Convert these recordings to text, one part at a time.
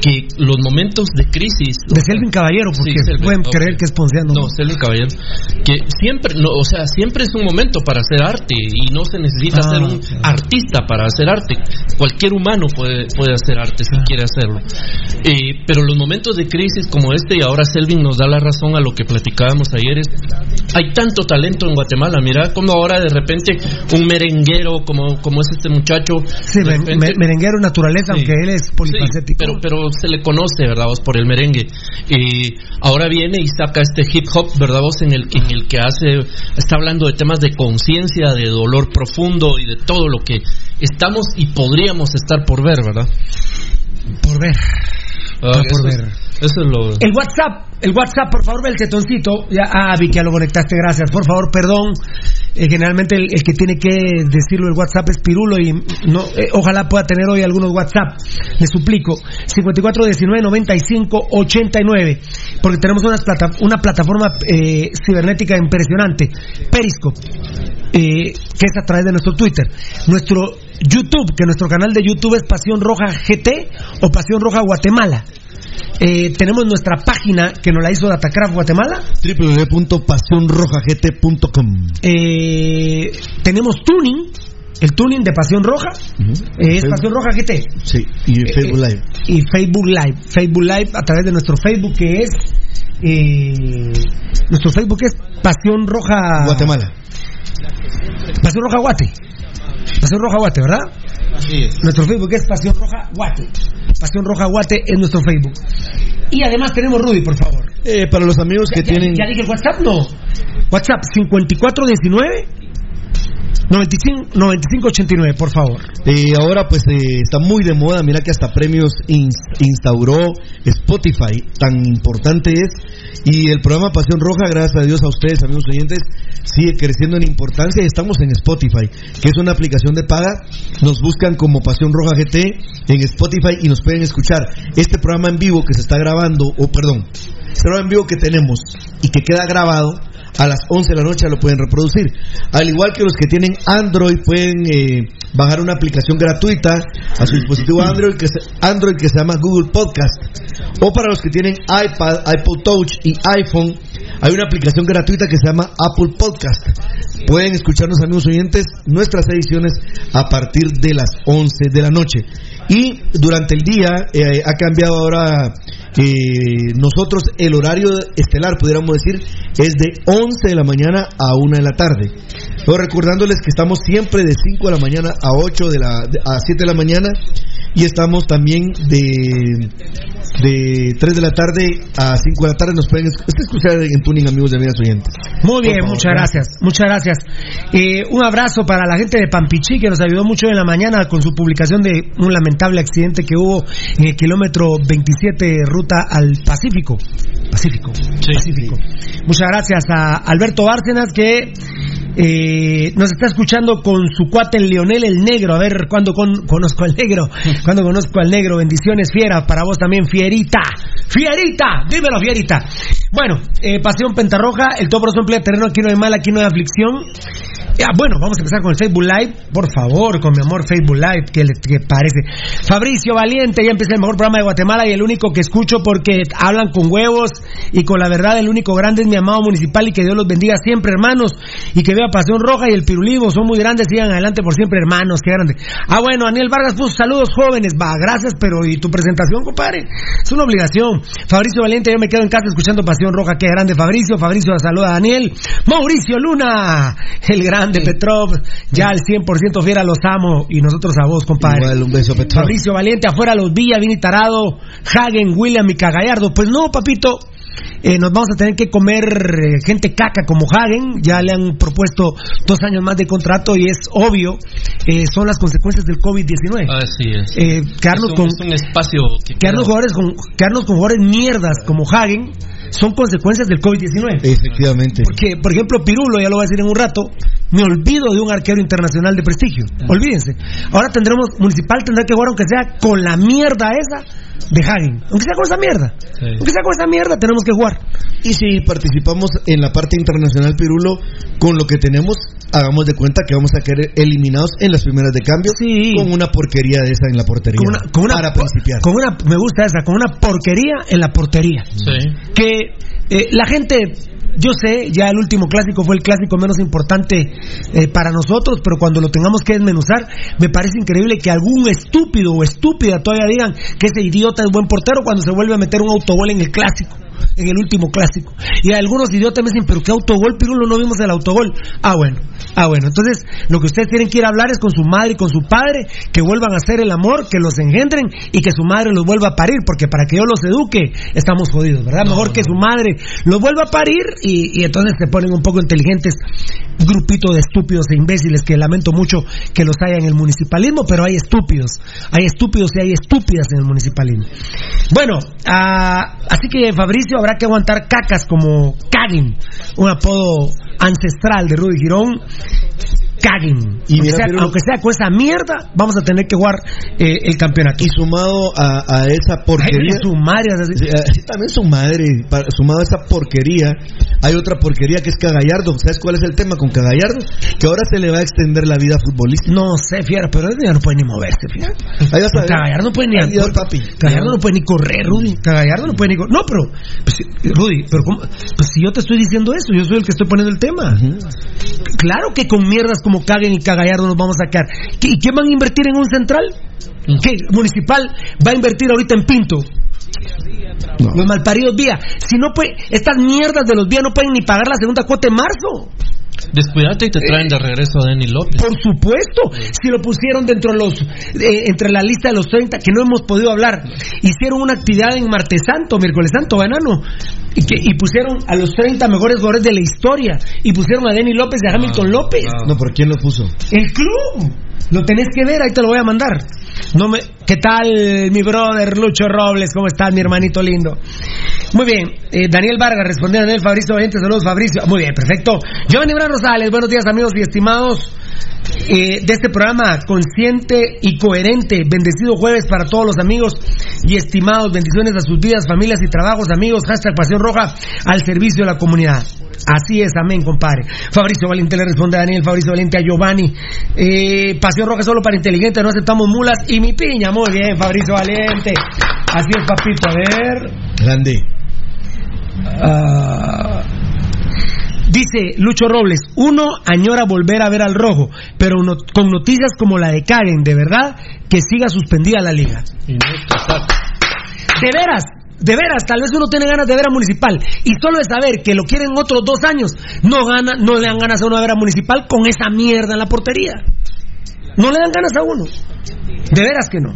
que los momentos de crisis. De Selvin Caballero, porque pueden creer que es ponceando. No, Selvin Caballero. Que siempre, no, o sea, siempre es un momento para hacer arte y no se necesita ser un ah, artista para hacer arte. Cualquier humano puede, puede hacer arte si quiere hacerlo. Eh, pero los momentos de crisis como este, y ahora Selvin nos da la razón a lo que platicábamos ayer, es, hay tanto talento en Guatemala. Mira como ahora de repente un merenguero como, como es este muchacho. Sí, merenguero naturaleza, aunque él es polifacético. pero, pero se le conoce, ¿verdad? Vos por el merengue. Y ahora viene y saca este hip hop, ¿verdad? Vos en el, en el que hace, está hablando de temas de conciencia, de dolor profundo y de todo lo que estamos y podríamos estar por ver, ¿verdad? Por ver. Ah, por ver. El WhatsApp, el WhatsApp, por favor, el tetoncito. Ya, ah, vi que ya lo conectaste, gracias. Por favor, perdón. Eh, generalmente el, que tiene que decirlo el WhatsApp es Pirulo y no, eh, ojalá pueda tener hoy algunos WhatsApp. Le suplico. 54199589. Porque tenemos una, plata, una plataforma eh, cibernética impresionante. Periscope. que es a través de nuestro Twitter. Nuestro YouTube, que nuestro canal de YouTube es Pasión Roja GT o Pasión Roja Guatemala. Eh, tenemos nuestra página que nos la hizo Datacraft Guatemala. www.pasionrojagt.com. Eh, tenemos tuning, el tuning de Pasión Roja. Eh, es Pasión Roja GT. Sí, y Facebook Live. Y Facebook Live. Facebook Live a través de nuestro Facebook que es. nuestro Facebook es Pasión Roja. Guatemala. Pasión Roja Guate. Pasión Roja Guate, ¿verdad? Así es. Nuestro Facebook es Pasión Roja Guate. Pasión Roja Guate en nuestro Facebook. Y además tenemos Rudy, por favor. Eh, para los amigos que tienen. ¿Ya dije el WhatsApp? No. WhatsApp 5419 9589, por favor. Y ahora pues eh, está muy de moda, mira que hasta premios instauró Spotify, tan importante es. Y el programa Pasión Roja, gracias a Dios a ustedes, amigos oyentes, sigue creciendo en importancia y estamos en Spotify, que es una aplicación de paga. Nos buscan como Pasión Roja GT en Spotify y nos pueden escuchar. Este programa en vivo que se está grabando, o perdón, este programa en vivo que tenemos y que queda grabado a las 11 de la noche lo pueden reproducir. Al igual que los que tienen Android pueden eh, bajar una aplicación gratuita a su dispositivo Android que, Android que se llama Google Podcast. O para los que tienen iPad, iPod Touch y iPhone, hay una aplicación gratuita que se llama Apple Podcast. Pueden escucharnos, amigos oyentes, nuestras ediciones a partir de las 11 de la noche. Y durante el día eh, ha cambiado ahora eh, nosotros el horario estelar, pudiéramos decir, es de 11 de la mañana a 1 de la tarde. Pero recordándoles que estamos siempre de 5 de la mañana a 8 de la a 7 de la mañana y estamos también de de 3 de la tarde a 5 de la tarde nos pueden escuchar en tuning amigos de amigas oyentes. Muy bien, muchas gracias, muchas gracias. Eh, un abrazo para la gente de Pampichí que nos ayudó mucho en la mañana con su publicación de un lamentable accidente que hubo en el kilómetro 27 ruta al Pacífico. Pacífico. Pacífico. Muchas gracias a Alberto Bárcenas que eh, nos está escuchando con su cuate el Leonel el Negro. A ver cuándo conozco al negro. Cuando conozco al negro. Bendiciones, fiera. Para vos también, fierita. Fierita. Dímelo, fierita. Bueno, eh, Pasión Pentarroja. El todo emplea terreno. Aquí no hay mal, aquí no hay aflicción. Ya, bueno, vamos a empezar con el Facebook Live. Por favor, con mi amor Facebook Live, ¿qué le parece? Fabricio Valiente, ya empieza el mejor programa de Guatemala y el único que escucho porque hablan con huevos y con la verdad, el único grande es mi amado municipal y que Dios los bendiga siempre, hermanos. Y que vea Pasión Roja y el Pirulivo, son muy grandes, sigan adelante por siempre, hermanos, qué grande. Ah, bueno, Daniel Vargas puso saludos jóvenes, va, gracias, pero ¿y tu presentación, compadre? Es una obligación. Fabricio Valiente, yo me quedo en casa escuchando Pasión Roja, qué grande, Fabricio. Fabricio, saluda a Daniel. Mauricio Luna, el gran de Petrov, ya al 100% fiera los amo y nosotros a vos, compadre. un beso, Petrov. Fabricio Valiente, afuera los Villa, Vini Tarado, Hagen, William y Cagallardo. Pues no, papito, eh, nos vamos a tener que comer eh, gente caca como Hagen, ya le han propuesto dos años más de contrato y es obvio, eh, son las consecuencias del COVID-19. Así es. quedarnos es con, un espacio quedarnos, jugadores con, quedarnos con jugadores mierdas como Hagen son consecuencias del COVID-19. Efectivamente. Porque, por ejemplo, Pirulo, ya lo voy a decir en un rato, me olvido de un arquero internacional de prestigio. Olvídense. Ahora tendremos, Municipal tendrá que jugar aunque sea con la mierda esa de Hagen. Aunque sea con esa mierda. Aunque sea con esa mierda, tenemos que jugar. Y si participamos en la parte internacional, Pirulo, con lo que tenemos, hagamos de cuenta que vamos a quedar eliminados en las primeras de cambio con una porquería de esa en la portería. Con una, para principiar. Con una, me gusta esa, con una porquería en la portería. Que eh, la gente yo sé, ya el último clásico fue el clásico menos importante eh, para nosotros, pero cuando lo tengamos que desmenuzar, me parece increíble que algún estúpido o estúpida todavía digan que ese idiota es buen portero cuando se vuelve a meter un autogol en el clásico en el último clásico. Y algunos idiotas me dicen, pero qué autogol, Pirulo, no vimos el autogol. Ah, bueno, ah, bueno. Entonces, lo que ustedes tienen que ir a hablar es con su madre y con su padre, que vuelvan a hacer el amor, que los engendren y que su madre los vuelva a parir, porque para que yo los eduque, estamos jodidos, ¿verdad? Mejor que su madre los vuelva a parir y, y entonces se ponen un poco inteligentes, grupito de estúpidos e imbéciles que lamento mucho que los haya en el municipalismo, pero hay estúpidos, hay estúpidos y hay estúpidas en el municipalismo. Bueno, ah, así que Fabricio habrá que aguantar cacas como Cagin, un apodo ancestral de Rudy Girón caguen. Y aunque, sea, con esa mierda, vamos a tener que jugar eh, el campeonato. Y sumado a, esa porquería. su madre, sí, también su madre. Sumado a esa porquería, hay otra porquería que es Cagallardo. ¿Sabes cuál es el tema con Cagallardo? Que ahora se le va a extender la vida futbolística. No sé, fiera, pero ya no puede ni moverse, fiera. Cagallardo no puede ni. Cagallardo no puede ni correr, Rudy. Cagallardo no puede ni correr. No, pero. Pues, Rudy, pero Pues si yo te estoy diciendo eso, yo soy el que estoy poniendo el tema. Claro que con mierdas como caguen y cagallardo nos vamos a quedar. ¿Y quién van a invertir en un central? ¿Qué? Municipal va a invertir ahorita en Pinto. Los malparidos vía. Si no puede, estas mierdas de los vías no pueden ni pagar la segunda cuota en marzo. Descuídate y te traen de regreso a Denny López. Por supuesto, si lo pusieron dentro de los, eh, entre la lista de los 30 que no hemos podido hablar, hicieron una actividad en Martes Santo, miércoles Santo, banano, y, que, y pusieron a los 30 mejores jugadores de la historia, y pusieron a Denny López y a Hamilton ah, López. Ah. No, ¿por quién lo puso? El club. Lo tenés que ver, ahí te lo voy a mandar. No me... ¿Qué tal, mi brother Lucho Robles? ¿Cómo estás, mi hermanito lindo? Muy bien, eh, Daniel Vargas respondió a Daniel Fabricio Valente, saludos Fabricio. Muy bien, perfecto. Giovanni Bran Rosales, buenos días amigos y estimados eh, de este programa consciente y coherente. Bendecido jueves para todos los amigos y estimados. Bendiciones a sus vidas, familias y trabajos, amigos. Hashtag Pasión Roja al servicio de la comunidad. Así es, amén, compadre. Fabricio Valente le responde a Daniel, Fabricio Valente a Giovanni. Eh, Pasión Roja solo para inteligentes, no aceptamos mulas y mi piña. Muy bien, Fabricio Valente. Así es, papito. A ver. Grande. Ah, dice Lucho Robles, uno añora volver a ver al rojo, pero con noticias como la de Karen, de verdad, que siga suspendida la liga. De veras, de veras, tal vez uno tiene ganas de ver a Municipal y solo de saber que lo quieren otros dos años, no gana, no le dan ganas a uno de ver a Municipal con esa mierda en la portería. No le dan ganas a uno. De veras que no.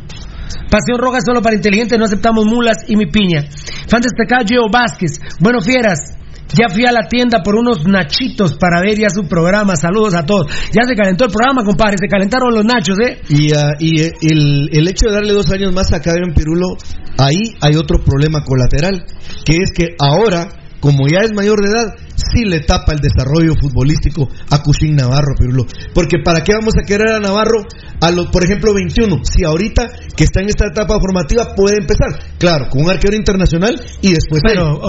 Pasión Roja solo para inteligentes, no aceptamos mulas y mi piña. Fan destacado Gio Vázquez. Bueno, fieras, ya fui a la tienda por unos nachitos para ver ya su programa. Saludos a todos. Ya se calentó el programa, compadre. Se calentaron los nachos, ¿eh? Y, ah, eh, el, hecho de darle dos años más a en Pirulo, ahí hay otro problema colateral, que es que ahora, como ya es mayor de edad, sí le tapa el desarrollo futbolístico a Cushing Navarro, Pirulo. Porque ¿para qué vamos a querer a Navarro a los, por ejemplo, 21? Si ahorita que está en esta etapa formativa puede empezar, claro, con un arquero internacional y después. Pero,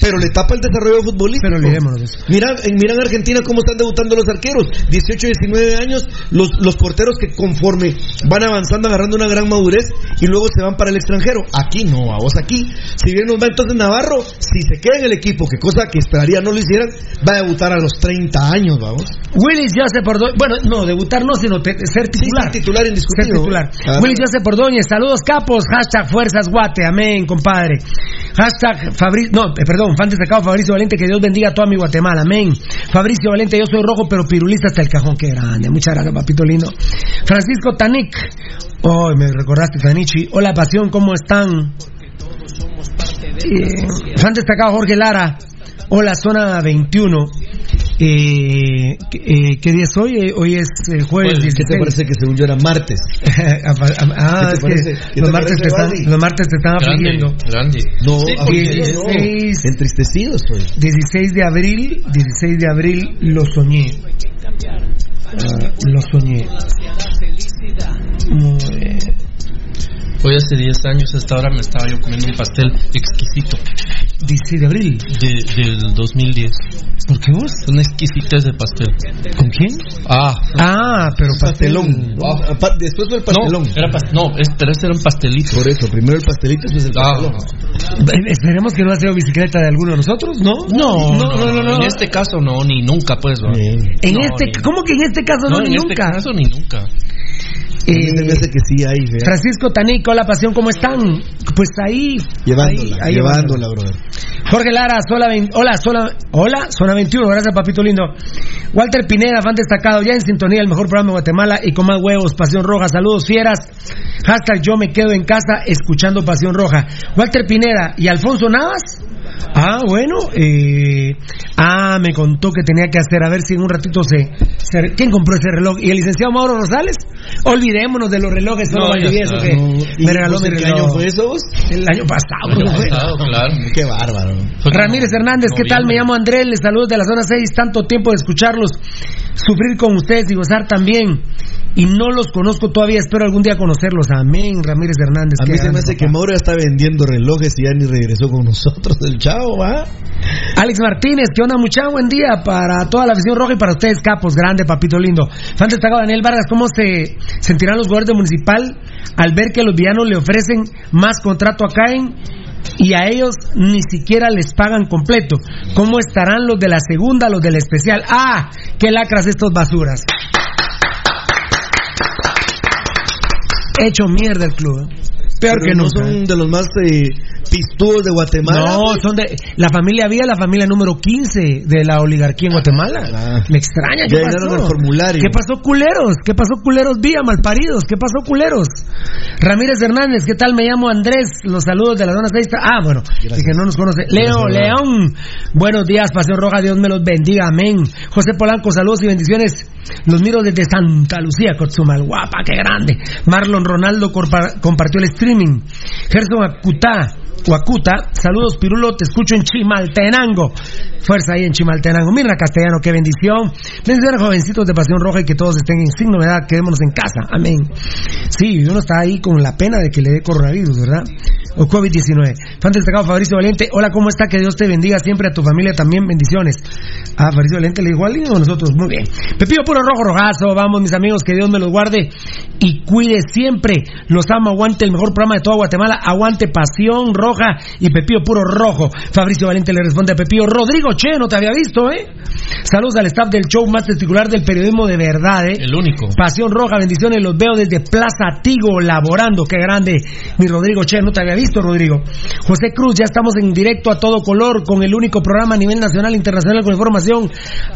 pero le tapa el desarrollo futbolístico. Pero olvidémonos de eso. Mira, en, mira en Argentina cómo están debutando los arqueros. 18, 19 años, los, los porteros que conforme van avanzando, agarrando una gran madurez y luego se van para el extranjero. Aquí no, a vos aquí. Si bien nos va entonces Navarro, si se queda en el equipo, que cosa que esperaría no hicieran, va a debutar a los 30 años, vamos. Willis Joseph Ordóñez, bueno, no, debutar no, sino ser titular. ser titular indiscutible. Ser titular. Willis Joseph Ordóñez, saludos capos, hashtag Fuerzas Guate, amén, compadre. Hashtag Fabricio, no, eh, perdón, fan destacado Fabricio Valente, que Dios bendiga a toda mi Guatemala, amén. Fabricio Valente, yo soy rojo, pero pirulista hasta el cajón, qué grande. Muchas gracias, papito lindo. Francisco Tanik, oh, me recordaste, Tanichi. Hola, pasión, ¿cómo están? Eh, fan destacado Jorge Lara, Hola, zona 21. Eh, eh, ¿Qué día es hoy? Eh, hoy es eh, jueves. ¿Qué te parece que según yo era martes? ah, es que los martes, te están, los martes te están afligiendo. No, sí, 16, entristecido estoy. 16 de abril, 16 de abril lo soñé. Ah, lo soñé. Muy Hoy hace 10 años, a esta hora me estaba yo comiendo un pastel exquisito. 16 de abril. De, del 2010. ¿Por qué vos? Una exquisitez de pastel. ¿Con quién? Ah. Ah, pero pastelón. Ah, pa- después fue el pastelón. No, era pas- no es- pero ese era un pastelito. Por eso, primero el pastelito, después el Ah. pastelón. Eh, Esperemos que no ha sido bicicleta de alguno de nosotros, ¿no? No, no, no, no. no. En este caso no, ni nunca, pues. ¿no? En No, este, ni- ¿cómo que en este caso no, en ni este nunca? caso ni nunca. Me Eh, hace que sí hay, vea. Francisco Tanico, la pasión, ¿cómo están? Pues ahí. Llevándola, ahí- ahí llevándola, brother. Jorge Lara, Sola 20 hola, Sola, hola, Zona 21, gracias papito lindo. Walter Pineda, fan destacado, ya en sintonía, el mejor programa de Guatemala y con más huevos, Pasión Roja, saludos fieras. Hashtag yo me quedo en casa escuchando Pasión Roja. Walter Pineda y Alfonso Navas. Ah, bueno, eh, ah, me contó que tenía que hacer, a ver si en un ratito se, se- ¿quién compró ese reloj? ¿Y el licenciado Mauro Rosales? Olvidémonos de los relojes, solo No, que No, ¿y me regaló mi qué reloj. año fue eso vos? El año pasado, El año pasado, claro. Qué bárbaro. Ramírez Hernández, ¿qué tal? Me llamo Andrés, les saludo de la zona 6, tanto tiempo de escucharlos, sufrir con ustedes y gozar también. Y no los conozco todavía, espero algún día conocerlos. Amén, Ramírez Hernández. A mí se me hace papá. que Mauro ya está vendiendo relojes y ya ni regresó con nosotros el chavo, ¿va? Alex Martínez, ¿qué onda mucha? Buen día para toda la afición roja y para ustedes, capos, grande, papito lindo. Fan destacado Daniel Vargas, ¿cómo se sentirán los jugadores de Municipal al ver que los villanos le ofrecen más contrato a Caen y a ellos ni siquiera les pagan completo? ¿Cómo estarán los de la segunda, los de la especial? ¡Ah! ¡Qué lacras estos basuras! Hecho mierda el club. ¿eh? Peor Pero que no nunca. son de los más eh, pistudos de Guatemala. No, son de la familia Vía, la familia número 15 de la oligarquía en Guatemala. Ah. Me extraña, ¿qué pasó? el formulario. ¿Qué pasó, culeros? ¿Qué pasó, culeros Vía, malparidos? ¿Qué pasó, culeros? Ramírez Hernández, ¿qué tal? Me llamo Andrés, los saludos de la zona 6. Ah, bueno, que no nos conoce. Leo, Gracias, León, buenos días, Pasión Roja, Dios me los bendiga, amén. José Polanco, saludos y bendiciones. Los miro desde Santa Lucía, Cotzumal, guapa, qué grande. Marlon Ronaldo compartió el streaming. Gerson Acuta, Huacuta, saludos Pirulo, te escucho en Chimaltenango. Fuerza ahí en Chimaltenango. Mira Castellano, qué bendición. Bendiciones jovencitos de Pasión Roja y que todos estén en sin novedad, quedémonos en casa. Amén. Sí, uno está ahí con la pena de que le dé coronavirus, ¿verdad? O COVID-19. Fan destacado Fabricio Valiente, hola, ¿cómo está? Que Dios te bendiga siempre a tu familia también, bendiciones. Ah, Fabricio Valiente le dijo a alguien o nosotros, muy bien. Pepillo Puro Rojo Rojazo, vamos mis amigos, que Dios me los guarde y cuide siempre. Los amo, aguante el mejor programa de toda Guatemala, aguante Pasión Roja y Pepillo Puro Rojo. Fabricio Valiente le responde a Pepillo, Rodrigo Che, no te había visto, ¿eh? Saludos al staff del show más testicular del periodismo de verdad, ¿eh? El único. Pasión Roja, bendiciones, los veo desde Plaza Tigo, laborando, qué grande, mi Rodrigo Che, no te había visto, Rodrigo. José Cruz, ya estamos en directo a todo color con el único programa a nivel nacional e internacional con información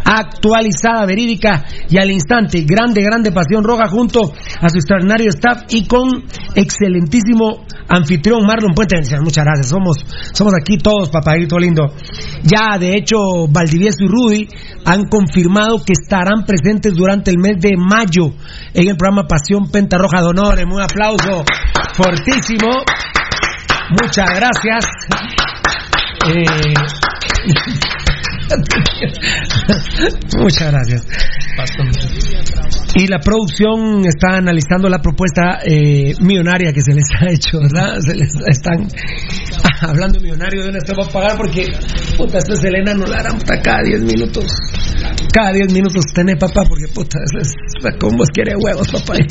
actualizada, verídica y al instante. Grande, grande Pasión Roja junto a su extraordinario staff y con excelentísimo anfitrión Marlon Puente. Bendiciones, Gracias, somos, somos aquí todos, papadito lindo. Ya, de hecho, Valdivieso y Rudy han confirmado que estarán presentes durante el mes de mayo en el programa Pasión Penta Roja de Honores. Un aplauso fortísimo. Muchas gracias. Eh, Muchas gracias. Y la producción está analizando la propuesta eh, millonaria que se les ha hecho, ¿verdad? Se les están ah, hablando millonario de una se va a pagar porque puta, esta Selena no la harán puta, cada 10 minutos. Cada 10 minutos tenés papá porque puta, es la combos quiere huevos, papá.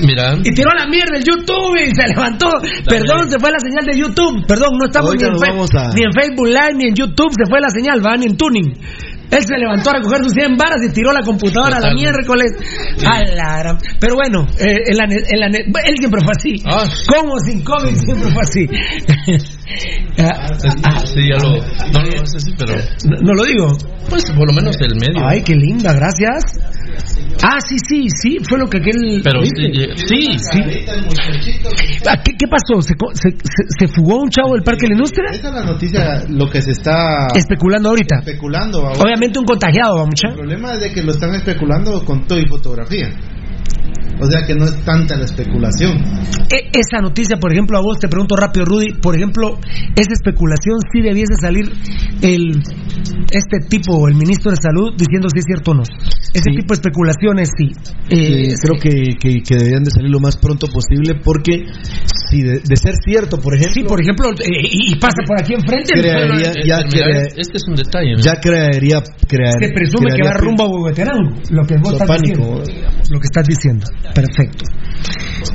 Mira, y tiró la mierda el YouTube y se levantó. Perdón, se fue la señal de YouTube. Perdón, no estamos Ahorita ni en, a- ni en Facebook Live ni en YouTube. Se fue la señal, va ni en Tuning. Él se levantó a recoger sus 100 varas y tiró la computadora a la miércoles. A la gran- Pero bueno, eh, en la en la él siempre fue así. Ah. Como sin COVID siempre fue así. Ah, ah, sí, ya lo. No, no sé si, pero. no, no lo digo. Pues por lo menos el medio. Ay, qué linda, gracias. Ah, sí, sí, sí, fue lo que aquel. Pero sí, eh, sí, sí. Ah, ¿Qué, qué pasó? ¿Se, co- se, se- se fugó un chavo del Parque Industria? Esa es la noticia, lo que se está Especulando ahorita. especulando. ahora. Obviamente un contagiado, va mucha. El problema es de que lo están especulando con todo y fotografía. O sea que no es tanta la especulación. E- esa noticia, por ejemplo, a vos te pregunto rápido, Rudy, por ejemplo, esa especulación sí debiese salir el este tipo, el ministro de Salud, diciendo si es cierto o no. Ese Sí. tipo de especulaciones, sí. Eh, creo que, que, que deberían de salir lo más pronto posible porque si de, de ser cierto, por ejemplo, sí, por ejemplo, eh, y pasa por aquí enfrente, Eh, ya pero mira, crea- este es un detalle. ya crearía, crear, se presume que crearía va rumbo a Huehuetenango, lo que vos estás pánico. diciendo. Lo que estás diciendo. Perfecto.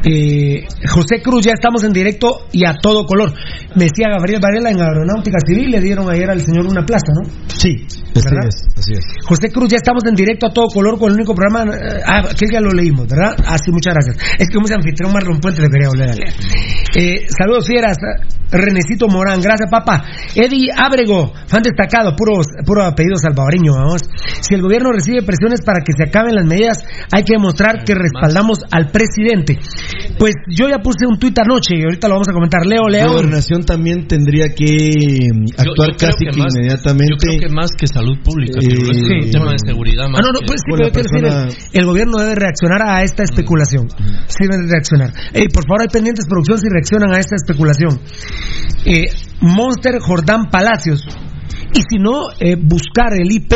Eh, José Cruz, ya estamos en directo y a todo color. Me decía Gabriel Varela en Aeronáutica Civil, le dieron ayer al señor una plaza, ¿no? Sí, así ¿Verdad? es, así es. José Cruz, ya estamos en directo a todo color con el único programa. eh, ah, que ya lo leímos, ¿verdad? Ah, sí, muchas gracias. Es que como ese anfitrión más rompuente le quería volver a leer. Eh, saludos, fieras. Renecito Morán, gracias, papá. Eddie Ábrego, fan destacado, puro, puro apellido salvadoreño, vamos. Si el gobierno recibe presiones para que se acaben las medidas, hay que demostrar que respaldamos al presidente. Pues yo ya puse un tuit anoche y ahorita lo vamos a comentar. Leo, Leo. Gobernación también tendría que mm, Yo- actuar yo casi que, más- inmediatamente. Yo creo que más que salud pública, Eh, pero es un sí. tema de seguridad más. Ah, no, no, que- pues sí, pero la decir, el, el gobierno debe reaccionar a esta especulación. Sí debe reaccionar. Ey, por favor, hay pendientes producción si reaccionan a esta especulación. Eh, Monster Jordán Palacios. Y si no, eh, buscar el IP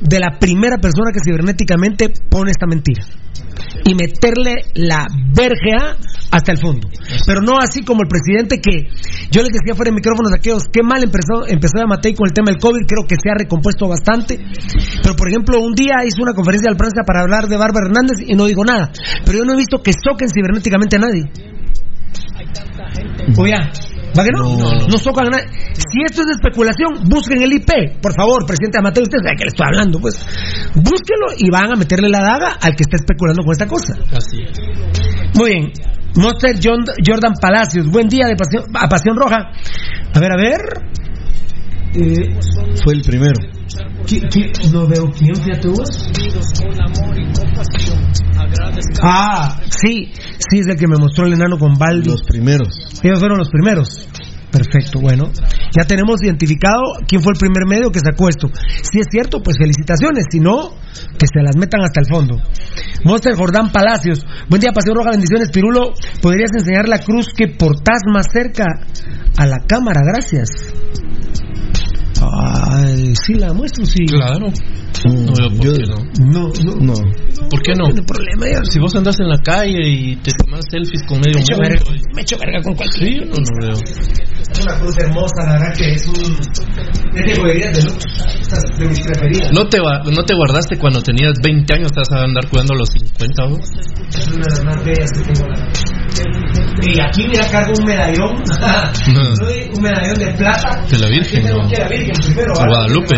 de la primera persona que cibernéticamente pone esta mentira. Y meterle la vergea hasta el fondo. Pero no así como el presidente que yo les decía fuera de micrófonos a aquellos, qué mal empezó, empezó a Matei con el tema del COVID, creo que se ha recompuesto bastante. Pero por ejemplo, un día hizo una conferencia de prensa para hablar de Bárbara Hernández y no digo nada. Pero yo no he visto que soquen cibernéticamente a nadie. Ya. ¿Va que no? No, No, no. socan a nadie. Si esto es especulación, busquen el IP. Por favor, presidente Amateo, usted sabe que le estoy hablando, pues. Búsquenlo y van a meterle la daga al que está especulando con esta cosa. Así es. Muy bien. Monster John- Jordan Palacios, buen día de pasión, a Pasión Roja. A ver, a ver. Eh, Fue el primero. ¿qui- qui- no veo quién, fíjate vos. Ah, sí, sí, es el que me mostró el enano con Baldi. Los primeros. Ellos fueron los primeros. Perfecto, bueno. Ya tenemos identificado quién fue el primer medio que sacó esto. Si es cierto, pues felicitaciones. Si no, que se las metan hasta el fondo. Monster Jordán Palacios. Buen día, Paseo Roja, bendiciones. Pirulo, ¿podrías enseñar la cruz que portás más cerca a la cámara? Gracias. Ay, sí, la muestro, sí. Claro. Mm, No veo por yo- qué no. No, no. No. ¿Por qué no? No problema. ya. Si vos andas en la calle y te tomas selfies con medio Me echo mundo. verga, me echo verga con cualquier. Sí, no, no veo. Es una cruz hermosa, la verdad que es un. Es de de luz. De mis preferidas. ¿No te, va- ¿No te guardaste cuando tenías 20 años? Estás a andar cuidando a los 50 vos? Es una de las más bellas que tengo. la verdad. Y aquí mira, cargo un medallón. Un medallón de plata. De la Virgen, ¿no? la Virgen primero. De ¿verdad? Guadalupe.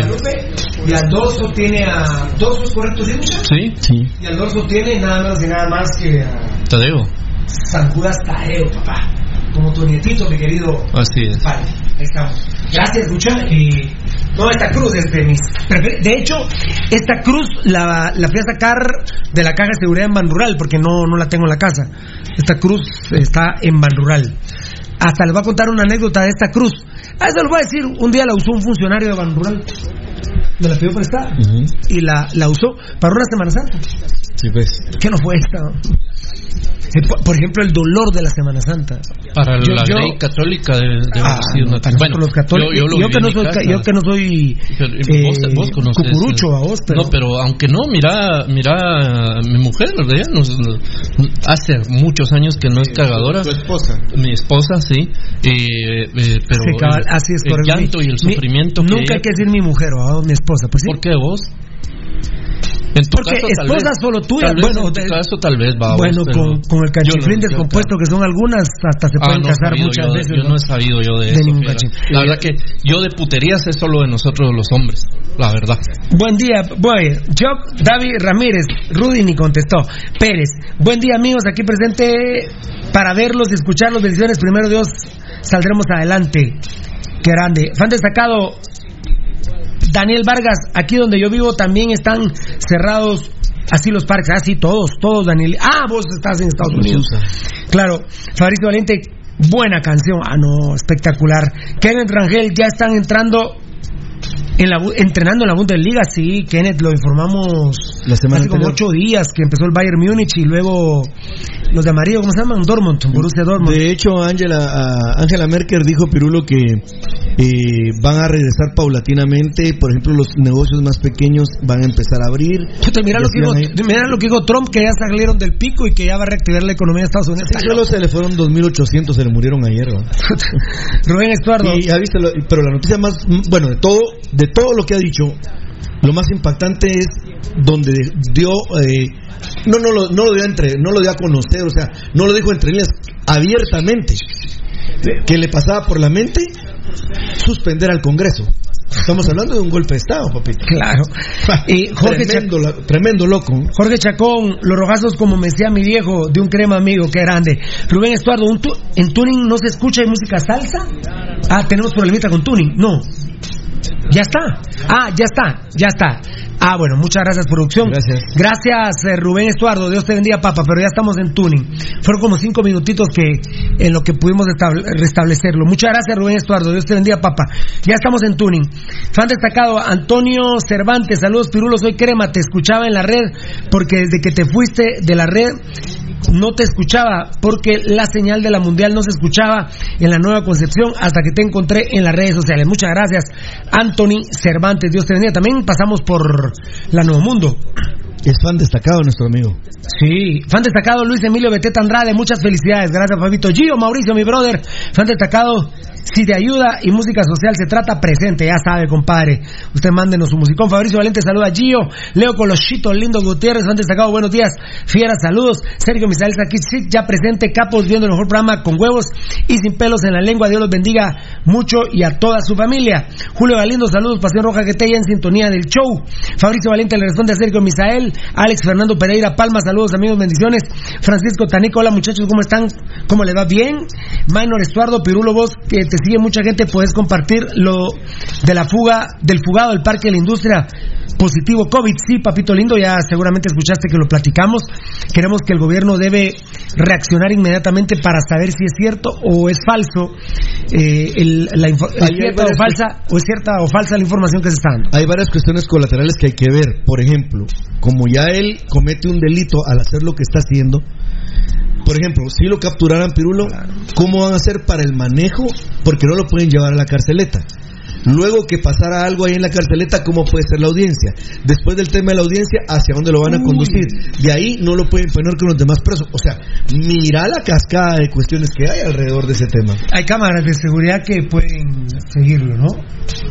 Y al dorso tiene a. ¿Dorso es correcto, sí? Sí, Sí. Y al dorso tiene nada menos y nada más que a Tadeo. San Judas Tadeo, papá. Como tu nietito, mi querido Así es. Vale, ahí estamos. Gracias, Lucha. Y no, esta cruz es de mis. De hecho, esta cruz la, la fui a sacar de la caja de seguridad en Banrural, porque no, no la tengo en la casa. Esta cruz está en Banrural. Hasta les voy a contar una anécdota de esta cruz. Ah, eso les voy a decir. Un día la usó un funcionario de Banrural. Me la pidió prestada. Ujú. Y la, la usó para una Semana Santa. Sí, pues. ¿Qué no fue esta? Eh, por- ejemplo, el dolor de la Semana Santa. Para Yo- la yo- ley católica de, de Ah, no, para nosotros los católicos. yo, yo lo yo viví que no soy, casa. yo que no soy Pero, eh, vos, vos conoces, cucurucho eh, a vos, pero No, pero aunque no, mira, mira, mi mujer, ¿verdad? Nos- nos- hace muchos años que no es cagadora. Tu esposa. Mi esposa, sí. Eh, eh, pero Sí, cabal, el, así es el correcto. llanto y el Mi- sufrimiento que nunca ella- hay que decir mi mujer o mi esposa, pues sí. ¿Por qué vos? En tu Porque caso, tal esposa vez- solo tuya, tal bueno, en tu de- caso tal vez va bueno, vos, con, con el cachiflín no- descompuesto que son algunas, hasta se Ah, pueden no casar sabido muchas yo veces. Yo no he sabido yo de, De eso. La verdad que yo de puterías es solo de nosotros los hombres. La verdad. Buen día, voy. Job David Ramírez, Rudy ni contestó. Pérez, buen día amigos, aquí presente para verlos y escucharlos. Bendiciones, primero Dios, saldremos adelante. Qué grande. Fan destacado, Daniel Vargas, aquí donde yo vivo también están cerrados así los parques. Ah, sí, todos, todos, Daniel. Ah, vos estás en Estados Unidos. Claro, Fabricio Valente, buena canción. Ah, no, espectacular. Kenneth Rangel, ya están entrando En la, entrenando en la Bundesliga, sí, Kenneth, lo informamos La semana hace como ocho días que empezó el Bayern Múnich y luego los de amarillo, ¿cómo se llaman? Dortmund, Borussia Dortmund. De hecho, Angela, Angela Merkel dijo, Pirulo, que eh, van a regresar paulatinamente. Por ejemplo, los negocios más pequeños van a empezar a abrir. Puta, mira, lo que mira lo que dijo Trump, que ya salieron del pico y que ya va a reactivar la economía de Estados Unidos. Sí, solo se le fueron 2.800, se le murieron ayer. Rubén Estuardo. Y ya viste, lo- pero la noticia más, bueno, de todo, de todo lo que ha dicho, lo más impactante es donde dio, eh, no, no, lo, no lo dio a entre, no lo dio a conocer, o sea, no lo dijo entre líneas abiertamente, que le pasaba por la mente suspender al Congreso. Estamos hablando de un golpe de Estado, papito. Claro. Y Jorge, tremendo, la- tremendo loco. Jorge Chacón, los rogazos como me decía mi viejo, de un crema amigo, qué grande. Rubén Estuardo, ¿un tu- ¿en tuning no se escucha música salsa? Ah, tenemos problemita con tuning. No. Ya está. Ah, ya está, ya está. Ah, bueno, muchas gracias, producción. Gracias. Gracias, eh, Rubén Estuardo. Dios te bendiga, papá, pero ya estamos en tuning. Fueron como cinco minutitos que en lo que pudimos estable- restablecerlo. Muchas gracias, Rubén Estuardo. Dios te bendiga, papá. Ya estamos en tuning. Fan destacado, Antonio Cervantes. Saludos, Pirulo. Soy Crema. Te escuchaba en la red porque desde que te fuiste de la red no te escuchaba porque la señal de la mundial no se escuchaba en la nueva concepción hasta que te encontré en las redes sociales. Muchas gracias, Anthony Cervantes. Dios te bendiga. También pasamos por la Nuevo Mundo. Es fan destacado nuestro amigo. Sí, fan destacado Luis Emilio Beteta Andrade, muchas felicidades, gracias Fabito. Gio Mauricio, mi brother, fan destacado, si de ayuda y música social se trata, presente, ya sabe, compadre. Usted mándenos su musicón. Fabricio Valente saluda a Gio, Leo Colochito, Lindo Gutiérrez, fan destacado, buenos días, fieras, saludos. Sergio Misael Sakic, ya presente, capos viendo el mejor programa con huevos y sin pelos en la lengua. Dios los bendiga mucho y a toda su familia. Julio Galindo, saludos, Pasión Roja que te en sintonía del show. Fabricio Valente le responde a Sergio Misael, Alex Fernando Pereira Palma, saludos amigos, bendiciones. Francisco Tanico, hola muchachos, ¿cómo están? ¿Cómo les va? Bien. Minor Estuardo, Pirulo, vos te sigue mucha gente, puedes compartir lo de la fuga, del fugado del Parque de la Industria. Positivo COVID, sí, papito lindo, ya seguramente escuchaste que lo platicamos. Queremos que el gobierno debe reaccionar inmediatamente para saber si es cierto o es falso, eh, el- la es cierta o falsa, o es cierta o falsa la información que se está dando. Hay varias cuestiones colaterales que hay que ver. Por ejemplo, como ya él comete un delito al hacer lo que está haciendo, por ejemplo, si lo capturaran Pirulo, ¿cómo van a hacer para el manejo? Porque no lo pueden llevar a la carceleta. Luego que pasara algo ahí en la carceleta, ¿cómo puede ser la audiencia? Después del tema de la audiencia, ¿hacia dónde lo van a conducir? De ahí no lo pueden poner con los demás presos. O sea, mira la cascada de cuestiones que hay alrededor de ese tema. Hay cámaras de seguridad que pueden seguirlo, ¿no?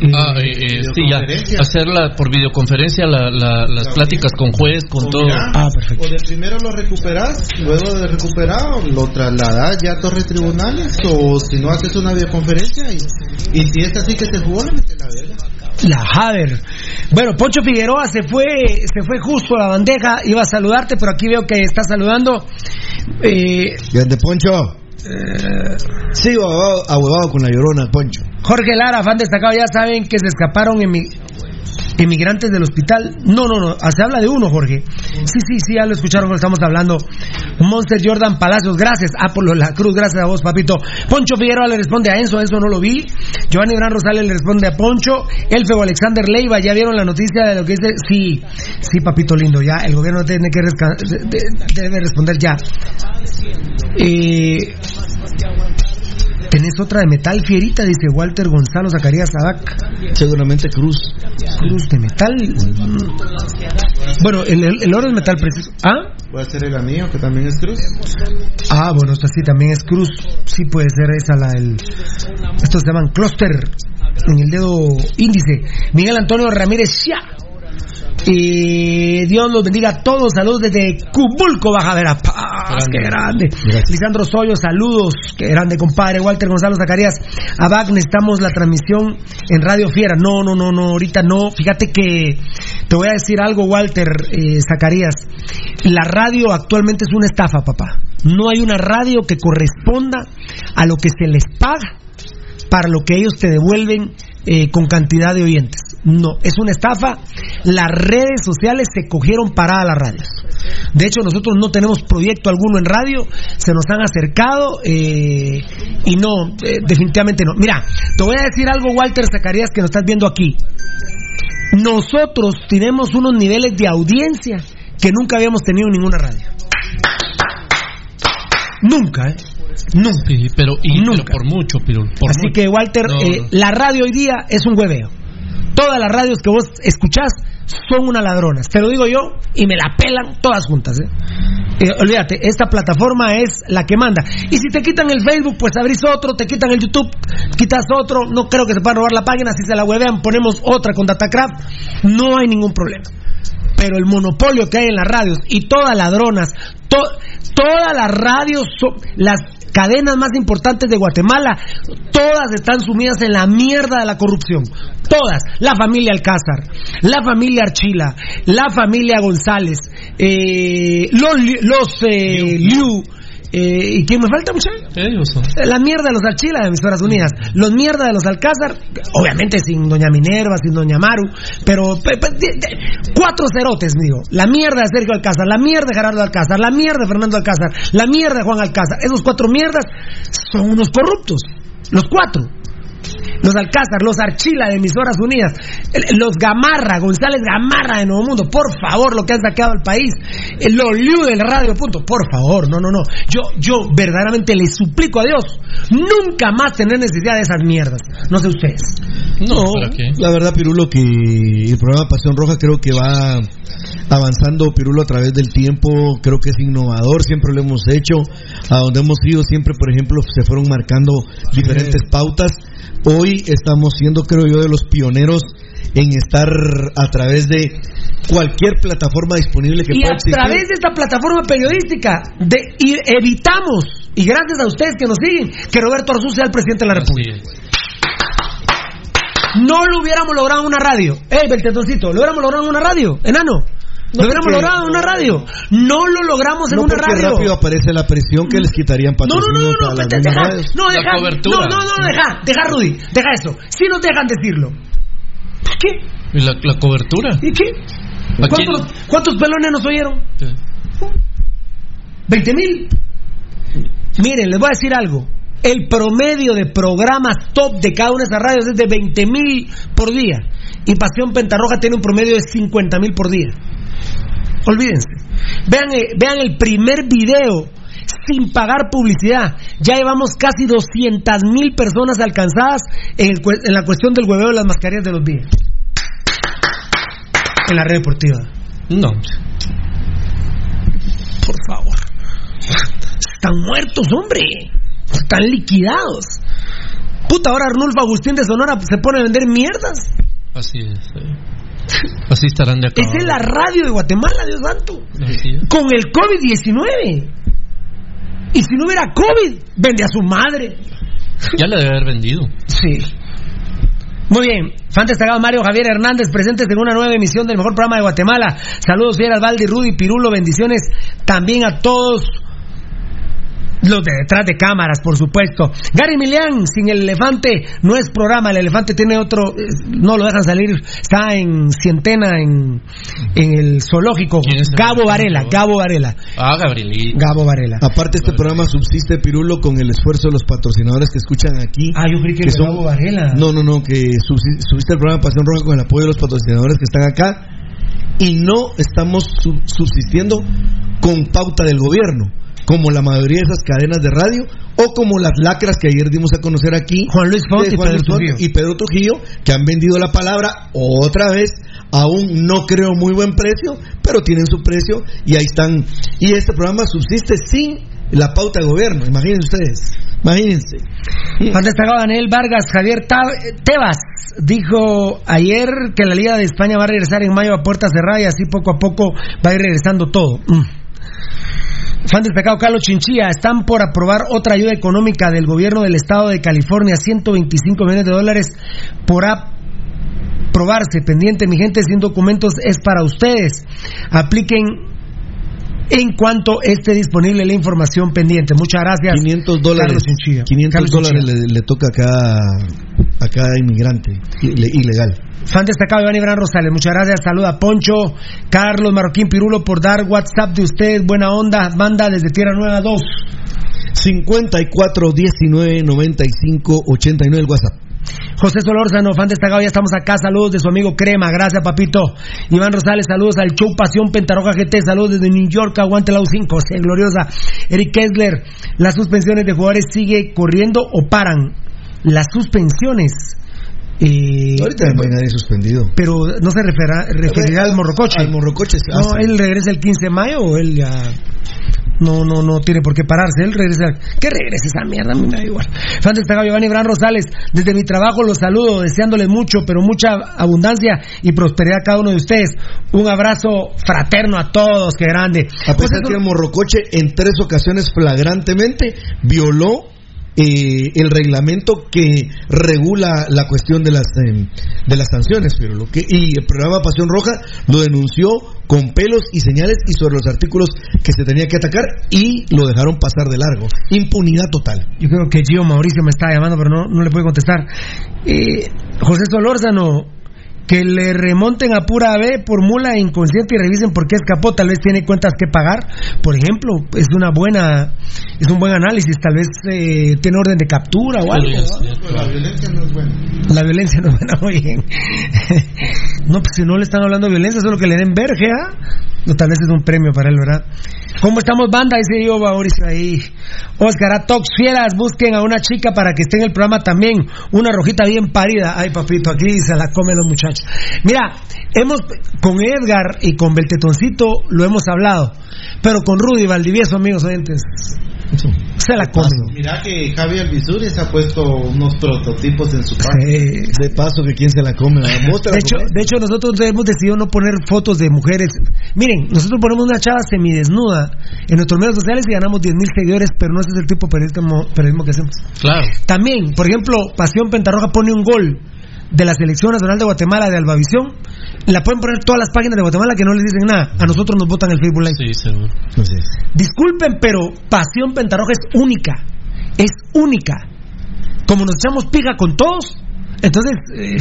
Eh, Ah, eh, eh, sí, ya. Hacerla por videoconferencia, la- la- las pláticas con juez, con O todo. Ah, perfecto. O de primero lo recuperas, luego de recuperado lo trasladas ya a torres tribunales, o si no haces una videoconferencia, y, y si es así que se jugó, la Haber. Bueno, Poncho Figueroa se fue, se fue justo a la bandeja, iba a saludarte, pero aquí veo que está saludando. Eh, Grande Poncho. Sigo ahuevado, ahuevado con la llorona, Poncho. Jorge Lara, fan destacado, ya saben que se escaparon emi- emigrantes del hospital. No, no, no, se habla de uno, Jorge. Sí, sí, sí, ya lo escucharon estamos hablando. Monster Jordan Palacios, gracias. Por lo de la cruz, gracias a vos, papito. Poncho Figueroa le responde a Enzo, Enzo no lo vi. Giovanni Gran Rosales le responde a Poncho. Elfego Alexander Leiva, ¿ya vieron la noticia de lo que dice? Sí, sí, papito lindo, ya. El gobierno tiene que debe responder ya. Eh, Tenés otra de metal fierita, dice Walter Gonzalo Zacarías Sabac. Seguramente Cruz. Cruz de metal. Bueno, el, el- el oro es metal preciso. ¿Ah? Puede ser el anillo, que también es cruz. Ah, bueno, esta sí también es cruz. Sí puede ser esa la del. Estos se llaman clúster en el dedo índice. Miguel Antonio Ramírez Xia. Y Dios los bendiga a todos. Saludos desde Cubulco, Baja Verapaz. Qué grande. Lisandro Soyo, saludos. Qué grande, compadre. Walter Gonzalo Zacarías. Abac, necesitamos la transmisión en Radio Fiera. No, no, no, no. Ahorita no. Fíjate que te voy a decir algo, Walter eh, Zacarías. La radio actualmente es una estafa, papá. No hay una radio que corresponda a lo que se les paga para lo que ellos te devuelven eh, con cantidad de oyentes. No, es una estafa. Las redes sociales se cogieron para las radios. De hecho, nosotros no tenemos proyecto alguno en radio, se nos han acercado eh, y no, eh, definitivamente no. Mira, te voy a decir algo, Walter Zacarías, que nos estás viendo aquí. Nosotros tenemos unos niveles de audiencia que nunca habíamos tenido en ninguna radio. Nunca, ¿eh? Nunca. pero, y, Nunca. por mucho, pero Así que, Walter, eh, la radio hoy día es un hueveo. Todas las radios que vos escuchás son una ladronas. Te lo digo yo y me la pelan todas juntas. ¿eh? Eh, olvídate, esta plataforma es la que manda. Y si te quitan el Facebook, pues abrís otro, te quitan el YouTube, quitas otro. No creo que se puedan robar la página. Si se la huevean, ponemos otra con Datacraft. No hay ningún problema. Pero el monopolio que hay en las radios y todas ladronas, todas las radios, las cadenas más importantes de Guatemala, todas están sumidas en la mierda de la corrupción. Todas. La familia Alcázar, la familia Archila, la familia González, eh, los, los eh, Liu eh, ¿Y quién me falta, muchachos? La mierda de los Archila de Emisoras Unidas. Los mierda de los Alcázar, obviamente sin Doña Minerva, sin Doña Maru, pero cuatro cerotes, digo. La mierda de Sergio Alcázar, la mierda de Gerardo Alcázar, la mierda de Fernando Alcázar, la mierda de Juan Alcázar. Esos cuatro mierdas son unos corruptos. Los cuatro los Alcázar, los Archila de Emisoras Unidas, los Gamarra, González Gamarra de Nuevo Mundo, por favor, lo que han saqueado al país, los Liu del Radio Punto, por favor, no, no, no. Yo, yo verdaderamente les suplico a Dios nunca más tener necesidad de esas mierdas. No sé ustedes. No, la verdad, Pirulo, que el programa Pasión Roja creo que va avanzando, Pirulo, a través del tiempo, creo que es innovador, siempre lo hemos hecho, a donde hemos ido siempre, por ejemplo, se fueron marcando diferentes pautas Hoy estamos siendo, creo yo, de los pioneros en estar a través de cualquier plataforma disponible que y pueda existir. a través de esta plataforma periodística de, y evitamos, y gracias a ustedes que nos siguen, que Roberto Arzú sea el presidente de la República. No lo hubiéramos logrado en una radio. ¡Eh, Beltetoncito! ¿Lo hubiéramos logrado en una radio? ¿Enano? Lo hubiéramos logrado en una radio. No lo logramos en una radio. rápido aparece la presión que les quitarían patrocinios no, no, no, no, no, deja, no, deja, cobertura. No, no, no, deja, deja, Rudy, deja eso. Si nos dejan decirlo. ¿Qué? ¿Y la, la cobertura? ¿Y qué? ¿Cuántos, ¿Cuántos pelones nos oyeron? Sí. ¿20 mil? Miren, les voy a decir algo. El promedio de programas top de cada una de esas radios es de 20 mil por día. Y Pasión Pentarroja tiene un promedio de 50 mil por día. Olvídense. Vean, eh, vean el primer video sin pagar publicidad. Ya llevamos casi 200 mil personas alcanzadas en, la cuestión del hueveo de las mascarillas de los días. En la red deportiva. No. Por favor. Están muertos, hombre. Están liquidados. Puta, ahora Arnulfo Agustín de Sonora se pone a vender mierdas. Así es. Así estarán de acuerdo. Esa es la radio de Guatemala, Dios santo. Con el COVID-19. Y si no hubiera COVID, vende a su madre. Ya le debe haber vendido. Sí. Muy bien, fan destacado Mario Javier Hernández, presentes en una nueva emisión del mejor programa de Guatemala. Saludos, Fieras Valdi, Rudy, Pirulo, bendiciones también a todos los de detrás de cámaras, por supuesto. Gary Milian, sin el elefante, no es programa. El elefante tiene otro, eh, no lo dejan salir. Está en Cientena, en, en el zoológico. Gabo Varela, Gabo Varela. Ah, Gabriel. Gabo Varela. Aparte, este programa subsiste, Pirulo, con el esfuerzo de los patrocinadores que escuchan aquí. Ah, yo creí que, son, Gabo Varela. No, no, no, que subsiste el programa Pasión Roja con el apoyo de los patrocinadores que están acá. Y no estamos subsistiendo con pauta del gobierno como la mayoría de esas cadenas de radio, o como las lacras que ayer dimos a conocer aquí, Juan Luis Font y, Pedro y Pedro Trujillo, que han vendido la palabra otra vez a un no creo muy buen precio, pero tienen su precio y ahí están. Y este programa subsiste sin la pauta de gobierno, imagínense ustedes, imagínense. Han destacado Daniel Vargas, Javier Tebas dijo ayer que la Liga de España va a regresar en mayo a puerta cerrada y así poco a poco va a ir regresando todo. Fan destacado Carlos Chinchilla, están por aprobar otra ayuda económica del gobierno del estado de California, 125 millones de dólares por aprobarse. Pendiente, mi gente, sin documentos es para ustedes. Apliquen en cuanto esté disponible la información pendiente. Muchas gracias. 500 dólares. 500 dólares le, toca acá a cada inmigrante ilegal. Fan destacado Iván Ibrán Rosales, muchas gracias. Saluda Poncho, Carlos Marroquín Pirulo por dar WhatsApp de usted. Buena onda, banda desde Tierra Nueva 2. 54 19 95 89 el WhatsApp. José Solórzano, fan destacado, ya estamos acá. Saludos de su amigo Crema, gracias papito. Iván Rosales, saludos al show Pasión Pentaroja GT, saludos desde New York, aguante la U5, gloriosa. Eric Kessler, las suspensiones de jugadores sigue corriendo o paran. Las suspensiones. Eh, Ahorita no hay nadie suspendido. Pero no se referirá, al Morrocoche. Al Morrocoche. No, él regresa el 15 de mayo o él ya no, no, no tiene por qué pararse. Él regresa. Que regrese esa mierda, a mí me da igual. Fan destacado Giovanni Bran Rosales, desde mi trabajo los saludo, deseándole mucho, pero mucha abundancia y prosperidad a cada uno de ustedes. Un abrazo fraterno a todos, qué grande. A pesar pues que el Morrocoche en tres ocasiones flagrantemente violó eh, el reglamento que regula la cuestión de las em, de las sanciones, pero lo que y el programa Pasión Roja lo denunció con pelos y señales y sobre los artículos que se tenía que atacar y lo dejaron pasar de largo. Impunidad total. Yo creo que Gio Mauricio me está llamando, pero no, no le puede contestar. Eh, José Solórzano, que le remonten a pura B por mula inconsciente y revisen por qué escapó, tal vez tiene cuentas que pagar, por ejemplo, es una buena, es un buen análisis, tal vez eh, tiene orden de captura o algo. La violencia no es buena. La violencia no es buena, muy bien. no, pues si no le están hablando de violencia, solo que le den verge, ¿ah? No, tal vez es un premio para él, ¿verdad? ¿Cómo estamos, banda? Dice yo, Mauricio ahí. Oscar, a Tox Fieras, busquen a una chica para que esté en el programa también. Una rojita bien parida. Ay, papito, aquí se la comen los muchachos. Mira, hemos, con Edgar y con Beltetoncito lo hemos hablado. Pero con Rudy Valdivieso, amigos oyentes, se la come. Mira que Javier Alvisuri se ha puesto unos prototipos en su página. De paso que quién se la come. de, hecho, de hecho, nosotros hemos decidido no poner fotos de mujeres. Miren, nosotros ponemos una chava semidesnuda en nuestros medios sociales y ganamos 10 mil seguidores, pero no ese es el tipo de periodismo, periodismo que hacemos. Claro. También, por ejemplo, Pasión Pentarroja pone un gol de la Selección Nacional de Guatemala de Albavisión, la pueden poner todas las páginas de Guatemala que no les dicen nada. A nosotros nos votan el Facebook Live. Sí, seguro. Disculpen, pero Pasión Pentarroja es única. Es única. Como nos echamos piga con todos, entonces. Eh,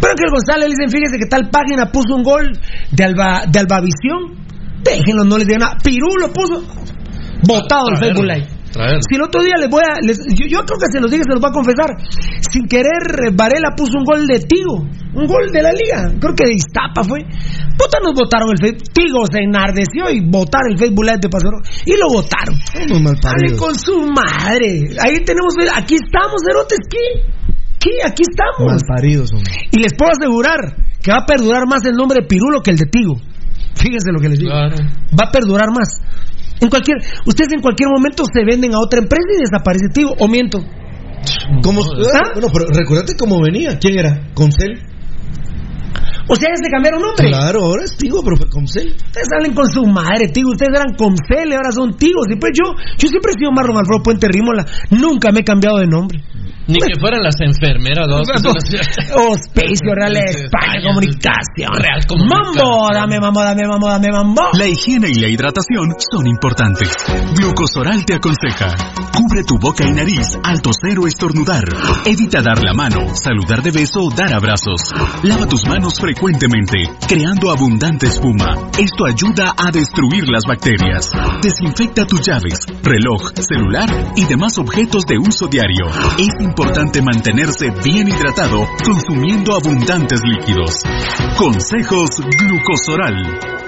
pero que el González le dicen, fíjese que tal página puso un gol de, Alba, de Albavisión. Déjenlo, no les digan nada. Pirú lo puso. Votado el Facebook Live. Si el otro día les voy a. yo, creo que se los dije, se los voy a confesar. Sin querer, Varela puso un gol de Tigo. Un gol de la liga. Creo que de Iztapa fue. Puta, nos votaron el Facebook. Tigo se enardeció y votaron el Facebook Live de Pasoro. Y lo votaron. Dale con su madre. Ahí tenemos. Aquí estamos, Erotes. ¿Qué? ¿Qué? Aquí estamos. Malparidos, Y les puedo asegurar que va a perdurar más el nombre de Pirulo que el de Tigo. Fíjense lo que les digo. Va a perdurar más. En cualquier, ustedes en cualquier momento se venden a otra empresa y desaparece tío, o miento. ¿Cómo? ¿Ah? Bueno, pero recuérdate cómo venía. ¿Quién era? ¿Concel? O sea, se cambiaron nombre. Claro, ahora es Tigo, pero fue Comcel. Ustedes salen con su madre, Tigo. Ustedes eran Comcel y ahora son Tigos. Y pues yo, yo siempre he sido Marlon Alfredo Puente Rímola. Nunca me he cambiado de nombre. Ni que fueran las enfermeras dos. Hospicio Real España, Comunicación. Real Mambo, dame mambo, dame mambo, dame mambo. La higiene y la hidratación son importantes. Glucosoral te aconseja. Cubre tu boca y nariz al toser o estornudar. Evita dar la mano, saludar de beso o dar abrazos. Lava tus manos frecuentemente, creando abundante espuma. Esto ayuda a destruir las bacterias. Desinfecta tus llaves, reloj, celular y demás objetos de uso diario. Es importante mantenerse bien hidratado consumiendo abundantes líquidos. Consejos Glucosoral.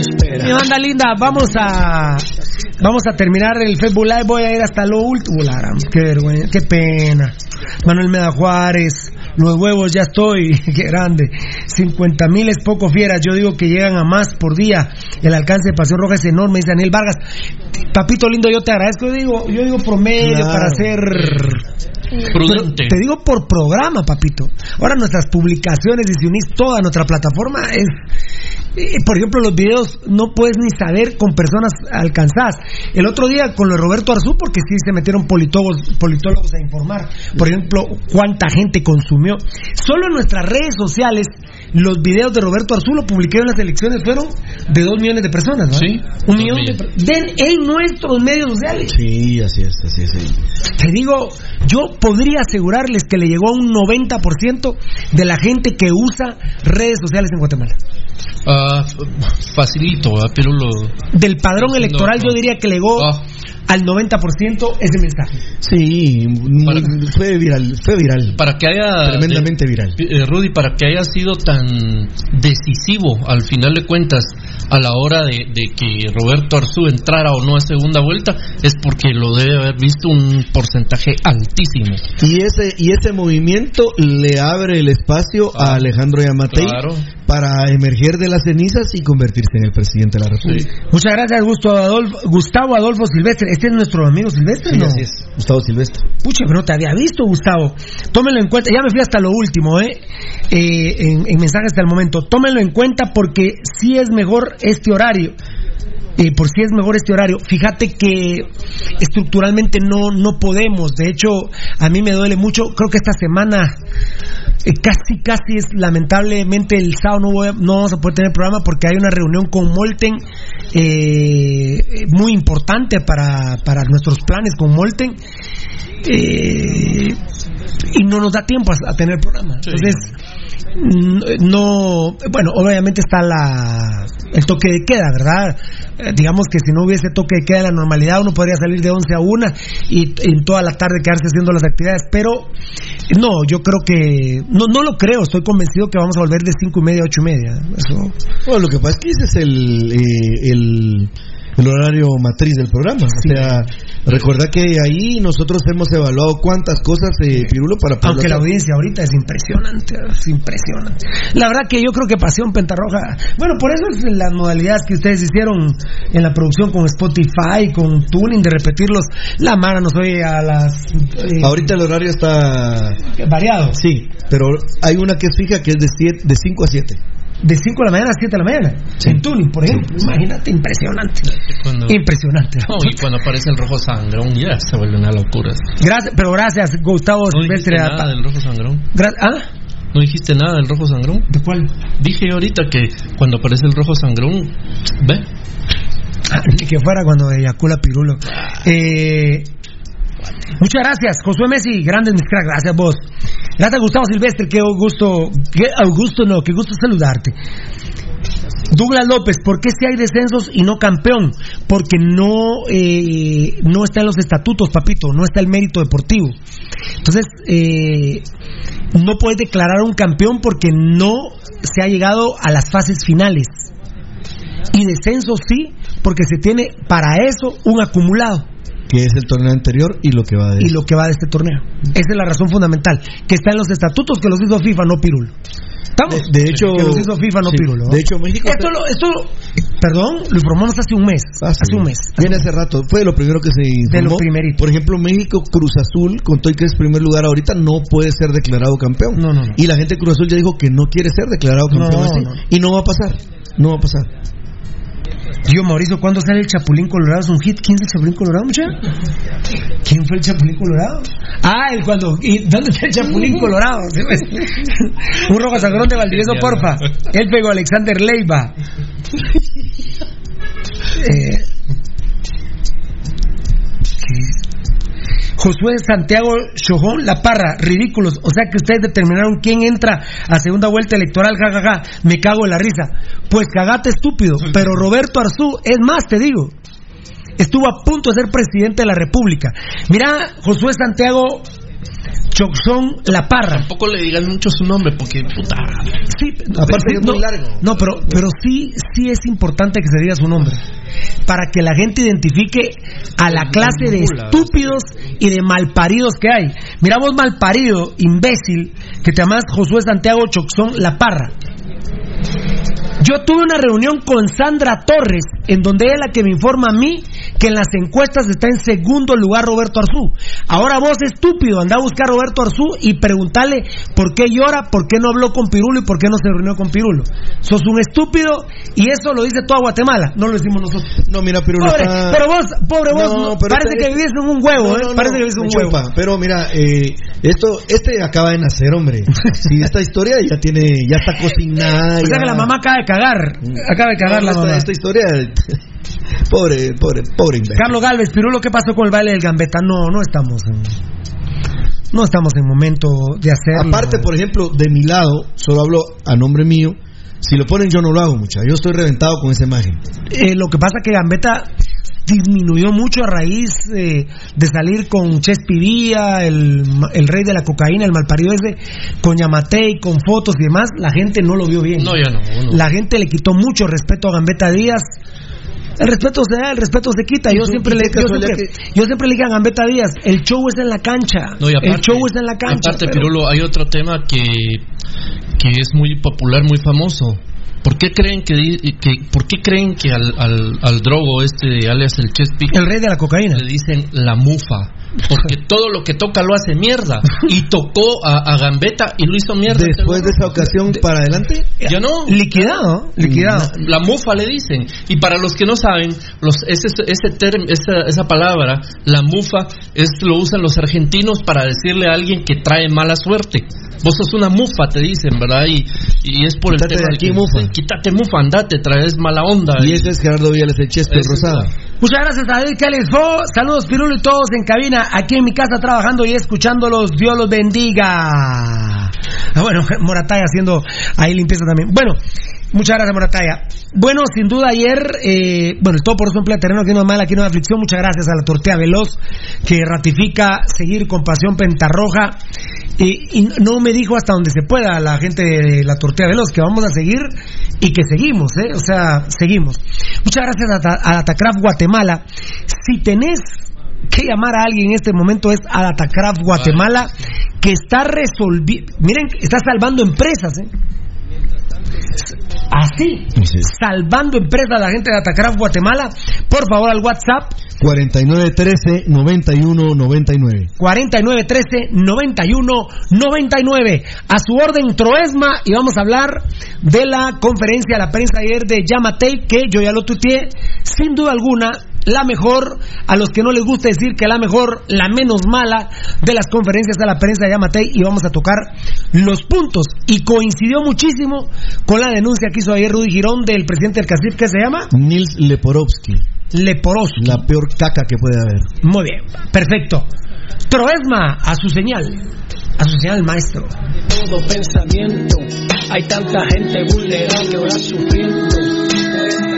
Espera. Banda linda, vamos a vamos a terminar el Facebook Live. Voy a ir hasta lo último. Qué vergüenza, qué pena. Manuel Meda Juárez, los huevos ya estoy, qué grande. 50 mil es poco fieras, yo digo que llegan a más por día. El alcance de Pasión Roja es enorme, dice Daniel Vargas. Papito lindo, yo te agradezco. Yo digo, yo digo promedio para hacer Prudente. te digo por programa, papito. Ahora nuestras publicaciones, y si unís toda nuestra plataforma, es. eh, Por ejemplo, los videos no puedes ni saber con personas alcanzadas. El otro día con lo de Roberto Arzú, porque sí se metieron politólogos, politólogos a informar. Por ejemplo, cuánta gente consumió. Solo en nuestras redes sociales, los videos de Roberto Arzú lo publiqué en las elecciones fueron de dos millones de personas, ¿no? Sí, Un millón de millones. per- Den en nuestros medios sociales. Sí, así es, así es. sí. Te digo, yo podría asegurarles que le llegó a un 90% de la gente que usa redes sociales en Guatemala. Ah, facilito, ah, pero lo. Del padrón electoral no. yo diría que le llegó Ah. al 90% ese mensaje. Sí, Para- fue viral, fue viral. Para que haya. Tremendamente viral. Eh, Rudy, para que haya sido tan decisivo al final de cuentas a la hora de, de que Roberto Arzú entrara o no a segunda vuelta, es porque lo debe haber visto un porcentaje altísimo. Y ese y ese movimiento le abre el espacio a Alejandro Yamatei Claro. Para emerger de las cenizas y convertirse en el presidente de la República. Muchas gracias, Gustavo Adolfo, Gustavo Adolfo Silvestre. Este es nuestro amigo Silvestre, Sí, ¿no? así es. Gustavo Silvestre. Pucha, pero no te había visto, Gustavo. Tómenlo en cuenta. Ya me fui hasta lo último, ¿eh? Eh, en, en mensaje hasta el momento. Tómenlo en cuenta porque sí es mejor este horario. Eh, por si es mejor este horario. Fíjate que estructuralmente no, no podemos. De hecho, a mí me duele mucho. Creo que esta semana casi, casi es lamentablemente el sábado no, voy a- no vamos a poder tener programa porque hay una reunión con Molten eh, muy importante para, para nuestros planes con Molten. Eh, y no nos da tiempo a, a tener programa. Sí. Entonces, no, bueno, obviamente está la el toque de queda, ¿verdad? Eh, digamos que si no hubiese toque de queda en la normalidad, uno podría salir de 11 a 1 y en toda la tarde quedarse haciendo las actividades, pero no, yo creo que, no, no lo creo, estoy convencido que vamos a volver de 5 y media a 8 y media. Eso, Bueno, lo que pasa es que ese es el, eh, el, el horario matriz del programa. O sea, recordad que ahí nosotros hemos evaluado cuántas cosas, eh, Pirulo, para poder aunque la audiencia ahorita es impresionante, es impresionante. La verdad que yo creo que Pasión Pentarroja, bueno, por eso es las modalidades que ustedes hicieron en la producción con Spotify, con Tuning, de repetirlos, la mara nos oye a las... eh, Ahorita el horario está... variado. Sí, pero hay una que es fija que es de, siete, de 5 a 7. De 5 de la mañana a 7 de la mañana. Sí. En Tuning, por ejemplo. Imagínate, impresionante. Cuando, Impresionante. No, y cuando aparece el rojo sangrón, ya se vuelve una locura. Gracias, pero gracias, Gustavo No dijiste Silvestre. nada del rojo sangrón. Gra- ¿Ah? No dijiste nada del rojo sangrón. ¿De cuál? Dije ahorita que cuando aparece el rojo sangrón, ve, Ah, que fuera cuando eyacula Pirulo. Eh, muchas gracias, Josué Messi, grandes mis cracks, gracias vos. Gracias Gustavo Silvestre, qué gusto, qué Augusto no, qué gusto saludarte. Douglas López, ¿por qué si hay descensos y no campeón? Porque no, eh, no está en los estatutos, papito, no está el mérito deportivo. Entonces, eh, no puedes declarar un campeón porque no se ha llegado a las fases finales. Y descenso sí, porque se tiene para eso un acumulado que es el torneo anterior y lo que va de y lo que va de este torneo. Esa es la razón fundamental, que está en los estatutos que los hizo FIFA, no Pirulo. ¿Estamos? De, de hecho, que los hizo FIFA, no sí, Pirulo. ¿no? De hecho, México esto, lo, esto, perdón, lo informamos hace un mes. Ah. Hace un mes. Viene hace rato. Fue lo primero que se De informó. lo primerito. Por ejemplo, México, Cruz Azul, con todo que es primer lugar ahorita, no puede ser declarado campeón. No, no, no. Y la gente de Cruz Azul ya dijo que no quiere ser declarado campeón así. Y no va a pasar. No va a pasar. Tío Mauricio, ¿cuándo sale el Chapulín Colorado? ¿Es un hit? ¿Quién es el Chapulín Colorado, mucha? ¿Quién fue el Chapulín Colorado? Ah, el cuando. ¿y ¿Dónde está el Chapulín Colorado? ¿Sí ves? un rojo sangrón de Valdivieso, porfa. Él pegó a Alexander Leiva. Eh, Josué Santiago Chojón La Parra, ridículos. O sea que ustedes determinaron quién entra a segunda vuelta electoral, jajaja. Me cago en la risa. Pues cagate estúpido. Pero Roberto Arzú, es más, te digo. Estuvo a punto de ser presidente de la República. Mira, Josué Santiago Choxón La Parra. Tampoco le digan mucho su nombre porque puta. Sí, Aparte es no, muy largo. No, pero, pero sí, sí es importante que se diga su nombre. Para que la gente identifique a la clase de estúpidos y de malparidos que hay. Mira vos malparido, imbécil, que te llamas Josué Santiago Choxón La Parra. Yo tuve una reunión con Sandra Torres, en donde ella es la que me informa a mí que en las encuestas está en segundo lugar Roberto Arzú. Ahora vos, estúpido, anda a buscar a Roberto Arzú y preguntarle por qué llora, por qué no habló con Pirulo y por qué no se reunió con Pirulo. Sos un estúpido y eso lo dice toda Guatemala, no lo decimos nosotros. No, mira, Pobre, pero vos, pobre vos, No, no, parece que vivís en un huevo, No, ¿eh? parece que vivís en un huevo. chupa. Pero mira, eh, esto, este acaba de nacer, hombre. Si esta historia ya tiene, ya está cocinada. O sea ya- que la mamá acaba de cagar, acaba de cagar la mamá. esta historia, pobre, pobre, pobre imbécil. Carlos Galvez, Pirulo, ¿qué pasó con el baile del Gambetta? No, no estamos en, no estamos en momento de hacerlo. Aparte, por ejemplo, de mi lado, solo hablo a nombre mío. Si lo ponen, yo no lo hago, mucha. Yo estoy reventado con esa imagen. Eh, lo que pasa que Gambetta disminuyó mucho a raíz eh, de salir con Chespi Vía, el, el rey de la cocaína, el malparido ese, con Yamatei, con fotos y demás. La gente no lo vio bien. No, ya no. no. La gente le quitó mucho respeto a Gambetta Díaz. El respeto se da, el respeto se quita. Yo ¿Y siempre le, yo siempre, yo siempre le dije a Gambetta Díaz, el show es en la cancha. No, y aparte, el show es en la cancha. Aparte, pero- Pirulo, hay otro tema que, que es muy popular, muy famoso. ¿Por qué creen que, que por qué creen que al, al, al drogo este alias el Chespi el rey de la cocaína. le dicen la mufa? Porque todo lo que toca lo hace mierda. Y tocó a, a Gambetta y lo hizo mierda. Después de esa ocasión para adelante, Ya no. Liquidado, liquidado. La mufa le dicen. Y para los que no saben, los, ese, ese term- esa, esa palabra, la mufa, es, lo usan los argentinos para decirle a alguien que trae mala suerte. Vos sos una mufa, te dicen, ¿verdad? Y, y es por el Quítate tema de aquí, que- mufa. Quítate mufa, andate, traes mala onda. y ese es Gerardo Villas, el Chespe Rosada. Muchas gracias a David Califó. Saludos Pirulo y todos en cabina, aquí en mi casa trabajando y escuchándolos. Dios los bendiga. Ah, bueno, Morataya haciendo ahí limpieza también. Bueno, muchas gracias Morataya. Bueno, sin duda ayer, eh, bueno, todo por eso emplea terreno, aquí no es mal, aquí no hay aflicción. Muchas gracias a la Tortea Veloz que ratifica seguir con Pasión Pentarroja. Y, y no me dijo hasta donde se pueda la gente de la Tortea Veloz que vamos a seguir y que seguimos, ¿eh? O sea, seguimos. Muchas gracias a, a Datacraft Guatemala. Si tenés que llamar a alguien en este momento es a Datacraft Guatemala que está resolviendo, miren, está salvando empresas, ¿eh? Así, salvando empresas la gente de Datacraft Guatemala. Por favor, al WhatsApp 4913-9199. 4913-9199. A su orden, Troesma, y vamos a hablar de la conferencia de la prensa ayer de Yamatei, que yo ya lo tuiteé, sin duda alguna, la mejor, a los que no les gusta decir que la mejor, la menos mala de las conferencias de la prensa de Yamatei, y vamos a tocar los puntos. Y coincidió muchísimo con la denuncia que hizo ayer Rudy Girón del presidente del CACIF, que se llama Nils Leporovsky. Leporosky. La peor caca que puede haber. Muy bien, perfecto. Troesma, a su señal. A su señal, maestro. todo pensamiento. Hay tanta gente vulnerable ahora sufriendo.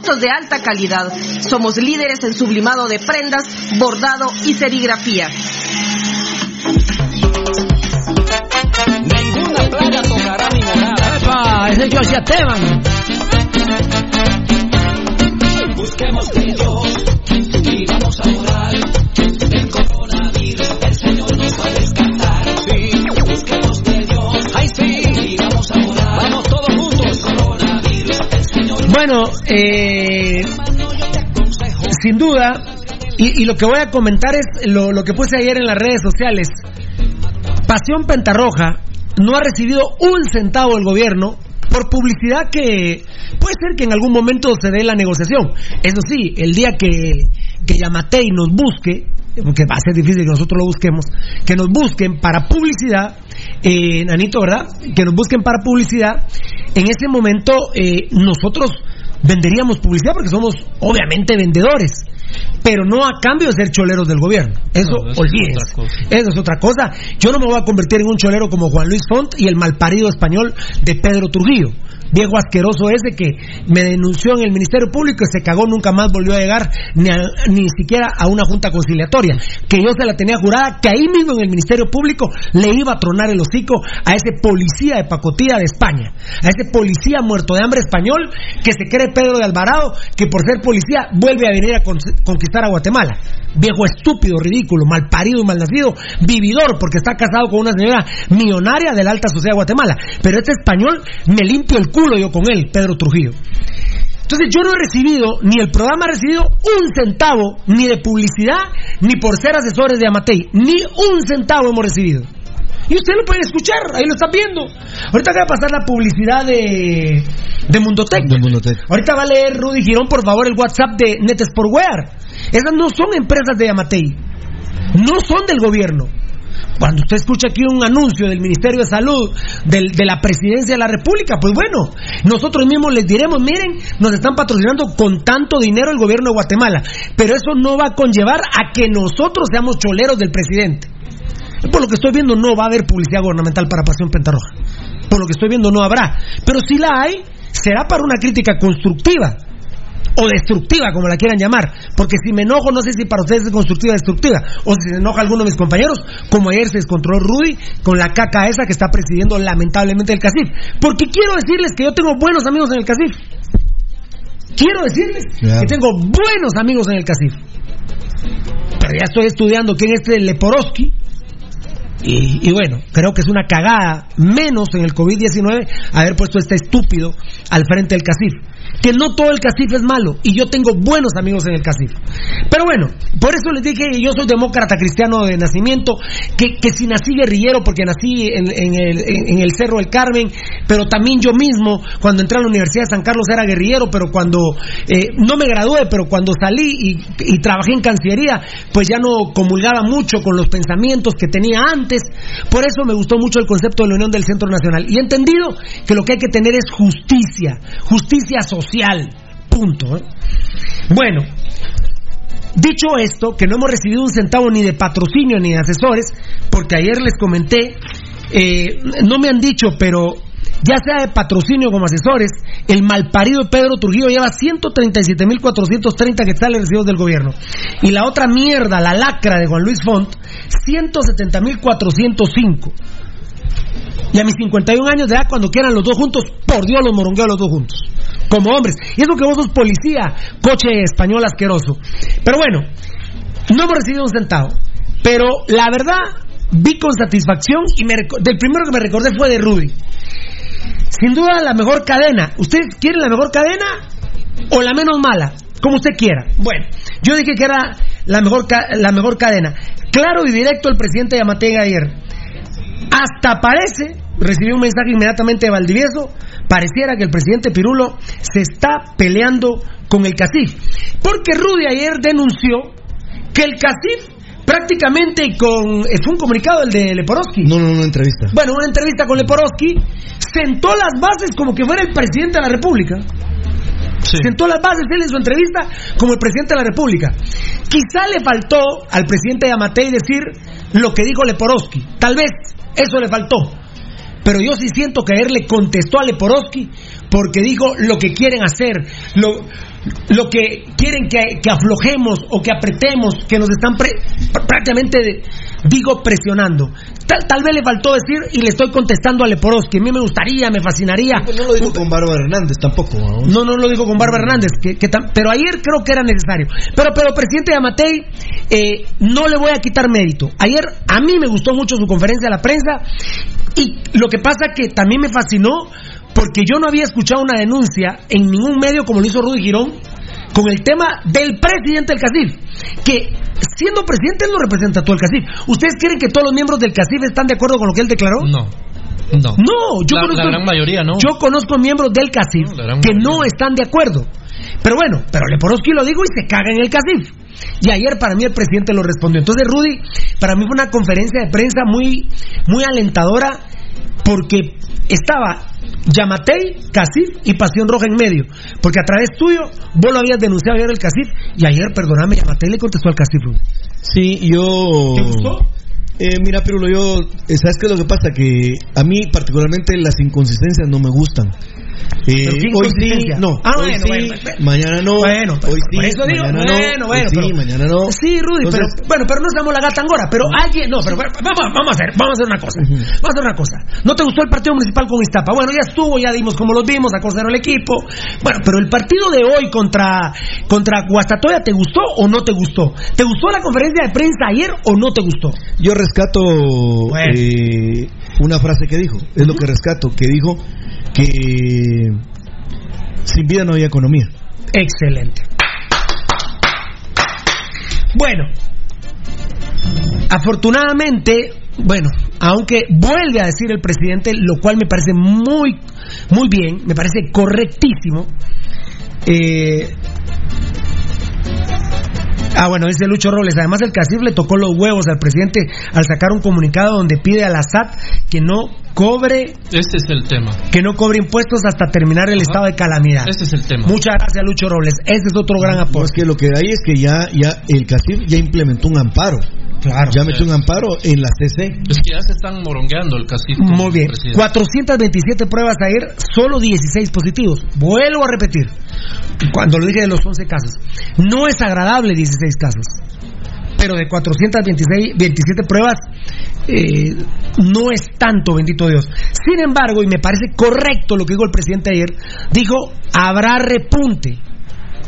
de alta calidad. Somos líderes en sublimado de prendas, bordado y serigrafía. Ninguna playa tocará mi morada. ¡Epa! Ese es Josia Teban. Busquemos de Bueno, eh, sin duda, y, lo que voy a comentar es lo, lo que puse ayer en las redes sociales. Pasión Pentarroja no ha recibido un centavo del gobierno por publicidad que puede ser que en algún momento se dé la negociación. Eso sí, el día que, que Yamatei nos busque, porque va a ser difícil que nosotros lo busquemos, que nos busquen para publicidad, eh, Nanito, ¿verdad? Que nos busquen para publicidad. En ese momento eh, nosotros venderíamos publicidad porque somos obviamente vendedores, pero no a cambio de ser choleros del gobierno. Eso, No, eso es olvídense. otra cosa. Eso es otra cosa. Yo no me voy a convertir en un cholero como Juan Luis Font y el malparido español de Pedro Trujillo. Viejo asqueroso ese que me denunció en el Ministerio Público y se cagó, nunca más volvió a llegar ni, a- ni siquiera a una junta conciliatoria. Que yo se la tenía jurada que ahí mismo en el Ministerio Público le iba a tronar el hocico a ese policía de pacotilla de España, a ese policía muerto de hambre español que se cree Pedro de Alvarado, que por ser policía vuelve a venir a con- conquistar a Guatemala. Viejo estúpido, ridículo, malparido y malnacido, vividor, porque está casado con una señora millonaria de la alta sociedad de Guatemala. Pero este español me limpio el culo yo con él, Pedro Trujillo. Entonces yo no he recibido, ni el programa ha recibido un centavo, ni de publicidad, ni por ser asesores de Amatei. Ni un centavo hemos recibido. Y usted lo puede escuchar, ahí lo está viendo. Ahorita acaba de pasar la publicidad de, de Mundotec. De Mundotec. Ahorita va a leer Rudy Girón, por favor, el WhatsApp de Netsportwear. Esas no son empresas de Amatei. No son del gobierno. Cuando usted escucha aquí un anuncio del Ministerio de Salud, del- de la Presidencia de la República, pues bueno, nosotros mismos les diremos, miren, nos están patrocinando con tanto dinero el gobierno de Guatemala, pero eso no va a conllevar a que nosotros seamos choleros del presidente. Por lo que estoy viendo no va a haber publicidad gubernamental para Pasión Pentarroja. Por lo que estoy viendo no habrá. Pero si la hay, será para una crítica constructiva o destructiva, como la quieran llamar. Porque si me enojo, no sé si para ustedes es constructiva o destructiva. O si se enoja alguno de mis compañeros, como ayer se descontroló Rudy con la caca esa que está presidiendo lamentablemente el CACIF. Porque quiero decirles que yo tengo buenos amigos en el CACIF. Quiero decirles que tengo buenos amigos en el CACIF. Pero ya estoy estudiando quién es este Leporowski. Y, y bueno, creo que es una cagada, menos en el COVID-19, haber puesto este estúpido al frente del CACIF. Que no todo el CACIF es malo, y yo tengo buenos amigos en el CACIF. Pero bueno, por eso les dije, yo soy demócrata cristiano de nacimiento, que, que si nací guerrillero, porque nací en, en el, en- en el Cerro del Carmen, pero también yo mismo, cuando entré a la Universidad de San Carlos era guerrillero, pero cuando eh, no me gradué, pero cuando salí y, y trabajé en Cancillería, pues ya no comulgaba mucho con los pensamientos que tenía antes. Por eso me gustó mucho el concepto de la Unión del Centro Nacional. Y he entendido que lo que hay que tener es justicia, justicia social. Punto. ¿eh? Bueno, Dicho esto, que no hemos recibido un centavo ni de patrocinio ni de asesores, porque ayer les comenté, eh, no me han dicho, pero ya sea de patrocinio como asesores, el malparido Pedro Trujillo lleva 137.430 quetzales recibidos del gobierno. Y la otra mierda, la lacra de Juan Luis Font, 170.405. Y a mis 51 años de edad, cuando quieran los dos juntos, por Dios los morongueo los dos juntos. Como hombres. Y eso que vos sos policía, coche español asqueroso. Pero bueno, no hemos recibido un centavo. Pero la verdad, vi con satisfacción y me del primero que me recordé fue de Rudy. Sin duda la mejor cadena. ¿Ustedes quieren la mejor cadena o la menos mala? Como usted quiera. Bueno, yo dije que era la mejor, la mejor cadena. Claro y directo el presidente Yamatega ayer. Hasta parece, recibí un mensaje inmediatamente de Valdivieso, pareciera que el presidente Pirulo se está peleando con el CACIF. Porque Rudy ayer denunció que el CACIF prácticamente con... Fue un comunicado el de Leporowski. No, no, no, entrevista. Bueno, una entrevista con Leporowski, sentó las bases como que fuera el presidente de la República. Sentó las bases él en su entrevista como el presidente de la República. Quizá le faltó al presidente Yamatei decir lo que dijo Leporowski. Tal vez eso le faltó. Pero yo sí siento que ayer le contestó a Leporowski porque dijo lo que quieren hacer, lo, lo que quieren que, que aflojemos o que apretemos, que nos están pre- pr- prácticamente, digo, presionando. Tal, tal vez le faltó decir y le estoy contestando a Leporowski. A mí me gustaría, me fascinaría. No lo dijo con Bárbara Hernández tampoco. ¿no? No, no lo dijo con Bárbara Hernández, que, que tam- pero ayer creo que era necesario. Pero, pero presidente Yamatei, eh, no le voy a quitar mérito. Ayer a mí me gustó mucho su conferencia a la prensa y lo que pasa que también me fascinó porque yo no había escuchado una denuncia en ningún medio como lo hizo Rudy Girón con el tema del presidente del CACIF, que siendo presidente él no representa a todo el CACIF. ¿Ustedes creen que todos los miembros del CACIF están de acuerdo con lo que él declaró? No. No. No, yo La- conozco, la gran mayoría no. Yo conozco miembros del CACIF No, que no. están de acuerdo. Pero bueno, pero Leporowski lo digo y se caga en el CACIF. y ayer para mí el presidente lo respondió. Entonces, Rudy, para mí fue una conferencia de prensa muy, muy alentadora porque estaba Yamatei, Casif y Pasión Roja en medio. Porque a través tuyo, vos lo habías denunciado ayer el Casif y ayer, perdóname, Yamatei le contestó al Casif. Sí, yo. ¿Te gustó? Eh, mira, pero yo, eh, ¿sabes qué es lo que pasa? Que a mí particularmente las inconsistencias no me gustan. Eh, ¿Pero qué hoy sí, no, Ah, hoy bueno, sí, bueno, bueno. mañana no, Bueno, pero hoy sí, por eso digo, mañana bueno, no, bueno, hoy sí, pero- mañana no. Sí, Rudy, Entonces, pero bueno, pero no estamos la gata angora, pero alguien, no, pero vamos, vamos a hacer, vamos a hacer una cosa, vamos a hacer una cosa. ¿No te gustó el partido municipal con Iztapa? Bueno, ya estuvo, ya dimos como los vimos, a cero el equipo. Bueno, pero el partido de hoy contra contra Guastatoya, ¿te gustó o no te gustó? ¿Te gustó la conferencia de prensa ayer o no te gustó? Yo rescato eh, una frase que dijo, es lo que rescato, que dijo que sin vida no hay economía. Excelente. Bueno, afortunadamente, bueno, aunque vuelve a decir el presidente, lo cual me parece muy, muy bien, me parece correctísimo. eh, Ah, bueno, dice Lucho Robles. Además, el CACIF le tocó los huevos al presidente al sacar un comunicado donde pide a la SAT que no cobre, Este es el tema. que no cobre impuestos hasta terminar el Ajá. estado de calamidad. Este es el tema. Muchas gracias, Lucho Robles. Ese es otro gran No, aporte. es que lo que hay es que ya, ya el CACIF ya implementó un amparo. Claro. Ya metió un amparo en la CC. Es que ya se están morongueando el casito. Muy bien. presidente. 427 pruebas ayer, solo 16 positivos. Vuelvo a repetir, cuando lo dije de los 11 casos. No es agradable 16 casos. Pero de 426, 27 pruebas, eh, no es tanto, bendito Dios. Sin embargo, y me parece correcto lo que dijo el presidente ayer, dijo, habrá repunte.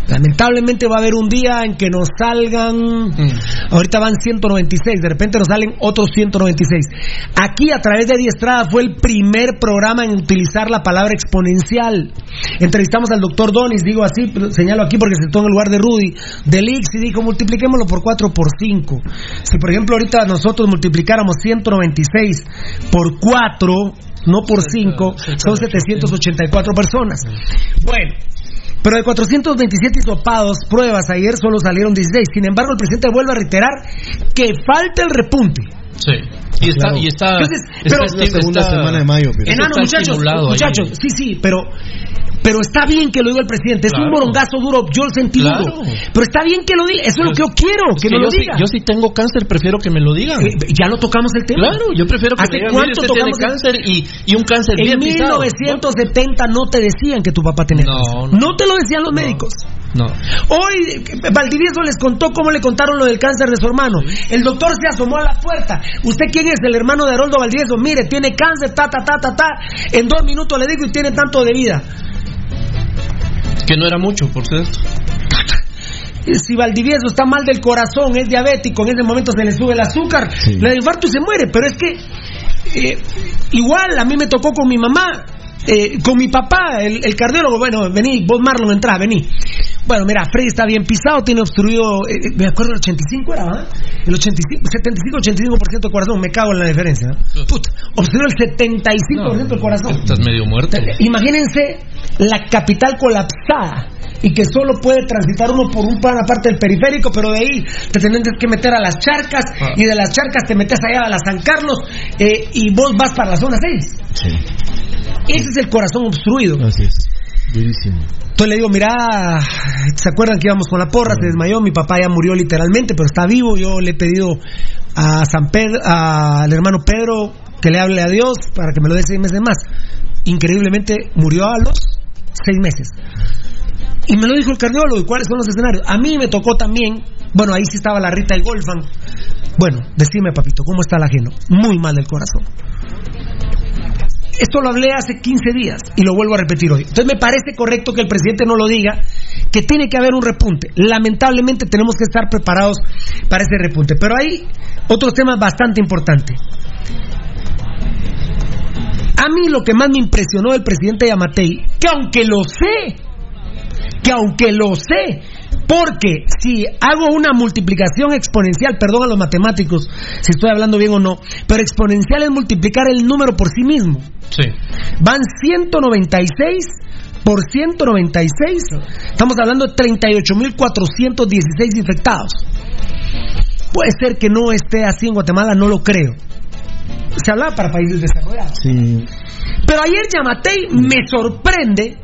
Lamentablemente va a haber un día en que nos salgan, ahorita van 196, de repente nos salen otros 196. Aquí a través de Diestrada fue el primer programa en utilizar la palabra exponencial. Entrevistamos al doctor Donis, digo así, pero señalo aquí porque se sentó en el lugar de Rudy, del Ix y dijo multipliquémoslo por 4 por 5. Si por ejemplo ahorita nosotros multiplicáramos 196 por 4, no por 5, son 784 personas. Bueno. Pero de 427 hisopados, pruebas, ayer solo salieron 16. Sin embargo, el presidente vuelve a reiterar que falta el repunte. Sí. Y está, Claro. y está, Entonces, está pero- esti- La segunda está- semana de mayo. pero- Enano, muchachos, ahí. muchachos, sí, sí, pero, pero está bien que lo diga el presidente. Es un morongazo duro, yo lo sentí Claro. duro. Pero está bien que lo diga, eso es lo que yo quiero, que, no yo lo diga. yo si tengo cáncer, prefiero que me lo digan. Eh, ya lo tocamos el tema. Claro, yo prefiero que ¿Hace me digan, cuánto tiene tocamos el- cáncer y, y un cáncer En bien pisado. 1970 no te decían que tu papá tenía No, cáncer. no. No te lo decían los médicos. No. Hoy Valdivieso les contó cómo le contaron lo del cáncer de su hermano. El doctor se asomó a la puerta. ¿Usted quién es? El hermano de Haroldo Valdivieso. Mire, tiene cáncer, ta, ta, ta, ta, ta. En dos minutos le digo y tiene tanto de vida. Que no era mucho, por cierto. Si Valdivieso está mal del corazón, es diabético, en ese momento se le sube el azúcar, Sí. le infarto y se muere. Pero es que eh, igual a mí me tocó con mi mamá. eh, con mi papá, el, el cardiólogo, bueno, vení, vos Marlon, entrá, vení. Bueno, mira, Freddy está bien pisado, tiene obstruido, eh, eh, me acuerdo el 85 era, ¿ah? El 85, 75-85% del corazón, me cago en la diferencia, ¿no? Puta, obstruido el 75% del corazón. Estás medio muerto. Imagínense la capital colapsada y que solo puede transitar uno por un una parte del periférico, pero de ahí te tienes que meter a las charcas Ah. y de las charcas te metes allá a la San Carlos eh, y vos vas para la zona 6. Sí, Ese es el corazón obstruido. así es. Durísimo. Entonces le digo, mira, ¿se acuerdan que íbamos con la porra? Se desmayó, mi papá ya murió literalmente, pero está vivo. Yo le he pedido a San Pedro, al hermano Pedro, que le hable a Dios para que me lo dé seis meses más. Increíblemente murió a los seis meses. Y me lo dijo el cardiólogo, ¿y cuáles son los escenarios? A mí me tocó también, bueno, ahí sí estaba la Rita y Golfan. Bueno, decime, papito, ¿cómo está el ajeno? Muy mal del corazón. Esto lo hablé hace 15 días y lo vuelvo a repetir hoy. Entonces me parece correcto que el presidente no lo diga, que tiene que haber un repunte. Lamentablemente tenemos que estar preparados para ese repunte. Pero hay otros temas bastante importantes. A mí lo que más me impresionó del presidente Yamatei, que aunque lo sé, que aunque lo sé, porque si hago una multiplicación exponencial, perdón a los matemáticos si estoy hablando bien o no, pero exponencial es multiplicar el número por sí mismo. Sí. Van 196 por 196, estamos hablando de 38.416 infectados. Puede ser que no esté así en Guatemala, no lo creo. Se hablaba para países desarrollados. Sí. Pero ayer Yamatei me sorprende,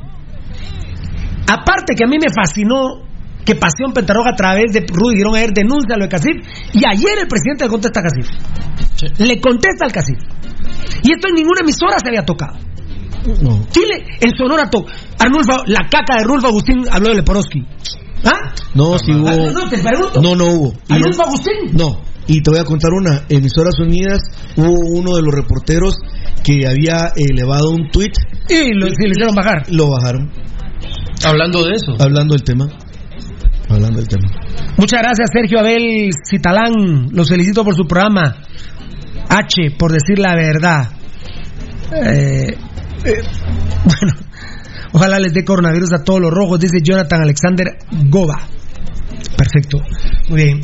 aparte que a mí me fascinó que Pasión Pentarroja a través de Rudy Girón ayer denuncia lo de Casif, y ayer el presidente le contesta a Casif. Le contesta al Casif. Y esto en ninguna emisora se había tocado. No. Chile, en Sonora, to Arnulfo, la caca de Rulfo Agustín habló de Leporowski. ¿Ah? No, sí hubo. Ah, no, te pregunto. No, no hubo. No- ¿Arnulfo Agustín? No. Y te voy a contar una. En Emisoras Unidas hubo uno de los reporteros que había elevado un tweet. Y lo, le hicieron bajar. Lo bajaron. Hablando de eso. Hablando del tema. Hablando del tema. Muchas gracias, Sergio Abel Citalán. Los felicito por su programa. H, por decir la verdad. Eh, eh, bueno, ojalá les dé coronavirus a todos los rojos, dice Jonathan Alexander Goba. Perfecto. Muy bien.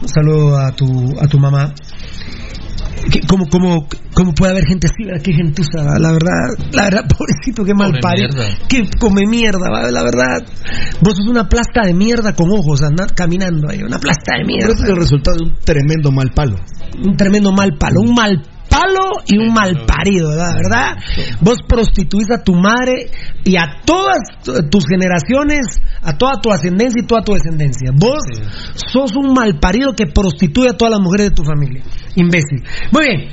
Un saludo a tu, a tu mamá. ¿Qué- ¿Cómo, cómo, ¿Cómo puede haber gente así? ¿verdad? Qué gentuza, ¿va? la verdad, la verdad, pobrecito, qué mal Come parido. mierda. Que come mierda, ¿va? la verdad. Vos sos una plasta de mierda con ojos, andad caminando ahí, una plasta de Pero ese es mierda. el resultado de un tremendo mal palo. Un tremendo mal palo, un mal palo y un mal parido, ¿verdad? ¿verdad? Vos prostituís a tu madre y a todas tu- tus generaciones, a toda tu ascendencia y toda tu descendencia. Vos sos un mal parido que prostituye a todas las mujeres de tu familia. Imbécil. Muy bien.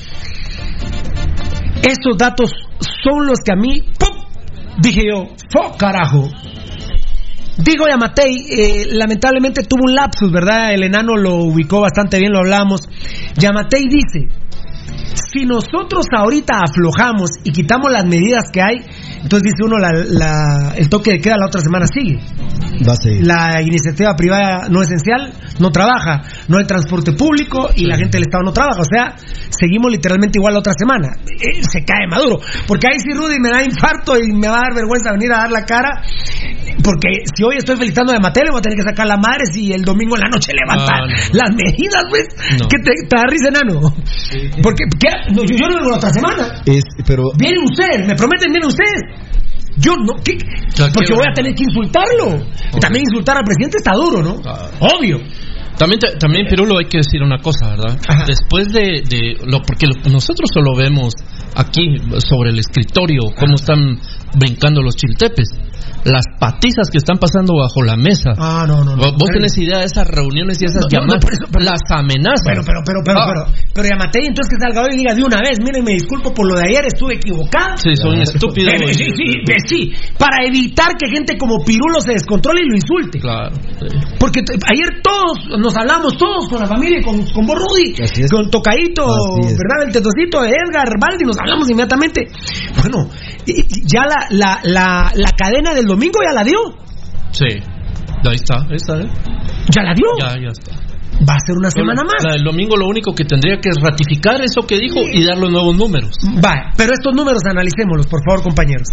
Estos datos son los que a mí, ¡pum! dije yo, ¡fo carajo! Digo Yamatei, eh, lamentablemente tuvo un lapsus, ¿verdad? El enano lo ubicó bastante bien, lo hablamos. Yamatei dice, si nosotros ahorita aflojamos y quitamos las medidas que hay, entonces dice uno, la, la- el toque de queda la otra semana sigue. Va a seguir. La iniciativa privada no esencial no trabaja, no hay transporte público y la gente del Estado no trabaja. O sea, seguimos literalmente igual la otra semana. Eh, se cae Maduro. Porque ahí sí Rudy me da infarto y me va a dar vergüenza venir a dar la cara. Porque si hoy estoy felicitando a Mateo, voy a tener que sacar la madre si el domingo en la noche levanta No, no, no. las medidas, pues. Que te, te da risa, enano. Porque ¿qué? No, yo, yo no vengo la otra semana. Es, pero Vienen ustedes, me prometen, vienen ustedes. Yo no, Porque voy a tener que insultarlo. También insultar al presidente está duro, ¿no? Ah. Obvio. También, te- también Pirulo, hay que decir una cosa, ¿verdad? Ajá. Después de, de lo, porque lo- nosotros solo vemos aquí sobre el escritorio cómo están brincando los chiltepes, las patizas que están pasando bajo la mesa. Ah, no, no, no. Vos tenés idea de esas reuniones y esas No, no, no, llamadas, eso- por- las amenazas. Pero, pero, pero, pero, Ah. pero, pero Yamatei, entonces que salga hoy y diga de una vez, miren, me disculpo por lo de ayer, estuve equivocado. Sí, son estúpidos. Pero, sí, sí, sí, para evitar que gente como Pirulo se descontrole y lo insulte. Claro. sí. Porque ayer todos nos hablamos, todos con la familia, con, con vos, Rudy, con Tocadito. ¿verdad? El tetocito de Edgar, Baldi, nos hablamos inmediatamente. Bueno, y- y ya la, la, la, la cadena del domingo ya la dio. Sí. Ahí está, ahí está. ¿eh? Ya la dio. Ya, ya está. Va a ser una semana más. La del domingo lo único que tendría que es ratificar eso que dijo y dar los nuevos números. Va, pero estos números analicémoslos, por favor, compañeros.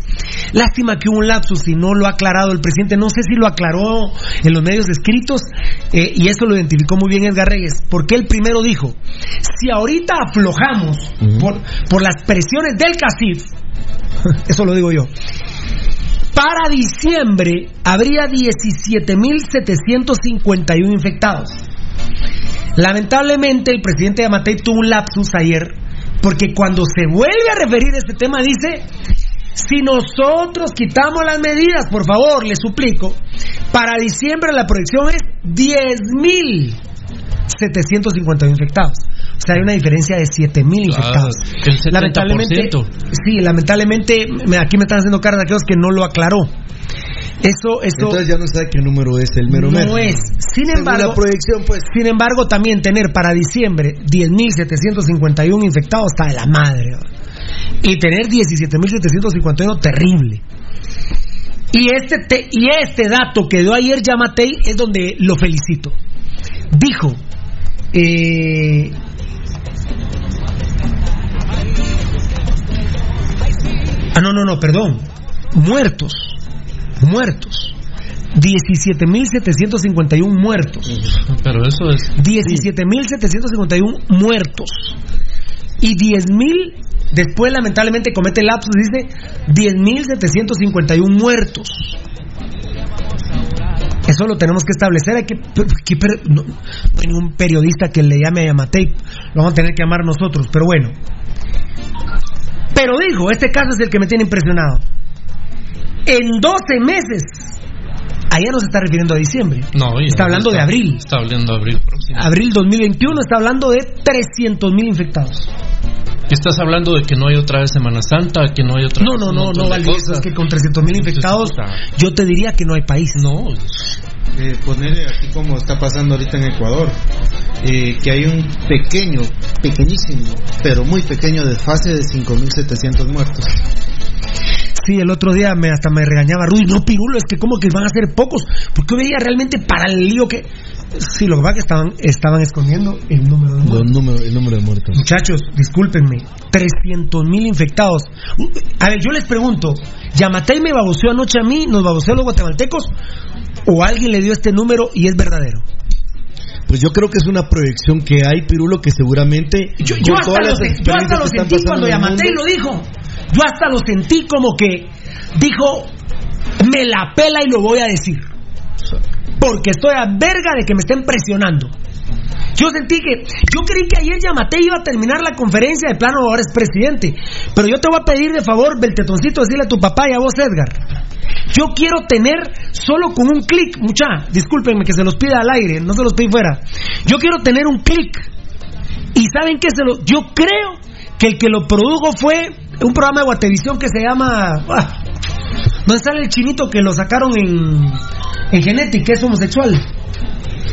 Lástima que hubo un lapsus y no lo ha aclarado el presidente. No sé si lo aclaró en los medios escritos eh, y eso lo identificó muy bien Edgar Reyes, porque él primero dijo: si ahorita aflojamos por, por las presiones del CACIF, eso lo digo yo. Para diciembre habría 17.751 infectados. Lamentablemente el presidente Yamatei tuvo un lapsus ayer porque cuando se vuelve a referir a este tema dice, si nosotros quitamos las medidas, por favor, le suplico, para diciembre la proyección es 10.751 infectados. O sea, hay una diferencia de 7.000 infectados. el 70%. Lamentablemente, sí, lamentablemente me- aquí me están haciendo caras de aquellos que no lo aclaró. Eso, eso entonces ya no sabe qué número es el mero no mero. es. Sin embargo, la proyección, pues. sin embargo, también tener para diciembre 10.751 infectados está de la madre. Y tener 17.751 terrible. Y este, te- y este dato que dio ayer Yamatei es donde lo felicito. Dijo, eh, ah, no, no, no, perdón. Muertos. Muertos. 17.751 muertos. Pero eso es. 17.751 muertos y 10.000 Después, lamentablemente, comete lapsus y dice 10.751 muertos. Eso lo tenemos que establecer. Hay que, que- no, no hay ningún periodista que le llame a Yamatei. Lo vamos a tener que llamar nosotros, pero bueno. Pero dijo, este caso es el que me tiene impresionado. En 12 meses, allá no se está refiriendo a diciembre. No, y- está hablando de abril. Está hablando de abril próximo. Abril 2021 está hablando de 300 mil infectados. ¿Qué estás hablando de que no hay otra vez Semana Santa, que no hay otra No, vez no, un no, no, Valdés, cosas? es que con 300 mil infectados, yo te diría que no hay país. No, eh, poner aquí como está pasando ahorita en Ecuador, eh, que hay un pequeño, pequeñísimo, pero muy pequeño desfase de 5.700 muertos. Sí, el otro día me, hasta me regañaba Rudy, no, Pirulo, es que como que van a ser pocos, porque veía realmente para el lío que... Sí, lo que pasa es que estaban, estaban escondiendo el número de muertos. números, el número de muertos. Muchachos, discúlpenme, 300 mil infectados. A ver, yo les pregunto, ¿Yamatei me baboseó anoche a mí, nos baboseó a los guatemaltecos? ¿O alguien le dio este número y es verdadero? Pues yo creo que es una proyección que hay, Pirulo, que seguramente. Yo, hasta lo, se- yo hasta sentí cuando Yamatei lo dijo. Yo hasta lo sentí como que dijo, me la pela y lo voy a decir. Porque estoy a verga de que me estén presionando. Yo sentí que, yo creí que ayer Yamatei iba a terminar la conferencia de plano ahora es presidente. Pero yo te voy a pedir de favor, Beltetoncito, decirle a tu papá y a vos, Edgar. Yo quiero tener solo con un clic, mucha, discúlpenme que se los pida al aire, no se los pedí fuera. Yo quiero tener un clic y saben que se lo, yo creo que el que lo produjo fue un programa de Guatevisión que se llama, ah, ¿dónde sale el chinito que lo sacaron en, en Genetic, que es homosexual?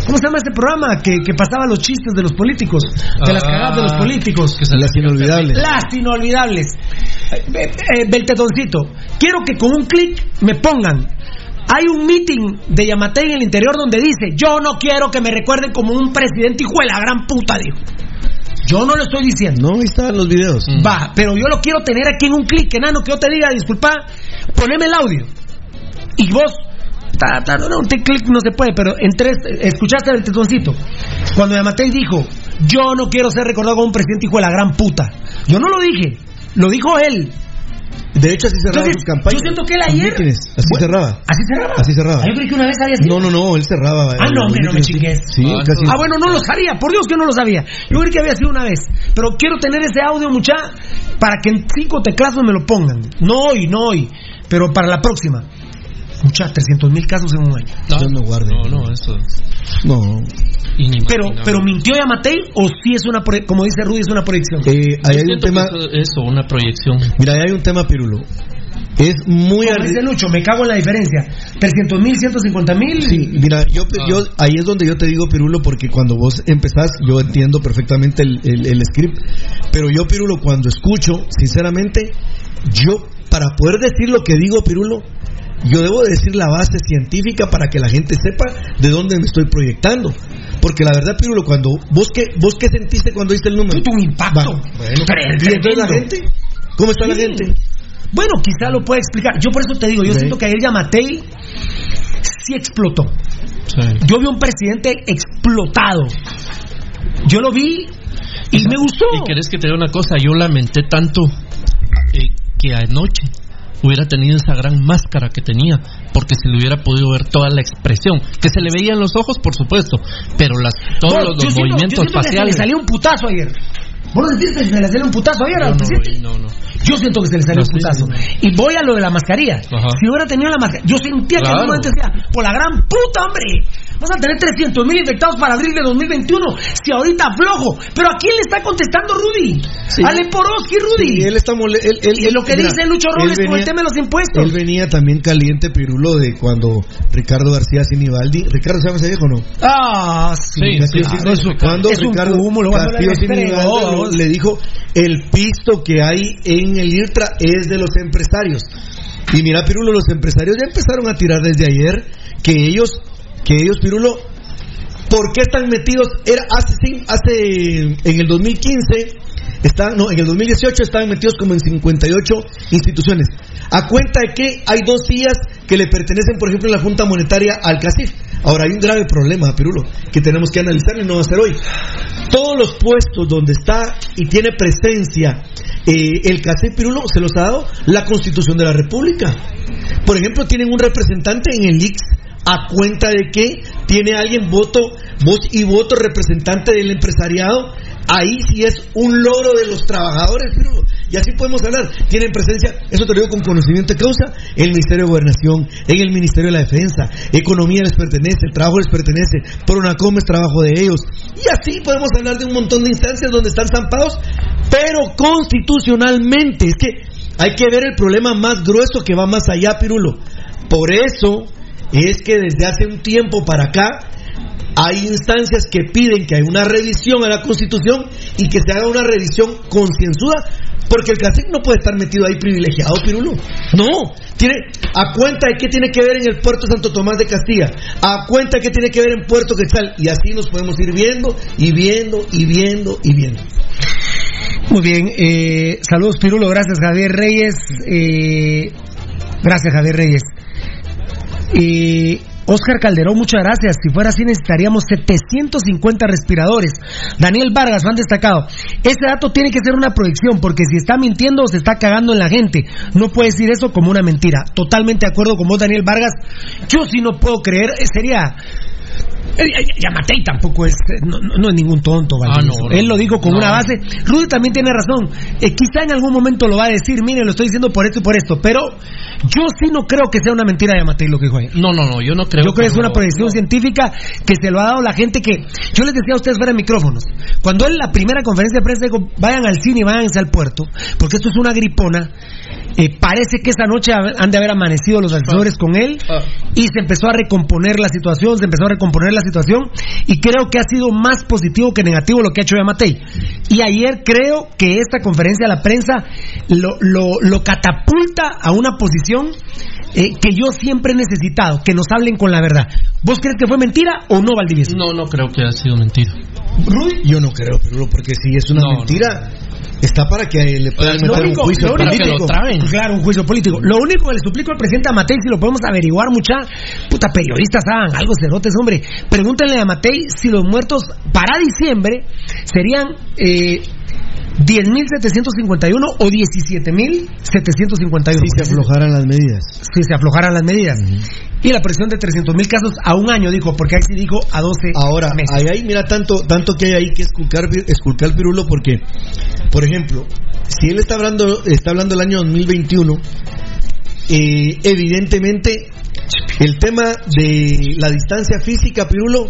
¿Cómo se llama este programa que, que pasaba los chistes de los políticos? De las Ah, cagadas de los políticos. que Las inolvidables. Las inolvidables. Eh, eh, Beltetoncito, quiero que con un clic me pongan. Hay un meeting de Yamatei en el interior donde dice: Yo no quiero que me recuerden como un presidente hijo de la gran puta, dijo. Yo no lo estoy diciendo. No, ahí estaban los videos. Mm. Va, pero yo lo quiero tener aquí en un clic, enano, que yo te diga, disculpa, poneme el audio. Y vos, ta, ta, no, no, un clic no se puede, pero en tres, escuchaste el tetoncito. Cuando Yamatei dijo, yo no quiero ser recordado como un presidente hijo de la gran puta. Yo no lo dije, lo dijo él. De hecho, así cerraba Entonces, sus campañas. yo siento que él ayer-. Así Bueno, cerraba. ¿Así cerraba? Así cerraba. Ah, yo creí que una vez había sido. No, no, no, él cerraba. Ah, eh, no, hombre, no me chingues. Sí, Ah, casi. Ah, bueno, no lo sabía, por Dios que no lo sabía. Yo creí que había sido una vez. Pero quiero tener ese audio, mucha, para que en cinco teclados me lo pongan. No hoy, no hoy, pero para la próxima. Mucha, 300 mil casos en un año. No, Dios no guarde. No, no, eso es No. Pero, pero mintió Yamatei o sí es una, como dice Rudy, es una proyección. Eh, ahí hay un tema. eso, una proyección. Mira, ahí hay un tema, Pirulo. Es muy Como dice Lucho, me cago en la diferencia. 300 mil, 150 mil. Sí, mira, yo, Ah. yo ahí es donde yo te digo, Pirulo, porque cuando vos empezás, yo entiendo perfectamente el, el- el script, pero yo, Pirulo, cuando escucho, sinceramente, yo, para poder decir lo que digo, Pirulo, yo debo decir la base científica para que la gente sepa de dónde me estoy proyectando. Porque la verdad, Pirulo, cuando vos qué, vos qué sentiste cuando viste el número? Un impacto. Va, bueno, Tre- ¿y entonces la gente? ¿Cómo está la gente? Bueno, quizá lo pueda explicar. Yo por eso te digo, yo siento que ayer Yamatei sí explotó. Sí. Yo vi un presidente explotado. Yo lo vi y me gustó. Y querés que te diga una cosa, yo lamenté tanto eh, que anoche hubiera tenido esa gran máscara que tenía, porque se le hubiera podido ver toda la expresión, que se le veía en los ojos, por supuesto, pero las todos Bueno, los, yo siento- movimientos faciales. le salió un putazo ayer. ¿Vos no sentiste que se le salió un putazo ayer al no, presidente? vi, no, no. Yo siento que se le salió un sí, putazo. sí, sí. Y voy a lo de la mascarilla. Ajá. Si hubiera tenido la mascarilla, yo sentía que en Claro. un momento decía, por la gran puta, hombre, vas a tener 300 mil infectados para abril de 2021. Si ahorita aflojo. Pero ¿a quién le está contestando Rudy? Sí. A Leporoski, Rudy. Y él está mole- él, él- Y lo que mira, dice Lucho Robles con el tema de los impuestos. Él venía también caliente, Pirulo, de cuando Ricardo García Sinibaldi. ¿Ricardo se llama ese viejo o no? Ah, sí. Sí, sí, un- cuando Ricardo cúmulo, cuando Castillo Sinibaldi le dijo el pisto que hay en el IRTRA es de los empresarios. Y mira, Pirulo, los empresarios ya empezaron a tirar desde ayer que ellos, que ellos, Pirulo, ¿por qué están metidos? Era hace, hace en el 2015 Están, no, en el 2018 estaban metidos como en 58 instituciones. A cuenta de que hay dos días que le pertenecen, por ejemplo, en la Junta Monetaria al CACIF. Ahora hay un grave problema, Pirulo, que tenemos que analizar y no va a ser hoy. Todos los puestos donde está y tiene presencia eh, el CACIF Pirulo se los ha dado la Constitución de la República. Por ejemplo, tienen un representante en el IX a cuenta de que tiene alguien voto, voz y voto representante del empresariado. Ahí sí es un logro de los trabajadores, Pirulo. Y así podemos hablar. Tienen presencia, eso te lo digo con conocimiento de causa, el Ministerio de Gobernación, en el Ministerio de la Defensa, Economía les pertenece, Trabajo les pertenece, Pronacom es trabajo de ellos. Y así podemos hablar de un montón de instancias donde están zampados, pero constitucionalmente. Es que hay que ver el problema más grueso que va más allá, Pirulo. Por eso es que desde hace un tiempo para acá hay instancias que piden que haya una revisión a la Constitución y que se haga una revisión concienzuda, porque el CACIC no puede estar metido ahí privilegiado, Pirulo. No, tiene a cuenta de qué tiene que ver en el puerto Santo Tomás de Castilla, a cuenta de qué tiene que ver en Puerto Quetzal, y así nos podemos ir viendo y viendo y viendo y viendo. Muy bien, eh, saludos Pirulo, gracias Javier Reyes. Eh, gracias Javier Reyes. Y Oscar Calderón, muchas gracias. Si fuera así necesitaríamos 750 respiradores. Daniel Vargas, han destacado. Ese dato tiene que ser una proyección porque si está mintiendo se está cagando en la gente. No puede decir eso como una mentira. Totalmente de acuerdo con vos, Daniel Vargas. Yo sí no puedo creer, eh, sería... Eh, Yamatei tampoco es, eh, no, es ningún tonto. Ah, no. Él lo dijo con No. una base. Rudy también tiene razón. Eh, quizá en algún momento lo va a decir, mire, lo estoy diciendo por esto y por esto, pero yo sí no creo que sea una mentira de Yamatei lo que dijo ayer. No, no, no, yo no creo. Yo creo que es una proyección científica que se lo ha dado la gente que. Yo les decía a ustedes fuera de micrófonos. Cuando él la primera conferencia de prensa dijo, vayan al cine y váyanse al puerto, porque esto es una gripona. eh, parece que esa noche ha- han de haber amanecido los asesores con él Ah. y se empezó a recomponer la situación, se empezó a recomponer la situación y creo que ha sido más positivo que negativo lo que ha hecho Yamatei. Y ayer creo que esta conferencia a la prensa lo, lo- lo catapulta a una posición eh, que yo siempre he necesitado, que nos hablen con la verdad. ¿Vos crees que fue mentira o no, Valdivieso? No, no creo que haya sido mentira. Rudy, yo no creo, Pirulo, porque si es una No, mentira, está para que le puedan meter único- un juicio político. Claro, un juicio político. Lo único que le suplico al presidente a Matei, si lo podemos averiguar, mucha puta periodistas hagan algo, cerotes, hombre. Pregúntenle a Matei si los muertos para diciembre serían eh, 10.751 o 17.751. Si se aflojaran las medidas. Si se aflojaran las medidas. Y la presión de 300.000 casos a un año, dijo, porque ahí sí dijo a 12 Ahora, meses. ahí mira, tanto, tanto que hay ahí que esculcar, esculcar Pirulo, porque, por ejemplo, si él está hablando, está hablando del año 2021, eh, evidentemente el tema de la distancia física, Pirulo,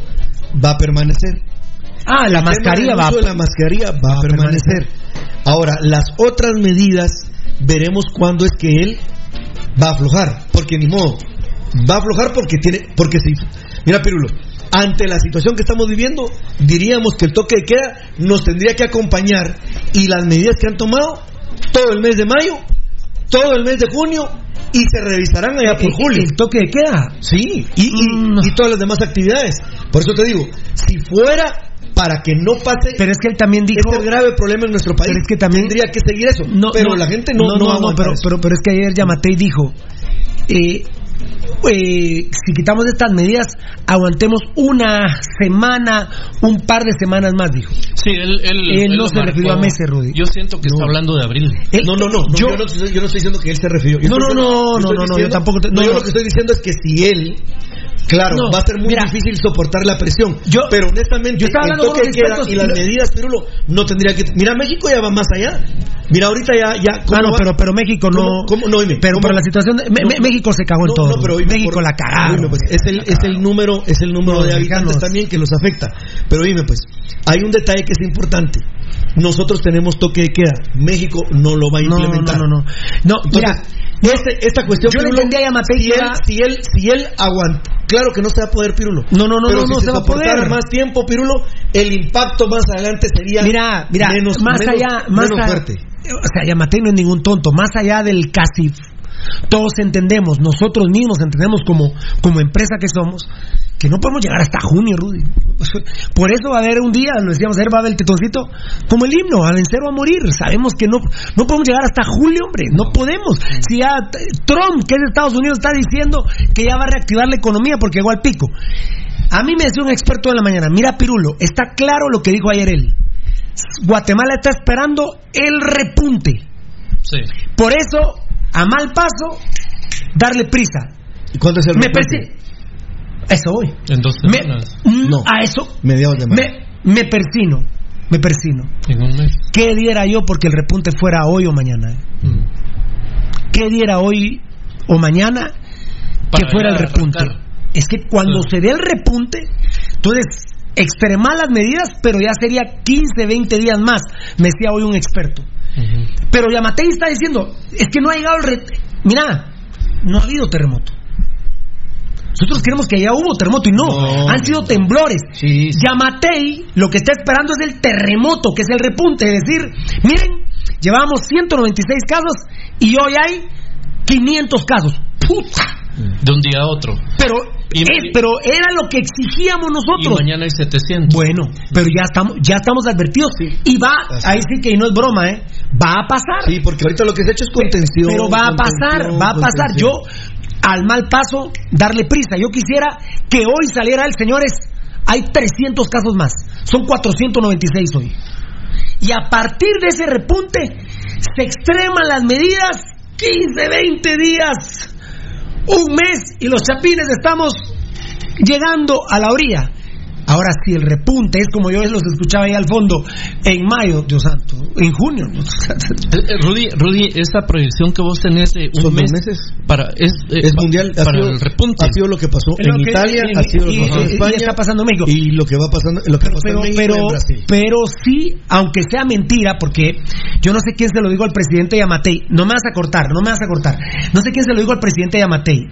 va a permanecer. Ah, la mascarilla va la mascarilla va, a permanecer. Ahora, las otras medidas veremos cuándo es que él va a aflojar, porque ni modo, va a aflojar porque tiene, porque si, mira Pirulo, ante la situación que estamos viviendo, diríamos que el toque de queda nos tendría que acompañar y las medidas que han tomado todo el mes de mayo, todo el mes de junio y se revisarán allá por ¿El- julio. ¿El toque de queda? Sí, y, y- Mm. y todas las demás actividades. Por eso te digo, si fuera para que no pase Pero es que él también dijo... este grave problema en nuestro país, Pero es que también- tendría que seguir eso. No, pero la gente no, no, pero, eso. pero, pero es que ayer Yamatei dijo, eh, eh, si quitamos estas medidas, aguantemos una semana, un par de semanas más, dijo. Sí, él, él, Él no se refirió a meses, Rudy. Yo siento que No. está hablando de abril. Él- no, no, no, no, yo- yo, no, estoy- yo no estoy diciendo que él se refirió. Yo No, no, no, yo no, no, no, yo tampoco te- no, yo no. lo que estoy diciendo es que si él, claro, No, va a ser muy mira. difícil soportar la presión. Yo- pero honestamente, yo estaba el hablando con toque de queda y las medidas, Pirulo, no tendría que. Mira, México ya va más allá. Mira, ahorita ya. ya ¿cómo Ah, no, va? pero, pero México no. ¿Cómo- cómo? No, oíme, pero, pero la situación. de- No. México se cagó en todo. no, pero México por- la cagaron. pues, es, el, es el número, es el número de habitantes también que los afecta. Pero dime, pues, hay un detalle que es importante. Nosotros tenemos toque de queda. México no lo va a No, no, implementar. no, no. No, mira. Entonces, este- esta cuestión, yo le Pirulo, entendí a Yamatei si él, si él, si él aguanta, claro que no se va a poder, Pirulo. No, no, no, Pero no, si no se, se va a poder. más tiempo, Pirulo, el impacto más adelante sería Mira, mira, menos, más menos- allá, más menos a- fuerte. O sea, Yamatei no es ningún tonto. Más allá del CACIF, todos entendemos, nosotros mismos entendemos como, como empresa que somos, que no podemos llegar hasta junio, Rudy. Por eso va a haber un día, lo decíamos ayer, va a haber el tetoncito, como el himno, a vencer o a morir. Sabemos que no, no podemos llegar hasta julio, hombre, no podemos. Si ya Trump, que es de Estados Unidos, está diciendo que ya va a reactivar la economía porque llegó al pico. A mí me decía un experto de la mañana, mira Pirulo, está claro lo que dijo ayer él. Guatemala está esperando el repunte. Sí. Por eso, a mal paso, darle prisa. ¿Y cuándo es el Me repunte? persi- Eso voy. En dos Me- semanas. no, a eso Mediados de mayo. me, me persino. Me persino. En un mes. ¿Qué diera yo porque el repunte fuera hoy o mañana? eh? Mm. ¿Qué diera hoy o mañana que Para fuera ya el repunte? arrancar. Es que cuando Sí. se dé el repunte, entonces extremar las medidas, pero ya sería 15, 20 días más, me decía hoy un experto. Ujú. Pero Yamatei está diciendo, es que no ha llegado el... re- Mira, no ha habido terremoto. Nosotros queremos que ya hubo terremoto y no, No. han sido temblores. Sí, sí. Yamatei lo que está esperando es el terremoto, que es el repunte. Es decir, miren, llevamos 196 casos y hoy hay 500 casos. ¡Puta! De un día a otro. Pero, Y- es- pero era lo que exigíamos Y nosotros. mañana hay 700. Bueno, pero ya estamos, ya estamos advertidos. Y va, Así. ahí sí que y no es broma, ¿eh? Va a pasar. Sí, porque ahorita lo que se ha hecho es contención. Pero va a pasar, va a pasar. Yo, al mal paso, darle prisa. Yo quisiera que hoy saliera el, señores, hay 300 casos más. Son 496 hoy. Y a partir de ese repunte, se extreman las medidas 15, 20 días, un mes, y los chapines estamos llegando a la orilla. Ahora, si el repunte es como yo los escuchaba ahí al fondo, en mayo, Dios santo, en junio. ¿no? Eh, eh, Rudy, Rudy, esa proyección que vos tenés de un Son dos mes meses. para es, eh, Es mundial. ha para sido- el repunte. Ha sido lo que pasó en que- Italia, ha sido lo que pasó en y- y España. está pasando en México. Y lo que va pasando, lo que pasó pero, en México pero, y en Brasil. pero sí, aunque sea mentira, porque yo no sé quién se lo dijo al presidente Yamatei, no me vas a cortar, no me vas a cortar, no sé quién se lo dijo al presidente Yamatei,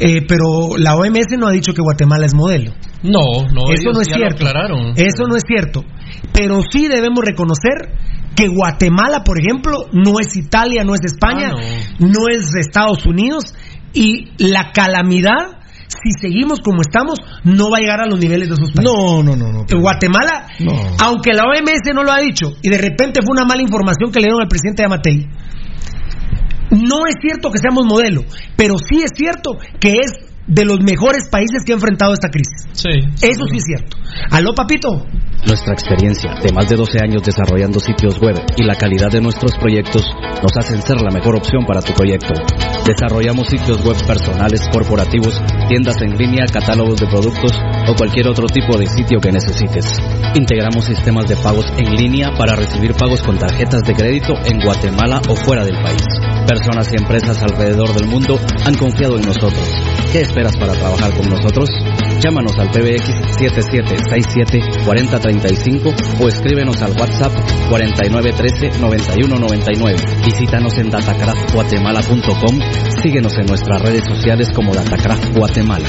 eh, pero la OMS no ha dicho que Guatemala es modelo. No, no, Eso ellos no es ya lo cierto. aclararon. Eso no es cierto. Pero sí debemos reconocer que Guatemala, por ejemplo, no es Italia, no es España, Ah, no. es Estados Unidos y la calamidad, si seguimos como estamos, no va a llegar a los niveles de esos países. No, no, no, no. En Guatemala, No. aunque la OMS no lo ha dicho y de repente fue una mala información que le dieron al presidente Yamatei, no es cierto que seamos modelo, pero sí es cierto que es de los mejores países que ha enfrentado esta crisis. Sí. Eso sí es cierto. Aló, papito. Nuestra experiencia de más de 12 años desarrollando sitios web y la calidad de nuestros proyectos nos hacen ser la mejor opción para tu proyecto. Desarrollamos sitios web personales, corporativos, tiendas en línea, catálogos de productos o cualquier otro tipo de sitio que necesites. Integramos sistemas de pagos en línea para recibir pagos con tarjetas de crédito en Guatemala o fuera del país. Personas y empresas alrededor del mundo han confiado en nosotros. ¿Qué esperas para trabajar con nosotros? Llámanos al PBX 7767-4035 o escríbenos al WhatsApp 4913-9199. Visítanos en datacraftguatemala.com. Síguenos en nuestras redes sociales como Datacraft Guatemala.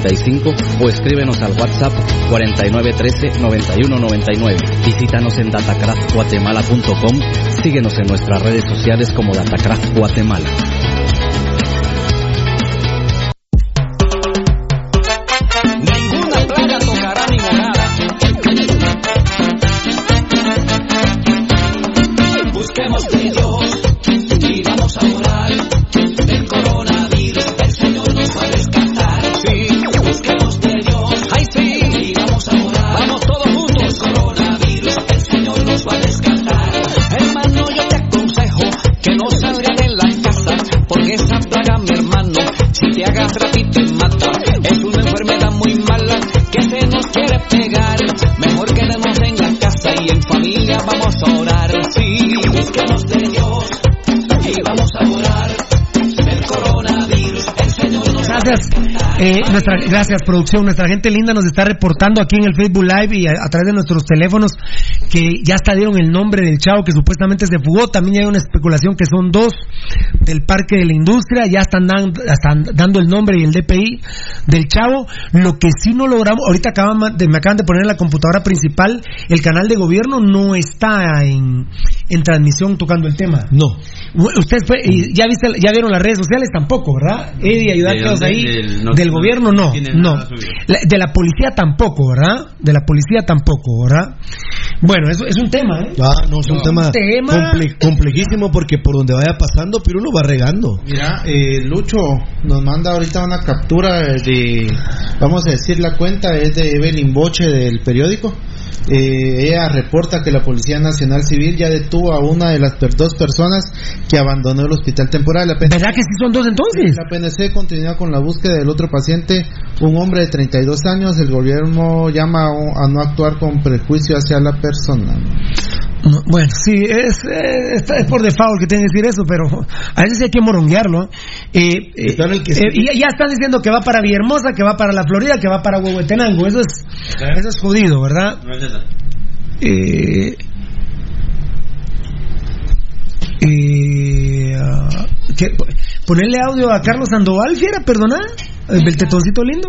7767-4035 o escríbenos al WhatsApp 4913-9199. Visítanos en datacraftguatemala.com. Síguenos en nuestras redes sociales como Datacraft Guatemala. Si te agarra a ti te mata. Es una enfermedad muy mala que se nos quiere pegar. Mejor quedemos en la casa y en familia vamos a orar. Sí, busquemos de Dios y vamos a orar. El coronavirus, el Señor nos gracias. Eh, nuestra, gracias, producción. Nuestra gente linda nos está reportando aquí en el Facebook Live y a, a través de nuestros teléfonos que ya hasta dieron el nombre del chavo que supuestamente se fugó. También hay una especulación que son dos del Parque de la Industria. Ya están, dan- están dando el nombre y el DPI del chavo. Lo que sí no logramos, ahorita acaban de, me acaban de poner en la computadora principal, el canal de gobierno no está en, en transmisión tocando el tema. No. Usted fue, y ya viste, ya vieron las redes sociales tampoco, ¿verdad? Eddie, ayudar ¿De todos dónde? ahí. Del- no- del gobierno no, no. La- de la policía tampoco, ¿verdad? De la policía tampoco, ¿verdad? Bueno, eso es un tema, ¿eh? Ah, no, es un No, tema, un tema- comple- complejísimo porque por donde vaya pasando, Pirulo va regando. Mira, eh, Lucho nos manda ahorita una captura de, vamos a decir, la cuenta es de Evelyn Boche del periódico. Eh, ella reporta que la Policía Nacional Civil ya detuvo a una de las per- dos personas que abandonó el hospital temporal. La PNC, ¿Verdad que sí son dos entonces? la PNC continúa con la búsqueda del otro paciente, un hombre de 32 años. El gobierno llama a no actuar con prejuicio hacia la persona. No, bueno, sí, es, eh, es por default que tienen que decir eso, pero a veces hay que moronguearlo. Eh, eh, eh, y ya- están diciendo que va para Villahermosa, que va para la Florida, que va para Huehuetenango. Eso es, eso es jodido, ¿verdad? No es. Eh, eh, ah, ponerle audio a Carlos Sandoval, fiera, perdona, el tetoncito lindo.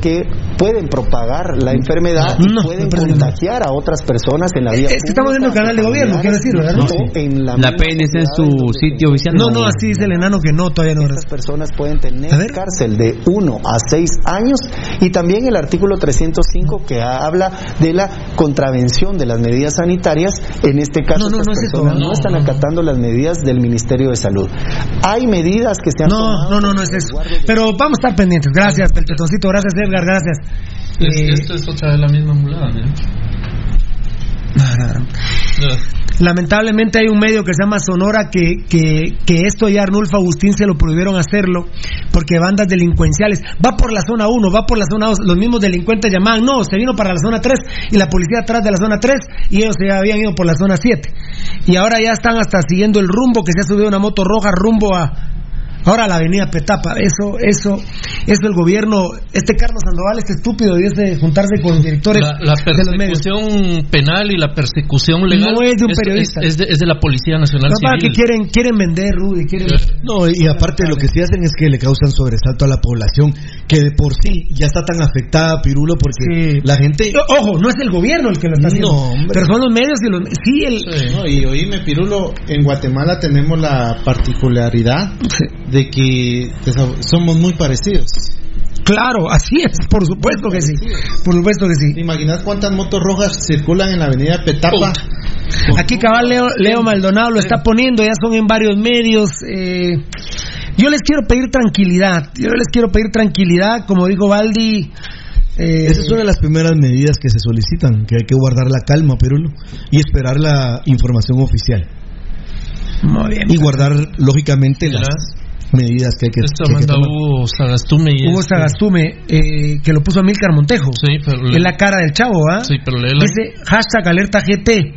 que pueden propagar la enfermedad y pueden contagiar a otras personas en la vía Es que estamos viendo el canal de gobierno, quiero decir, ¿verdad? No, Sí. en la, La PNC en comunidad su sitio oficial. No, no, así dice el enano que no, todavía no. estas personas pueden tener cárcel de 1 a 6 años y también el artículo 305 que habla de la contravención de las medidas sanitarias en este caso No, no, estas no es eso, personas no, están no. acatando las medidas del Ministerio de Salud hay medidas que se han No, tomado no, no, no es eso. Pero vamos a estar pendientes. Gracias, el tetoncito. Gracias, Edgar. Gracias. Es- Eh, esto es otra vez la misma mulada, mira. Lamentablemente hay un medio que se llama Sonora que, que, que esto ya Arnulfo Agustín se lo prohibieron hacerlo porque bandas delincuenciales va por la zona 1, va por la zona 2, los mismos delincuentes llamaban, no, se vino para la zona 3 y la policía atrás de la zona 3 y ellos se habían ido por la zona 7 y ahora ya están hasta siguiendo el rumbo que se ha subido una moto roja rumbo a Ahora la avenida Petapa, eso, eso, eso el gobierno, este Carlos Sandoval, este estúpido, debe juntarse con los directores La, la de los medios. persecución penal y la persecución legal No es de un periodista. Es, de, es de la Policía Nacional No, para que Civil. quieren, quieren vender, Rudy, quieren... No, y aparte lo que sí hacen es que le causan sobresalto a la población, que de por sí ya está tan afectada, Pirulo, porque Sí. la gente... Ojo, no es el gobierno el que lo está haciendo. No, hombre. pero son los medios y los... Sí, el... No, y oíme, Pirulo, en Guatemala tenemos la particularidad de que somos muy parecidos. Claro, así es, por supuesto que sí. Por supuesto que sí. ¿Te imaginas cuántas motos rojas circulan en la avenida Petapa? Aquí cabal Leo, Leo Maldonado lo está poniendo, ya son en varios medios. eh, yo les quiero pedir tranquilidad, yo les quiero pedir tranquilidad, como dijo Baldi. eh, Esa es una de las primeras medidas que se solicitan, que hay que guardar la calma, Pirulo, y esperar la información oficial. Muy bien. Y guardar, lógicamente, las medidas que hay que, que que tomar. Hugo Sagastume Hugo este- Sagastume, eh, que lo puso a Milcar Montejo. Sí, pero le- Es la cara del chavo, ¿ah? Sí, pero léela. Dice hashtag alerta GT.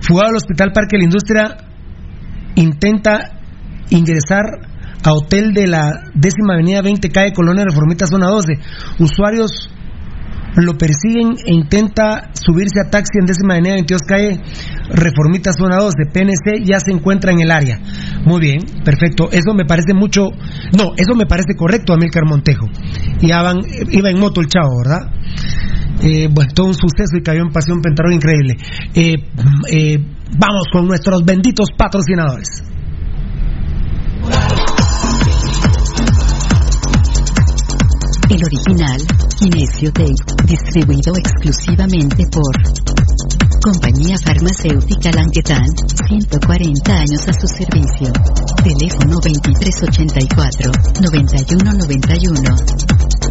Fugado al Hospital Parque de la Industria intenta ingresar a hotel de la décima avenida 20 calle Colonia Reformita zona 12. Usuarios lo persiguen e intenta subirse a taxi en décima avenida 22 calle Reformita zona 12. PNC ya se encuentra en el área. Muy bien, perfecto. Eso me parece mucho. No, eso me parece correcto a Milcar Montejo. Ya iba en moto el chavo, ¿verdad? Eh, bueno, todo un suceso y cayó en pasión pentarón increíble. Eh, mm, eh, vamos con nuestros benditos patrocinadores. El original, Kinesio Tape, distribuido exclusivamente por Compañía Farmacéutica Languetan, 140 años a su servicio. Teléfono 2384-9191.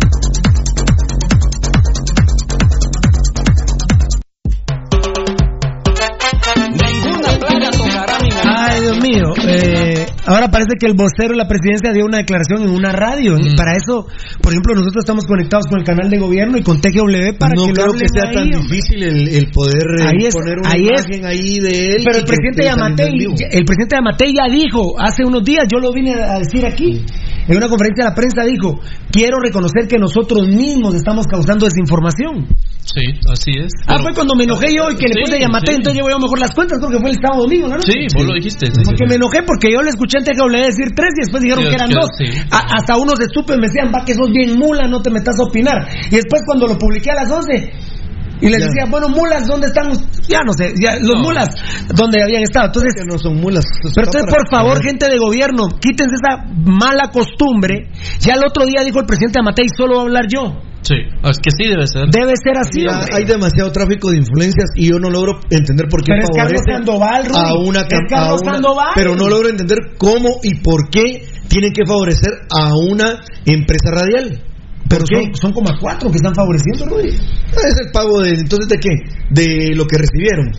Dios mío. eh, ahora parece que el vocero de la presidencia dio una declaración en una radio. Mm. Para eso, por ejemplo, nosotros estamos conectados con el canal de gobierno y con TGW para no que lo creo que sea tan difícil el, el poder eh, Ahí es, poner una ahí es. imagen ahí de él. Pero y el presidente Yamatei, el presidente Yamatei ya dijo hace unos días, yo lo vine a decir aquí, en una conferencia de la prensa dijo, quiero reconocer que nosotros mismos estamos causando desinformación. Sí, así es. Ah, fue cuando me enojé yo y que le Sí, puse a Yamate, sí. entonces llevo yo mejor las cuentas porque fue el sábado domingo, ¿no? Sí, vos lo dijiste. sí, Porque sí. me enojé porque yo le escuché en TGW decir tres y después dijeron que eran que- dos. sí. A- hasta unos estúpidos me decían, va que sos bien mula, no te metas a opinar. Y después cuando lo publiqué a las 11 y les Ya. decía, bueno, mulas, ¿dónde están? us-?" Ya no sé, ya, los No. mulas, ¿dónde habían estado? Entonces, Que no son mulas. pero entonces, por favor, gente de gobierno, quítense esa mala costumbre. Ya el otro día dijo el presidente Amatei, solo va a hablar yo. Sí, es que sí debe ser. Debe ser así, hombre. hay demasiado tráfico de influencias y yo no logro entender por qué Pero es Carlos favorece Sandoval, Rudy. a una Es Carlos a una- Sandoval. pero no logro entender cómo y por qué tienen que favorecer a una empresa radial. Pero son, son como a cuatro que están favoreciendo, Rudy. Es el pago de entonces de qué? De lo que recibieron.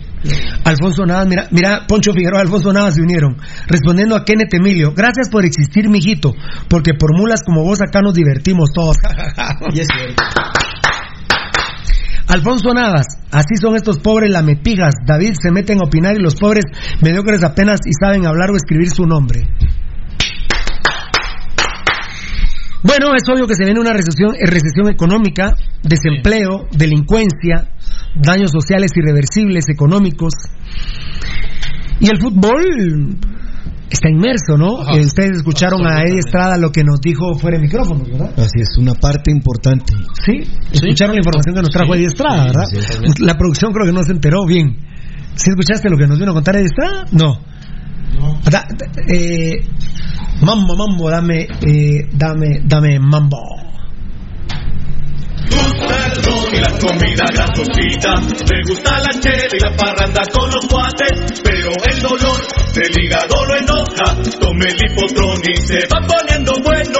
Alfonso Navas, mira, mira, Poncho Figueroa Alfonso Navas se unieron. Respondiendo a Kenneth Emilio, gracias por existir, mijito, porque por mulas como vos acá nos divertimos todos. Y es cierto. Alfonso Navas, así son estos pobres lamepijas. David se meten a opinar y los pobres mediocres apenas y saben hablar o escribir su nombre. Bueno, es obvio que se viene una recesión, eh, recesión económica, desempleo, delincuencia, daños sociales irreversibles, económicos. Y el fútbol está inmerso, ¿no? Ajá. Eh, ustedes escucharon a Eddie Estrada lo que nos dijo fuera de micrófonos, ¿verdad? Así es, una parte importante. Sí, escucharon la información que nos trajo Sí, Eddie Estrada, ¿verdad? sí, la producción creo que no se enteró bien. ¿Sí escuchaste lo que nos vino a contar Eddie Estrada? No. Da- eh, mambo, mambo, dame, eh, dame, dame mambo. y la comida grasosita. Me gusta la chela y la parranda con los cuates. Pero el dolor del hígado lo enoja. Tome el hipotrón y se va poniendo bueno.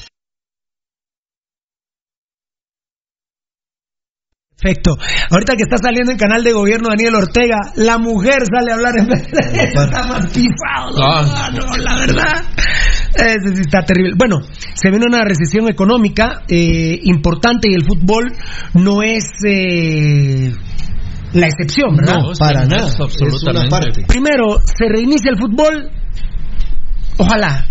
Perfecto. Ahorita que está saliendo en canal de gobierno Daniel Ortega, la mujer sale a hablar en vez de está más pifado. Ah. No, no, la verdad. Sí está terrible. Bueno, se viene una recesión económica eh, importante y el fútbol no es eh, la excepción, ¿verdad? No, para nada. Es una absolutamente. parte. Primero, se reinicia el fútbol. Ojalá.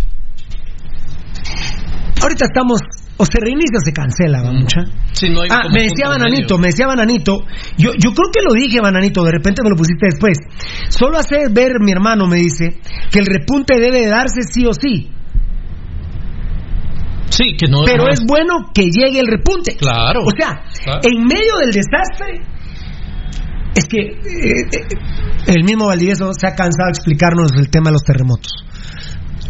Ahorita estamos, o se reinicia o se cancela, va mucha. Sí, no hay Ah, me decía Bananito, medio. me decía Bananito. Yo, yo creo que lo dije, Bananito, de repente me lo pusiste después. Solo hacer ver, mi hermano me dice, que el repunte debe de darse sí o sí. Sí, que no. Pero no es bueno que llegue el repunte. Claro. O sea, Claro. en medio del desastre, es que eh, eh, el mismo Valdivieso se ha cansado de explicarnos el tema de los terremotos.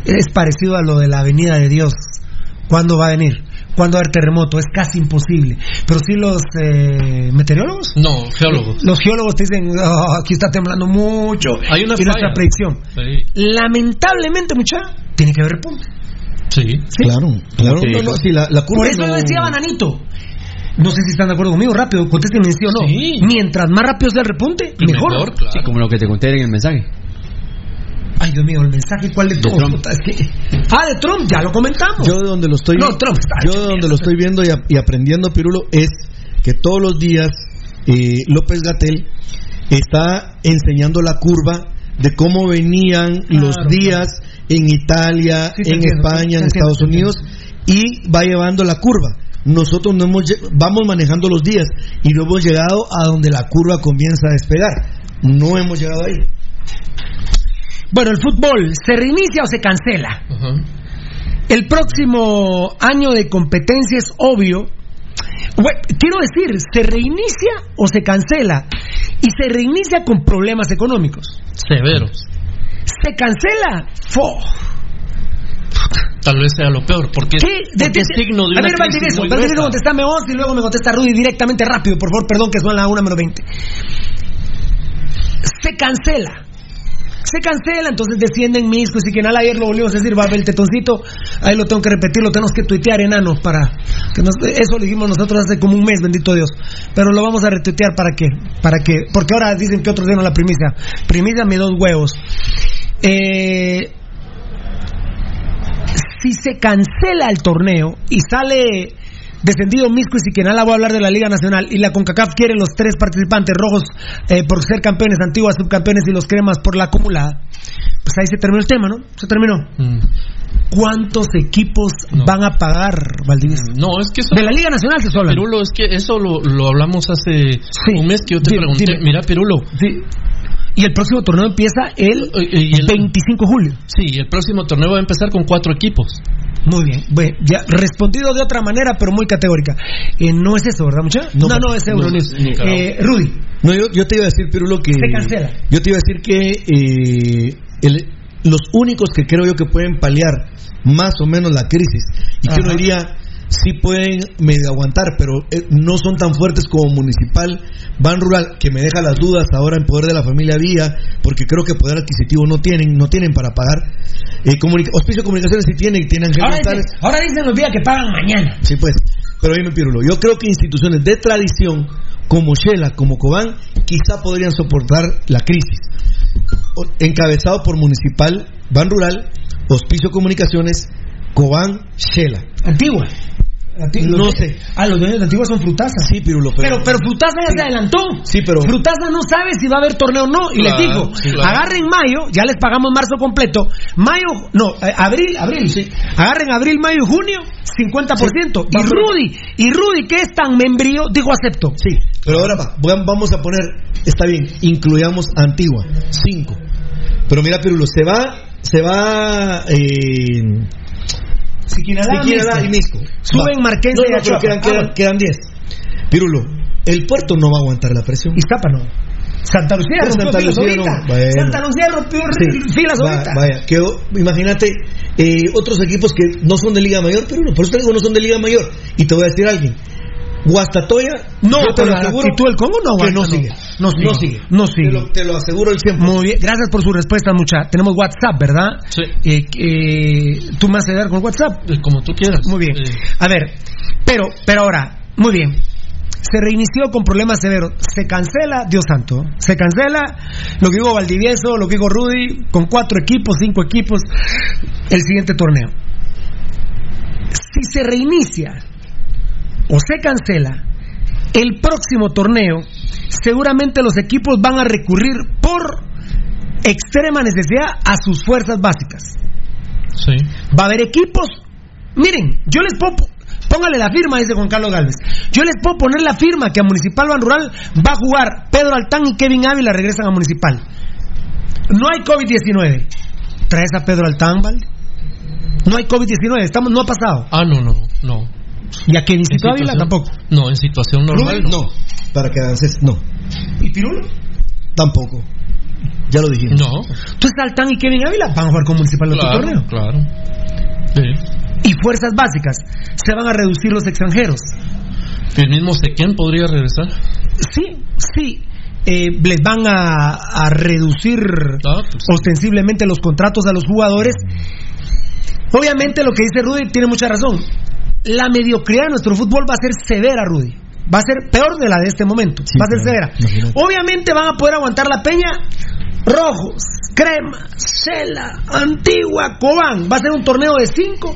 Es parecido a lo de la Avenida de Dios. ¿Cuándo va a venir? ¿Cuándo va a haber terremoto? Es casi imposible. Pero sí los eh, meteorólogos. No, geólogos. Los geólogos te dicen, "Oh, aquí está temblando mucho. Hay una y nuestra predicción. Sí. Lamentablemente, mucha, tiene que haber repunte. Sí. Claro, claro. Sí. No, no, sí, la, la curva Por eso no- yo decía Bananito. No sé si están de acuerdo conmigo, rápido, contéstenme sí o no. Sí. Mientras más rápido sea el repunte, mejor. Mejor, claro. Sí, como lo que te conté en el mensaje. Ay, Dios mío, el mensaje, ¿cuál de todos? Trump. Es que- Ah, de Trump, ya lo comentamos. Yo de donde lo estoy, No, Trump está yo de donde lo estoy viendo y, a- y aprendiendo, Pirulo, es que todos los días eh, López Gatel está enseñando la curva de cómo venían los días en Italia, Sí, en entiendo, España, en Estados Unidos y va llevando la curva. Nosotros no hemos, vamos manejando los días y no hemos llegado a donde la curva comienza a despegar. No hemos llegado ahí. Bueno, el fútbol, ¿se reinicia o se cancela? El próximo año de competencia es obvio. Bueno, quiero decir, ¿se reinicia o se cancela? Y se reinicia con problemas económicos. Severos. Se cancela. ¡Fo! Tal vez sea lo peor. Porque, ¿Qué? De- porque de- es signo de a una ver, crisis Valdivieso, Valdivieso, contestame vos y luego me contesta Rudy directamente rápido, por favor, perdón que son las 1 menos 20. Se cancela. Se cancela, entonces descienden miscos y que nada ayer lo volvimos a decir, va el tetoncito, ahí lo tengo que repetir, lo tenemos que tuitear enanos para que eso lo dijimos nosotros hace como un mes, bendito Dios. Pero lo vamos a retuitear para que, para que, porque ahora dicen que otros dieron la primicia. Primicia me dos huevos. eh, si se cancela el torneo y sale descendido Misco y Siquenala, voy a hablar de la Liga Nacional, y la CONCACAF quiere los tres participantes rojos eh, por ser campeones, antiguas subcampeones y los cremas por la acumulada, pues ahí se terminó el tema, ¿no? Se terminó. Mm. ¿Cuántos equipos van a pagar, Valdivieso? No, es que eso. De la Liga Nacional se solo. Pirulo, es que eso lo, lo hablamos hace un mes que yo te Dime, pregunté. dime. Mira, Pirulo. Y el próximo torneo empieza el, el- 25 de julio. Sí, el próximo torneo va a empezar con cuatro equipos. Muy bien, bueno, ya respondido de otra manera, pero muy categórica. Eh, no es eso, ¿verdad, muchacha? No, no, es Euronews. Eh, Rudy, No, yo, yo te iba a decir, Pirulo, que. Se cancela. Yo te iba a decir que eh, el- los únicos que creo yo que pueden paliar más o menos la crisis, y que Ajá. uno diría, sí pueden medio aguantar, pero eh, no son tan fuertes como Municipal, Ban Rural, que me deja las dudas ahora en poder de la familia Vía, porque creo que poder adquisitivo no tienen, no tienen para pagar. Eh, Hospicio de Comunicaciones sí tienen, tienen ahora, dicen, ahora dicen los días que pagan mañana. Sí, pues. Pero dime, Pirulo, yo creo que instituciones de tradición como Shela, como Cobán, quizá podrían soportar la crisis. Encabezado por Municipal, Ban Rural, Hospicio Comunicaciones, Cobán, Shela. Antigua. No sé. Ah, los dueños de Antigua son Frutasa. Sí, Pirulo, pero. Pero, pero Frutasa ya se adelantó. Sí, pero. Frutasa no sabe si va a haber torneo o no. Y Claro, les digo, sí, claro. agarren mayo, ya les pagamos marzo completo. Mayo, no, eh, abril, abril, sí. Agarren abril, mayo y junio, 50%. Y Rudy, y Rudy, que es tan membrío, dijo acepto. Sí, pero ahora va, vamos a poner, está bien, incluyamos Antigua, 5. Pero mira, Pirulo, se va, se va. Eh, Siquinalá, Siquinalá y Misco. Suben No, y quedan, quedan, quedan 10. Pirulo, el puerto no va a aguantar la presión. Iztapa no. Santa Lucía Pero rompió Santa filas Lucía ahorita. no. Bueno. Santa Lucía rompió Sí. filas Va- ahorita. Vaya, quedó, imagínate eh, otros equipos que no son de Liga Mayor, pero no, por eso te digo no son de Liga Mayor. Y te voy a decir a alguien, Guastatoya, No, yo te lo aseguro actitud del Congo no aguanta, no no. sigue. No sigue. No sigue. No sigue. Te lo, te lo aseguro el tiempo. Muy bien, gracias por su respuesta, mucha. Tenemos WhatsApp, ¿verdad? Sí. Eh, eh, ¿Tú me vas a ayudar con WhatsApp? Eh, Como tú quieras. Muy bien. Eh, A ver, pero, pero ahora, muy bien. Se reinició con problemas severos. Se cancela, Dios santo. Se cancela lo que dijo Valdivieso, lo que dijo Rudy, con cuatro equipos, cinco equipos, el siguiente torneo. Si se reinicia o se cancela el próximo torneo, seguramente los equipos van a recurrir por extrema necesidad a sus fuerzas básicas. sí. Va a haber equipos. Miren, yo les puedo. Póngale la firma, dice Juan Carlos Galvez. Yo les puedo poner la firma que a Municipal Ban Rural va a jugar Pedro Altán y Kevin Ávila regresan a Municipal. No hay COVID-19. ¿Traes a Pedro Altán, Valde? No hay COVID-19, estamos, no ha pasado. Ah, no, no, no. ¿Y a Kevincito En Ávila tampoco? No, en situación normal. no. Para que avances, no. ¿Y Pirulo? Tampoco. Ya lo dijimos. No. Entonces Altán y Kevin Ávila van a jugar con Municipal en otro Claro, torneo. claro. Sí. Y fuerzas básicas. Se van a reducir los extranjeros. El mismo Sequén podría regresar. Sí, sí. Eh, les van a, a reducir Ah, pues. ostensiblemente los contratos a los jugadores. Obviamente lo que dice Rudy tiene mucha razón. La mediocridad de nuestro fútbol va a ser severa, Rudy. Va a ser peor de la de este momento. Sí, va a ser severa. imagínate. Obviamente van a poder aguantar la peña rojos, crema, Cela, Antigua, Cobán. Va a ser un torneo de cinco.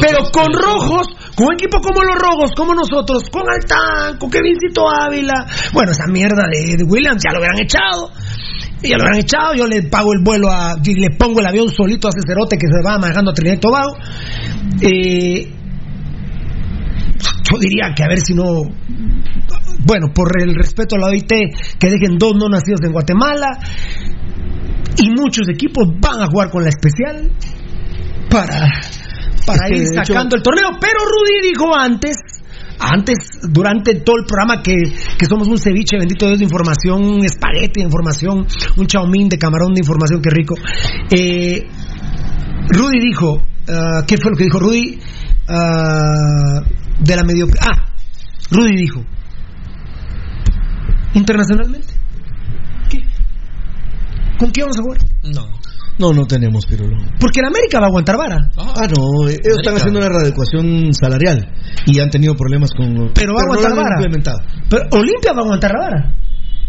Pero con rojos, con un equipo como los rojos, como nosotros, con Altán, con Kevincito Ávila. Bueno, esa mierda de, de Williams ya lo hubieran echado. Y ya lo hubieran echado, yo le pago el vuelo a. y le pongo el avión solito a ese cerote que se va manejando a Trinidad y Tobago. Eh, yo diría que a ver si no. Bueno, por el respeto a la OIT, que dejen dos no nacidos en Guatemala. Y muchos equipos van a jugar con la especial para, para Es que, ir hecho- sacando el torneo. Pero Rudy dijo antes, antes, durante todo el programa, que, que somos un ceviche, bendito Dios, de información, un espagueti de información, un chaumín de camarón de información, qué rico. Eh, Rudy dijo, ah, ¿qué fue lo que dijo Rudy? Ah, de la mediocridad. Ah, Rudy dijo, internacionalmente, ¿qué? ¿Con qué vamos a jugar? No. No, no tenemos, Pirulo. Porque el América va a aguantar vara. Ah, no, eh, ellos están haciendo una readecuación salarial y han tenido problemas con. Pero va a no aguantar han vara. implementado. Pero Olimpia va a aguantar la vara.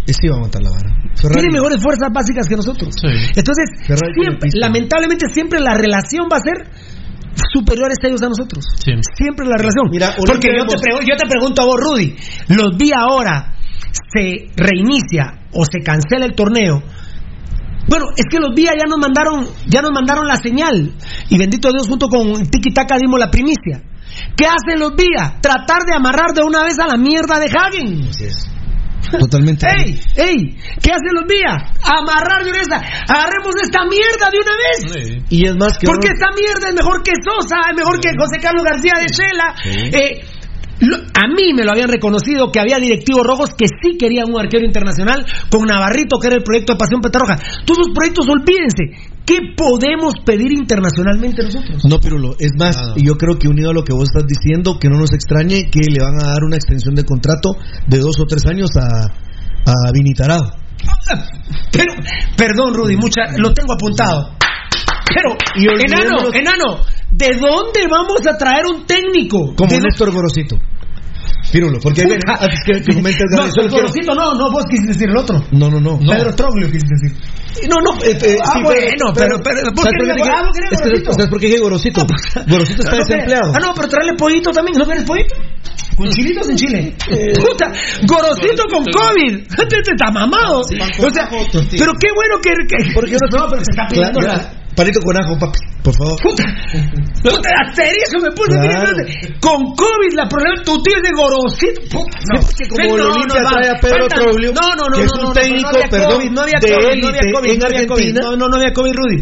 Ese iba a montar la vara. Ferrari. Tiene mejores fuerzas básicas que nosotros. Sí. Entonces, siempre, lamentablemente, siempre la relación va a ser superiores ellos a nosotros. Sí. Siempre la relación. Mira, Porque yo te, yo te pregunto a vos, Rudy, los vi ahora, se reinicia o se cancela el torneo. Bueno, es que los días ya nos mandaron, ya nos mandaron la señal. Y bendito Dios, junto con Tiki Taka dimos la primicia. ¿Qué hacen los días? Tratar de amarrar de una vez a la mierda de Hagen. Así es. Totalmente. ¡Ey! ¡Ey! ¿Qué hacen los días? Amarrar de una vez. a- Agarremos esta mierda de una vez. Sí. Y es más que. Porque esta mierda es mejor que Sosa, es mejor que José Carlos García de Shela. Sí. Eh, lo- a mí me lo habían reconocido que había directivos rojos que sí querían un arquero internacional con Navarrito, que era el proyecto de Pasión Petarroja. Todos los proyectos, olvídense. ¿Qué podemos pedir internacionalmente nosotros? No, Pirulo, es más, Nada. y yo creo que unido a lo que vos estás diciendo, que no nos extrañe que le van a dar una extensión de contrato de dos o tres años a, a Vinitarado. Pero, perdón, Rudy, mucha, lo tengo apuntado. Pero, enano, enano, ¿de dónde vamos a traer un técnico? Como ¿De dó- Néstor Gorosito. Pirulo, porque ahí viene, antes que, que el No, Gorosito, no, no, vos quisiste decir el otro. No, no, no. Pedro Troglio quisiste decir. No, no, eh, eh, Ah, sí, bueno, pero- pero- ¿por ¿sabes qué por no- qué ah. ¿Sabes por qué dije Gorosito? Gorosito está desempleado. Ah, no, pero traerle pollito también. ¿No querés pollito? ¿Con chilitos en Chile? Puta, gorosito con COVID. Este está mamado. O sea, pero qué bueno que. que- Porque no, no, pero se está pidiendo la. Palito con ajo, papi, por favor. Puta, puta, asterisco me puse. Claro. espérate. Con COVID, la problema tu tío es de gorosito. Puta, no. Porque como el Olimpia va. trae a Pedro Faltan- Troglio, No, no, no, que no, es un no, no, técnico, no había perdón, COVID, no había de COVID, no había COVID, en no había COVID. No, no, no había COVID, Rudy.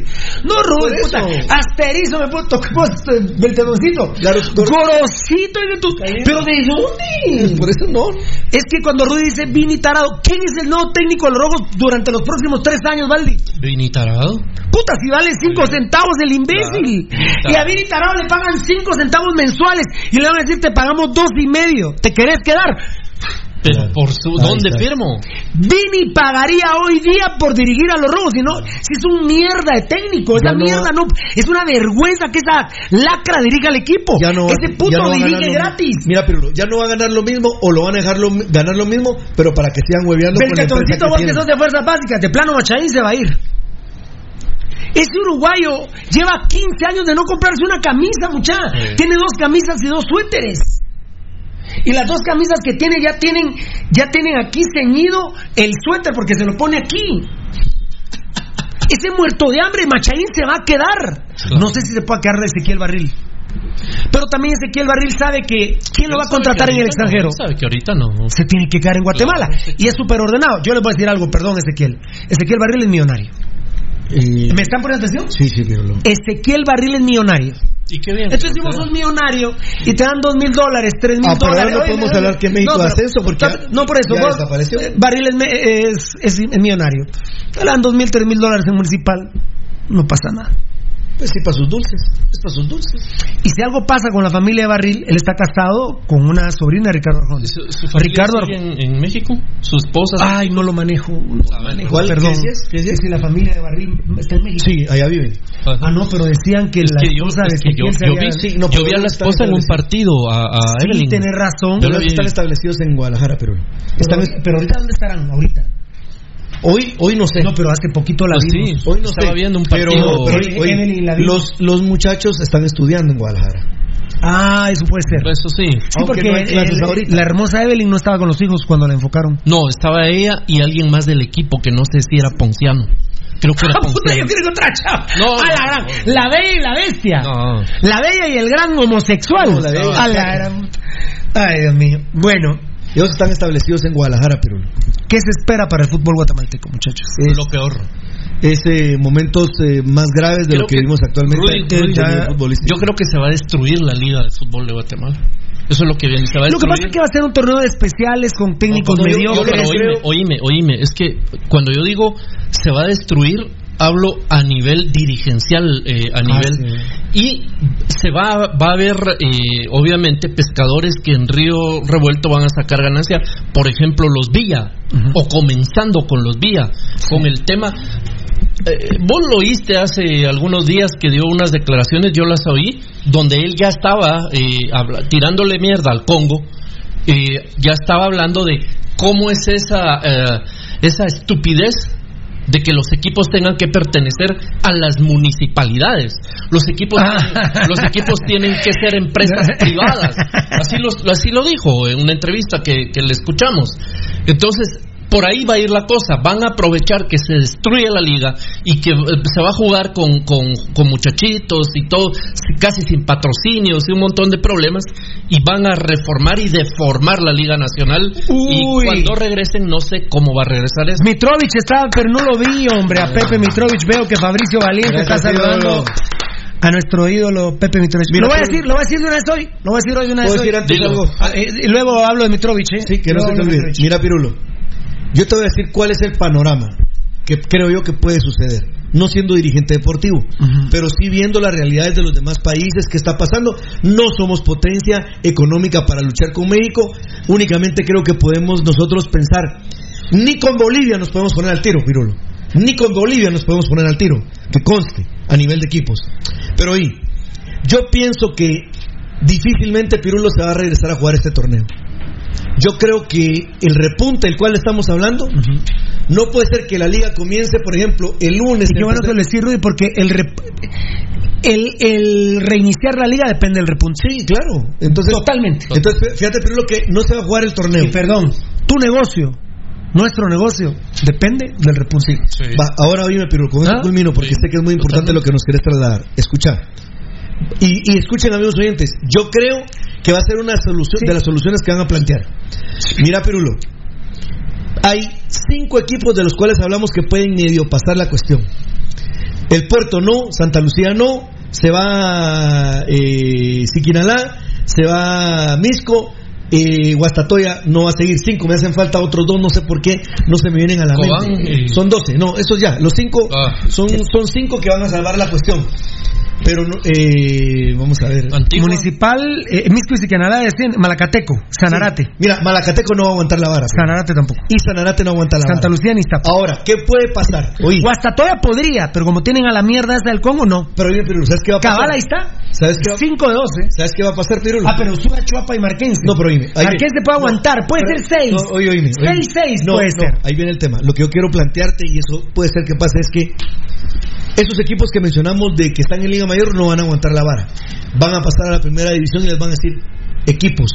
No, Rudy, Por puta, eso. asterisco me puso, puesto el tedoncito. Claro, gor- Gorosito es de tu. ¿Pero de dónde? Por eso no. Es que cuando Rudy dice Vini Tarado, ¿quién es el nuevo técnico de los rojos durante los próximos tres años, Valdi? Vini Tarado. Puta, si vale cinco centavos el imbécil. Claro. Y a Vini Tarado le pagan cinco centavos mensuales y le van a decir te pagamos dos y medio. ¿Te querés quedar? Pero por su. ¿Dónde firmo? Vini pagaría hoy día por dirigir a los rojos, si no, si es un mierda de técnico, esa no mierda va- no, es una vergüenza que esa lacra dirija al equipo. Ya no va- Ese puto no dirige lo- gratis. Mira, Pirulo, ya no va a ganar lo mismo o lo van a dejar lo- ganar lo mismo, pero para que sigan hueveando con la que que sos de fuerzas básicas, de plano Machaín se va a ir. Ese uruguayo lleva 15 años de no comprarse una camisa, muchacha. Sí. Tiene dos camisas y dos suéteres. Y las dos camisas que tiene ya tienen, ya tienen aquí ceñido el suéter porque se lo pone aquí. Ese muerto de hambre, Machaín se va a quedar. No sé si se puede quedar de Ezequiel Barril. Pero también Ezequiel Barril sabe que ¿quién lo va a contratar en el ahorita no, extranjero? Sabe que ahorita no. se tiene que quedar en Guatemala. Y es súper ordenado. Yo les voy a decir algo, perdón, Ezequiel. Ezequiel Barril es millonario. Eh, ¿Me están poniendo atención? Sí, sí, Pirulo. Ezequiel Barril es millonario. ¿Y qué bien? Entonces, si vos sos millonario y te dan dos mil dólares, tres mil Ah, pero ahora dólares. no oye, podemos oye, hablar que México pero- hace eso, porque No, por eso. vos- Barril es, es- es millonario. Te dan dos mil, tres mil dólares en municipal. No pasa nada. Pues sí, para sus dulces. Es para sus dulces. Y si algo pasa con la familia de Barril, él está casado con una sobrina de Ricardo Arjona. ¿Su, su familia Ricardo sigue en, en México? ¿Su esposa? Ay, no lo manejo. No lo manejo. ¿Cuál? Perdón. ¿Qué decías? ¿Qué decías? Que si la familia de Barril está en México. Sí, allá vive. Ajá. Ah, no, pero decían que Es la que yo, esposa de es que yo, se yo había- vi, Sí, no, yo vi a la ¿dónde están esposa en un partido a, a Sí, Evelyn. tenés razón. Yo Pero vi. están establecidos en Guadalajara, pero están Pero, pero ahorita, ¿dónde estarán? Ahorita. Hoy hoy no sé. No, pero hace poquito la Pues vimos. sí, hoy no estaba sé. viendo un partido. pero hoy- Evelyn la vimos. los los muchachos están estudiando en Guadalajara. Ah, eso puede ser. Eso sí. Sí, aunque porque no el- la hermosa Evelyn no estaba con los hijos cuando la enfocaron. No, estaba ella y alguien más del equipo que no sé si era Ponciano. Creo que era Ah, puta, yo otra chava. No, A la, no, gran- la bella y la bestia. No. La bella y el gran homosexual. No, la bella y A la la gran- Ay, Dios mío. Bueno, Ellos están establecidos en Guadalajara, pero ¿qué se espera para el fútbol guatemalteco, muchachos? es, Lo peor. es, eh, momentos eh, más graves de Creo lo que que vivimos actualmente. Rudy- en el Rudy, ya- yo creo que se va a destruir la liga de fútbol de Guatemala. Eso es lo que viene. Se va a Lo que pasa es que va a ser un torneo de especiales con técnicos No, mediocres. oíme, oíme, oíme. Es que cuando yo digo se va a destruir, hablo a nivel dirigencial, eh, a nivel. Y se va, va a haber, eh, obviamente, pescadores que en Río Revuelto van a sacar ganancia. Por ejemplo, los Villa, o comenzando con los Villa, con el tema. eh, vos lo oíste hace algunos días que dio unas declaraciones, yo las oí, donde él ya estaba eh, habla- tirándole mierda al Congo, eh, ya estaba hablando de cómo es esa, esa estupidez de que los equipos tengan que pertenecer a las municipalidades. Los equipos, Ah. los equipos tienen que ser empresas privadas. Así, los- así lo dijo en una entrevista que, que le escuchamos. Entonces, por ahí va a ir la cosa. Van a aprovechar que se destruye la liga y que eh, se va a jugar con, con, con muchachitos y todo, casi sin patrocinios y un montón de problemas. Y van a reformar y deformar la Liga Nacional. Uy. Y cuando regresen, no sé cómo va a regresar eso. Mitrovic estaba, pero no lo vi, hombre. A Pepe Mitrovic veo que Fabricio Valiente Gracias, está saludando a nuestro ídolo Pepe Mitrovic. Mira, lo voy a decir, lo voy a decir de una vez hoy. Lo voy a decir hoy de una vez ¿Puedo hoy. decir antes Dilo. algo? Ah, eh, y luego hablo de Mitrovic, ¿eh? Sí, que no se te olvide. Mira, Pirulo, yo te voy a decir cuál es el panorama que creo yo que puede suceder. No siendo dirigente deportivo, pero sí viendo las realidades de los demás países que está pasando. No somos potencia económica para luchar con México. Únicamente creo que podemos nosotros pensar. Ni con Bolivia nos podemos poner al tiro, Pirulo. Ni con Bolivia nos podemos poner al tiro. Que conste, a nivel de equipos. Pero oí, yo pienso que difícilmente Pirulo se va a regresar a jugar este torneo. Yo creo que el repunte del cual estamos hablando no puede ser que la liga comience, por ejemplo, el lunes. Y qué bueno que lo decís, Rudy, porque el, rep- el, el reiniciar la liga depende del repunte. Sí, claro. Entonces, Totalmente. Entonces, fíjate, Pirulo, que no se va a jugar el torneo. Y perdón, tu negocio, nuestro negocio, depende del repunte. Va, ahora oíme, Pirulo, con eso ¿Ah? culmino porque Sí. sé que es muy importante lo que nos querés trasladar. Escucha. Y, y escuchen, amigos oyentes, yo creo que va a ser una solución Sí. de las soluciones que van a plantear. Mira, Pirulo, hay cinco equipos de los cuales hablamos que pueden medio pasar la cuestión. El Puerto no, Santa Lucía no, se va eh, Siquinalá, se va Misco, eh, Guastatoya no va a seguir cinco, me hacen falta otros dos, no sé por qué, no se me vienen a la Cobán mente. y- Son doce, no, esos ya, los cinco Ah. son, son cinco que van a salvar la cuestión. Pero, no, eh, vamos a ver. Antigua. Municipal, eh, y Siquinalá decían Malacateco, Sanarate. Mira, Malacateco no va a aguantar la vara. Sanarate tampoco. Y Sanarate no aguanta la Santa vara. Lucía ni Iztapa. Ahora, ¿qué puede pasar? Oye, Guastatoya podría, pero como tienen a la mierda esa del Congo, no. pero oye, Pirulo, ¿sabes qué va a pasar? Cabal, ahí está. ¿Sabes qué va, 5 de 12. ¿Sabes qué va a pasar, Pirulo? Ah, pero sube a Chuapa y Marquense. No, pero oíme. Marquense puede No, aguantar, puede pero- ser 6. No, oye, oíme. oíme. 6-6 No, puede ser. ahí viene el tema. Lo que yo quiero plantearte, y eso puede ser que pase, es que esos equipos que mencionamos de que están en Liga Mayor no van a aguantar la vara. Van a pasar a la primera división y les van a decir, equipos,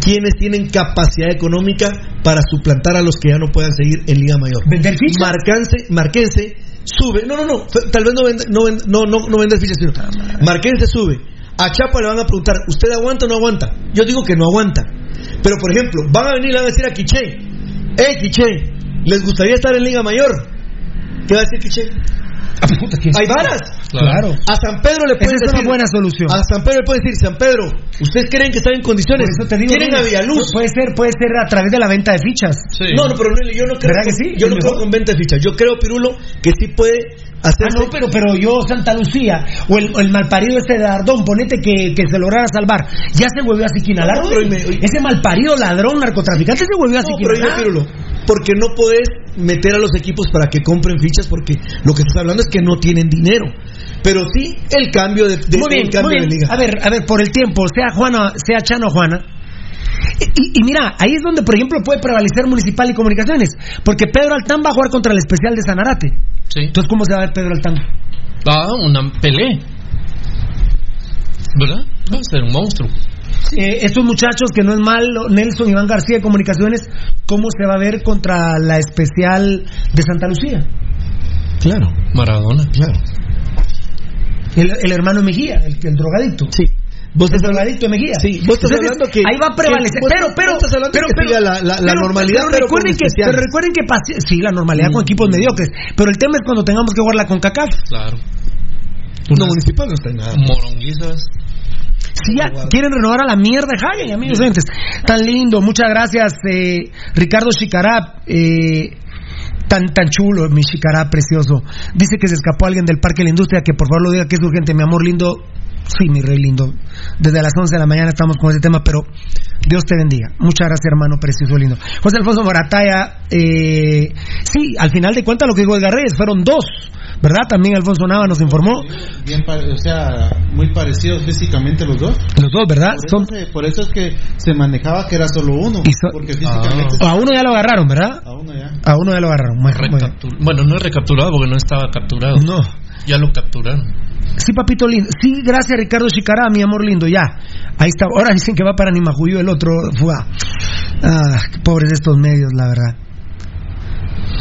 ¿quiénes tienen capacidad económica para suplantar a los que ya no puedan seguir en Liga Mayor? ¿Vender fichas? Marcanse, Marquense sube, no, no, no, tal vez no vende, no, vende- no, no, no vender fichas, sino Marquense sube. A Chapa le van a preguntar, ¿usted aguanta o no aguanta? Yo digo que no aguanta. Pero, por ejemplo, van a venir y le van a decir a Quiche, ¡Eh, Quiche! ¿Les gustaría estar en Liga Mayor? ¿Qué va a decir Quiche? Ah, puta, ¿quién Hay varas. Claro. A San Pedro le pueden es decir. una buena solución. A San Pedro le pueden decir, San Pedro, ¿ustedes creen que están en condiciones? Por eso te digo, Tienen mira, a Villaluz. Puede ser, puede ser a través de la venta de fichas. Sí. No, no, pero yo no creo. ¿Verdad que sí? Yo no Es creo mejor. con venta de fichas. Yo creo, Pirulo, que sí puede Ah, no, pero, pero yo, Santa Lucía, o el, el malparido este de Ardón, ponete que, que se lograra salvar. Ya se volvió a Siquinalá. No, no. Ese malparido ladrón, narcotraficante, se volvió a No, yo, Pirulo, porque no podés meter a los equipos para que compren fichas, porque lo que estás hablando es que no tienen dinero. Pero sí el cambio de, de- muy bien, el cambio muy bien. de liga. A ver, a ver, por el tiempo, sea Juana, sea Chano o Juana. Y, y mira, ahí es donde, por ejemplo, puede prevalecer Municipal y Comunicaciones. Porque Pedro Altán va a jugar contra el especial de Sanarate. Sí. Entonces, ¿cómo se va a ver Pedro Altán? Ah, una pelea. ¿Verdad? Va a ser un monstruo. Eh, estos muchachos que no es malo, Nelson Iván García de Comunicaciones, ¿cómo se va a ver contra la especial de Santa Lucía? Claro, Maradona. claro. El, el hermano Mejía, el, el drogadicto. Sí. Vos estás hablando. Mejía. Sí, vos estás Entonces, hablando que. ahí va a prevalecer. que pero, pero, estás hablando pero, que pero- siga la, la- la pero- normalidad, pero pero, recuerden con que, pero recuerden que pase- sí, la normalidad con equipos mediocres. Pero el tema es cuando tengamos que jugar la CONCACAF. Claro. No, municipal no está en nada. Moronguizas. Si ya quieren renovar a la mierda, Hagen, amigos oyentes. Tan lindo, muchas gracias, eh, Ricardo Chicará. eh, tan, tan chulo, mi Chicará precioso. Dice que se escapó alguien del Parque de la Industria, que por favor lo diga que es urgente, mi amor lindo. Sí, mi rey lindo. Desde las 11 de la mañana estamos con ese tema, pero Dios te bendiga. Muchas gracias, hermano precioso lindo. José Alfonso Morataya, eh, sí, al final de cuentas lo que dijo Edgar Reyes fueron dos, ¿verdad? También Alfonso Nava nos informó. Bien, o sea, muy parecidos físicamente los dos. Los dos, ¿verdad? Por, Son, eso se- por eso es que se manejaba que era solo uno. Y so- porque físicamente a uno ya lo agarraron, ¿verdad? a uno A uno ya lo agarraron. Muy- muy Bueno, no es recapturado porque no estaba capturado. No. Ya lo capturaron. Sí, papito lindo. Sí, gracias Ricardo Chicará, mi amor lindo. Ya. Ahí está. Ahora dicen que va para Nimajuyo el otro. Fuga. Ah, pobres estos medios, la verdad.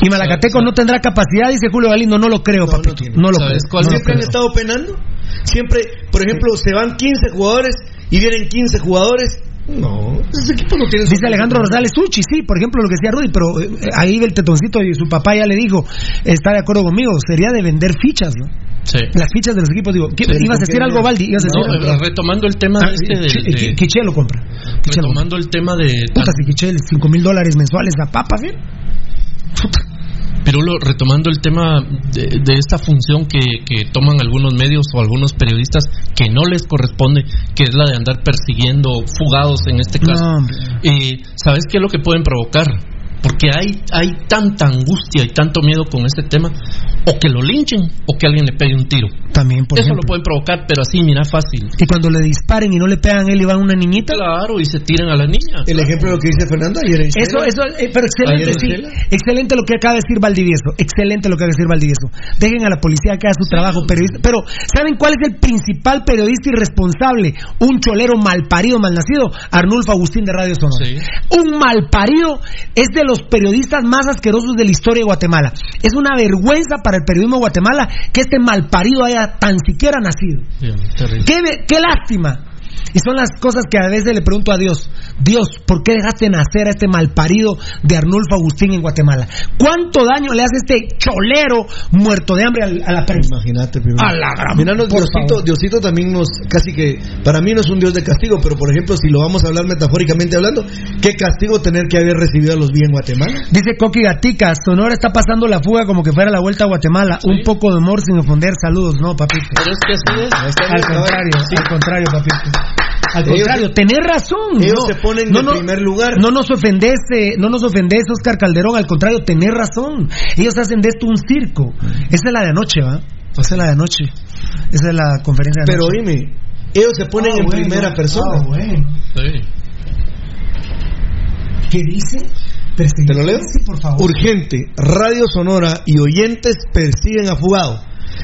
Y Malacateco no tendrá capacidad, dice Julio Galindo. No lo creo, papito. No, lo creo. ¿Sabes cuál No lo Siempre han creo. estado penando. Siempre, por ejemplo, se van 15 jugadores y vienen 15 jugadores. No, esos equipos no tienen. Dice Alejandro Rosales Suchi, sí, por ejemplo, lo que decía Rudy, pero eh, ahí el tetoncito y su papá ya le dijo, está de acuerdo conmigo, sería de vender fichas, ¿no? Sí. Las fichas de los equipos, digo, ¿qué- Sí, ibas a decir algo, Valdi? ¿Ibas a decir No, algo? eh, retomando el tema Ah, este de, Qui- de- Quiche lo compra. Quiche lo compra. retomando el tema de Puta, si Quiche 5 mil dólares mensuales a papas, ¿eh? Pirulo, retomando el tema de, de esta función que, que toman algunos medios o algunos periodistas que no les corresponde, que es la de andar persiguiendo fugados en este caso. No. Eh, ¿Sabes qué es lo que pueden provocar? Porque hay, hay tanta angustia y tanto miedo con este tema, o que lo linchen o que alguien le pegue un tiro. También, por Eso ejemplo. lo pueden provocar, pero así, mira, fácil. Y cuando le disparen y no le pegan a él y va una niñita. Claro, y se tiran a la niña. El ejemplo de lo que dice Fernando ayer en Eso, eso, eh, pero excelente, Ayer en sí. Excelente lo que acaba de decir Valdivieso. Excelente lo que acaba de decir Valdivieso. Dejen a la policía que haga su trabajo periodista. Pero, ¿saben cuál es el principal periodista irresponsable? Un cholero malparido, malnacido. Arnulfo Agustín de Radio Sonora. Sí. Un malparido es de los periodistas más asquerosos de la historia de Guatemala. Es una vergüenza para el periodismo de Guatemala que este malparido haya tan siquiera nacido. Bien, qué lástima. Y son las cosas que a veces le pregunto a Dios. Dios, ¿por qué dejaste nacer a este malparido de Arnulfo Agustín en Guatemala? ¿Cuánto daño le hace este cholero muerto de hambre al- a, la prensa? Imagínate, primero. A la gran- Mira, Diosito. Diosito también nos, casi que, para mí no es un Dios de castigo, pero por ejemplo, si lo vamos a hablar metafóricamente hablando, ¿qué castigo tener que haber recibido a los bien en Guatemala? Dice Coqui Gatica, Sonora está pasando la fuga como que fuera la vuelta a Guatemala. Un poco de humor sin ofender. Saludos, no, papito. Pero es que así es. Al contrario, al contrario, papito. Al contrario, tenés razón. ellos no, se ponen no, de no, primer lugar. No nos ofendes, eh, no nos ofendes, Oscar Calderón. Al contrario, tenés razón. Ellos hacen de esto un circo. Esa es la de anoche, ¿va? Esa es la de anoche. Esa es la conferencia de Pero anoche. oíme, ellos se ponen Ah, en bueno. primera persona. Ah, bueno. Sí. ¿Qué dice? ¿Te lo leo? Sí, por favor. Urgente, Radio Sonora y oyentes persiguen a fugado.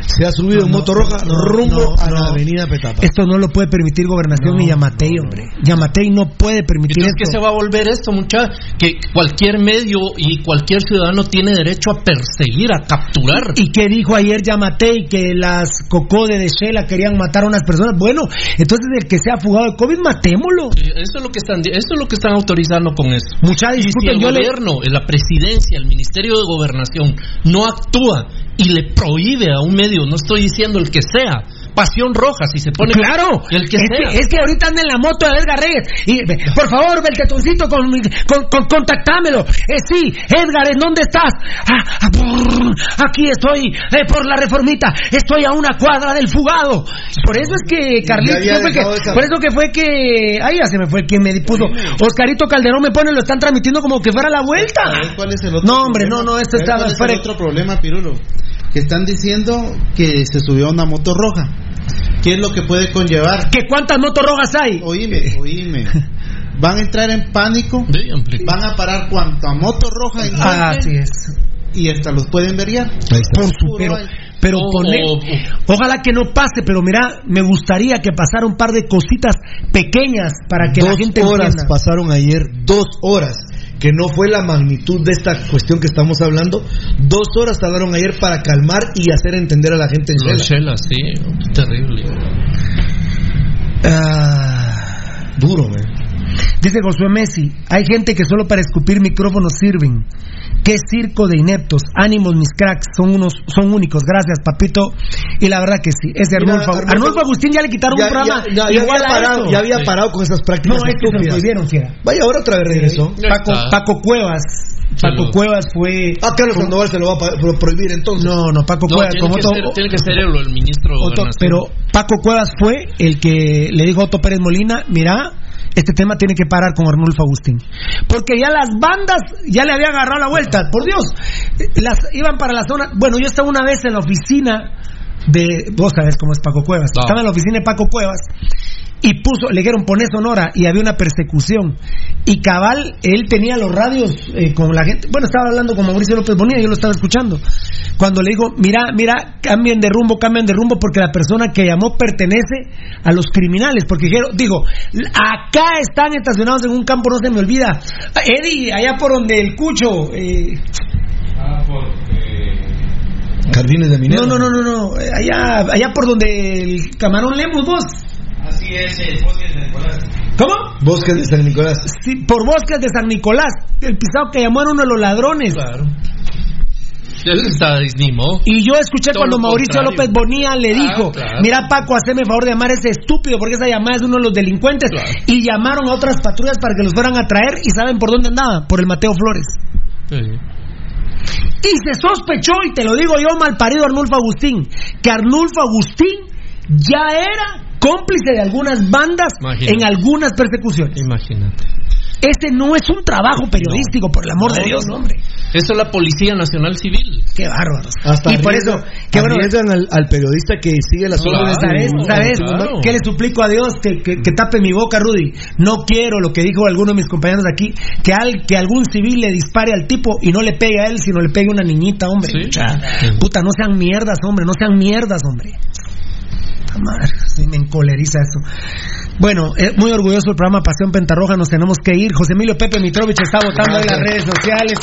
Se ha subido en moto roja rumbo a la avenida Petapa. Esto no lo puede permitir Gobernación ni Yamatei, hombre. Yamatei no puede permitir Entonces, ¿qué esto. se va a volver esto, muchachos? Que cualquier medio y cualquier ciudadano tiene derecho a perseguir, a capturar. ¿Y qué dijo ayer Yamatei? Que las cocode de Shela querían matar a unas personas. Bueno, entonces el que sea fugado de COVID, matémoslo. Eso es lo que están, eso es lo que están autorizando con eso. Mucha Y si el yo le- gobierno, la presidencia, el Ministerio de Gobernación no actúa y le prohíbe a un medio, no estoy diciendo el que sea, Pasión Roja, si se pone Claro, el que es, sea. que, es que ahorita anda en la moto de Edgar Reyes. Y, por favor, Beltetoncito, con, con, con- contactámelo. Eh, sí, Edgar, ¿en dónde estás? Ah, ah, brrr, aquí estoy, eh, por la reformita. Estoy a una cuadra del fugado. Por eso es que Carlitos, había ¿qué fue que- dejado esa- por eso que fue que, ahí ya se me fue quien me puso. Oscarito Calderón me pone, lo están transmitiendo como que fuera la vuelta. ¿Sabes cuál es el otro No, hombre, problema? no, no, esto ¿Sabes está cuál es el otro problema, Pirulo? Que están diciendo que se subió a una moto roja. ¿Qué es lo que puede conllevar? ¿Que cuántas motos rojas hay? Oíme, oíme. Van a entrar en pánico, Sí, van a parar cuanta moto roja encuentren Ah, así es. y hasta los pueden veriar. Por su, pero, pero O- poner- ojalá que no pase, pero mira, me gustaría que pasara un par de cositas pequeñas para que dos la gente horas entienda. pasaron ayer, dos horas, que no fue la magnitud de esta cuestión que estamos hablando. Dos horas tardaron ayer para calmar y hacer entender a la gente en Shela. sí, terrible. Ah, Duro, man. Dice Josué Messi, hay gente que solo para escupir micrófonos sirven. Qué circo de ineptos, ánimos mis cracks, son unos, son únicos, gracias papito. Y la verdad que sí, ese Mira, Arnulfo, Arnulfo- Arnulfo Agustín ya le quitaron Ya, un programa ya- ya- ya igual había parado, eso. ya había parado con esas prácticas No, es que se fiera. Vaya, ahora otra vez regresó. Paco. Paco Cuevas, Paco Cuevas fue... Ah, Carlos Sandoval se lo va a prohibir entonces. No, no, Paco No, Cuevas, tiene, como que otro- ser, tiene que ser el, el ministro de Otto, pero Paco Cuevas fue el que le dijo a Otto Pérez Molina, mira, este tema tiene que parar con Arnulfo Agustín. Porque ya las bandas ya le había agarrado la vuelta, por Dios. Las iban para la zona. Bueno, yo estaba una vez en la oficina de. Vos sabés cómo es Paco Cuevas. No. Estaba en la oficina de Paco Cuevas y puso, le dijeron poné Sonora y había una persecución. Y cabal, él tenía los radios eh, con la gente, bueno, estaba hablando con Mauricio López Bonilla, yo lo estaba escuchando. Cuando le dijo, mira, mira, cambien de rumbo, cambien de rumbo, porque la persona que llamó pertenece a los criminales. Porque dijeron, digo, acá están estacionados en un campo, no se me olvida. Eddie, allá por donde el cucho. Eh, Ah, por. Eh, Jardines de Minero. no, no, no, no, no, eh, allá, allá por donde el camarón Lemus, vos. Así es el bosque de San Nicolás. ¿Cómo? Bosques de San Nicolás. Sí, por bosques de San Nicolás. El pisado que llamó era uno de los ladrones. Claro. Él está disnimo. Y yo escuché Todo cuando Mauricio contrario. López Bonilla le Ah, dijo, claro. mira Paco, haceme el favor de llamar a ese estúpido porque esa llamada es de uno de los delincuentes. Claro. Y llamaron a otras patrullas para que los fueran a traer y saben por dónde andaban, por el Mateo Flores. Y se sospechó, y te lo digo yo, malparido Arnulfo Agustín, que Arnulfo Agustín ya era cómplice de algunas bandas Imagínate. en algunas persecuciones. Imagínate. Este no es un trabajo periodístico, por el amor de Dios, no. hombre. Eso es la Policía Nacional Civil. Qué bárbaros. Hasta y por eso, qué bueno, arriesgan al, al periodista que sigue las órdenes ¿Sabes? ¿Sabes? claro. ¿Qué le suplico a Dios? Que, que- que tape mi boca, Rudy. No quiero lo que dijo alguno de mis compañeros aquí, que, al, que algún civil le dispare al tipo y no le pegue a él, sino le pegue a una niñita, hombre. Sí. Puta, no sean mierdas, hombre, no sean mierdas, hombre. Puta Madre, sí me encoleriza esto. Bueno, eh, muy orgulloso del programa Pasión Pentarroja, nos tenemos que ir. José Emilio Pepe Mitrovich está votando en las redes sociales.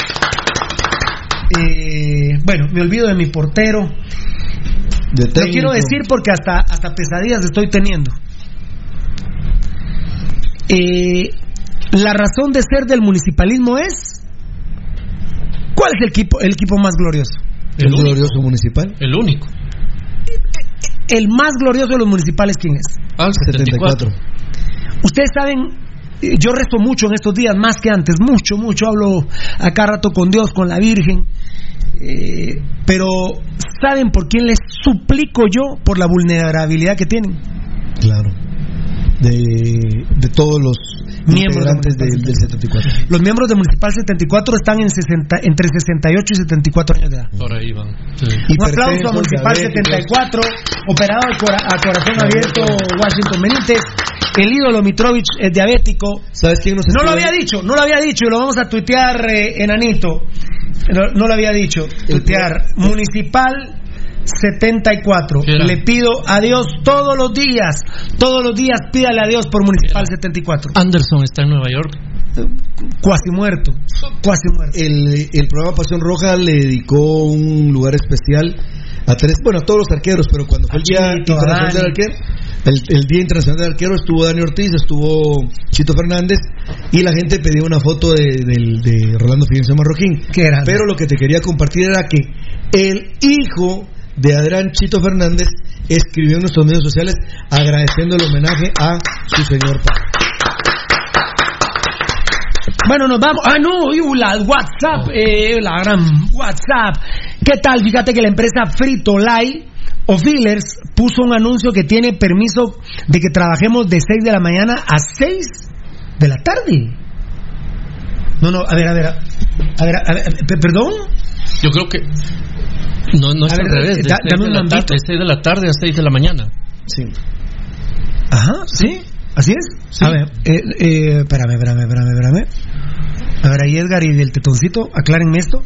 Eh, bueno, me olvido de mi portero. de Lo quiero decir porque hasta, hasta pesadillas estoy teniendo. Eh, la razón de ser del municipalismo es. ¿Cuál es el equipo, el equipo más glorioso? El, El glorioso municipal. El único. El más glorioso de los municipales, ¿quién es? Ah, el 74. Ustedes saben, eh, yo rezo mucho en estos días, más que antes, mucho, mucho. Hablo acá rato con Dios, con la Virgen. Eh, pero, ¿saben por quién les suplico yo? Por la vulnerabilidad que tienen. Claro. De, de todos los Miembros integrantes del del, del 74. Los miembros de Municipal 74 están en 60, entre 68 y 74 años de edad. Por ahí van. Sí. Un aplauso a Municipal diabéticos. 74, operado a cora- a corazón abierto Washington Benítez. El ídolo Mitrovich es diabético. ¿Sabes quién nos No lo había dicho, no lo había dicho y lo vamos a tuitear, eh, enanito. No, no lo había dicho. Tuitear. Municipal 74. Mira. Le pido a Dios todos los días, todos los días pídale a Dios por Municipal 74. Anderson está en Nueva York. Cuasi muerto, cuasi muerto. El, el programa Pasión Roja le dedicó un lugar especial a tres, bueno, a todos los arqueros, pero cuando fue el Día Chito, Internacional del. Arquero, el, el Día Internacional del Arquero estuvo Dani Ortiz, estuvo Chito Fernández y la gente pedía una foto de, del- de Rolando Fidencio Marroquín. Pero lo que te quería compartir era que el hijo de Adrián Chito Fernández escribió en nuestros medios sociales agradeciendo el homenaje a su señor padre. Bueno, nos vamos. Ah, no, la WhatsApp, eh, la gran WhatsApp. ¿Qué tal? Fíjate que la empresa Frito Lay o Fillers puso un anuncio que tiene permiso de que trabajemos de 6 de la mañana a 6 de la tarde. No, no, a ver, a ver, a ver, a ver, pe- perdón. Yo creo que. No, no es A ver, al revés. De, da- 6 dame de un la tarde, de 6 de la tarde a 6 de la mañana. Sí. Ajá, sí, así es. A ver, eh, eh, espérame, espérame, espérame, espérame. A ver, ahí Edgar y del tetoncito, aclárenme esto.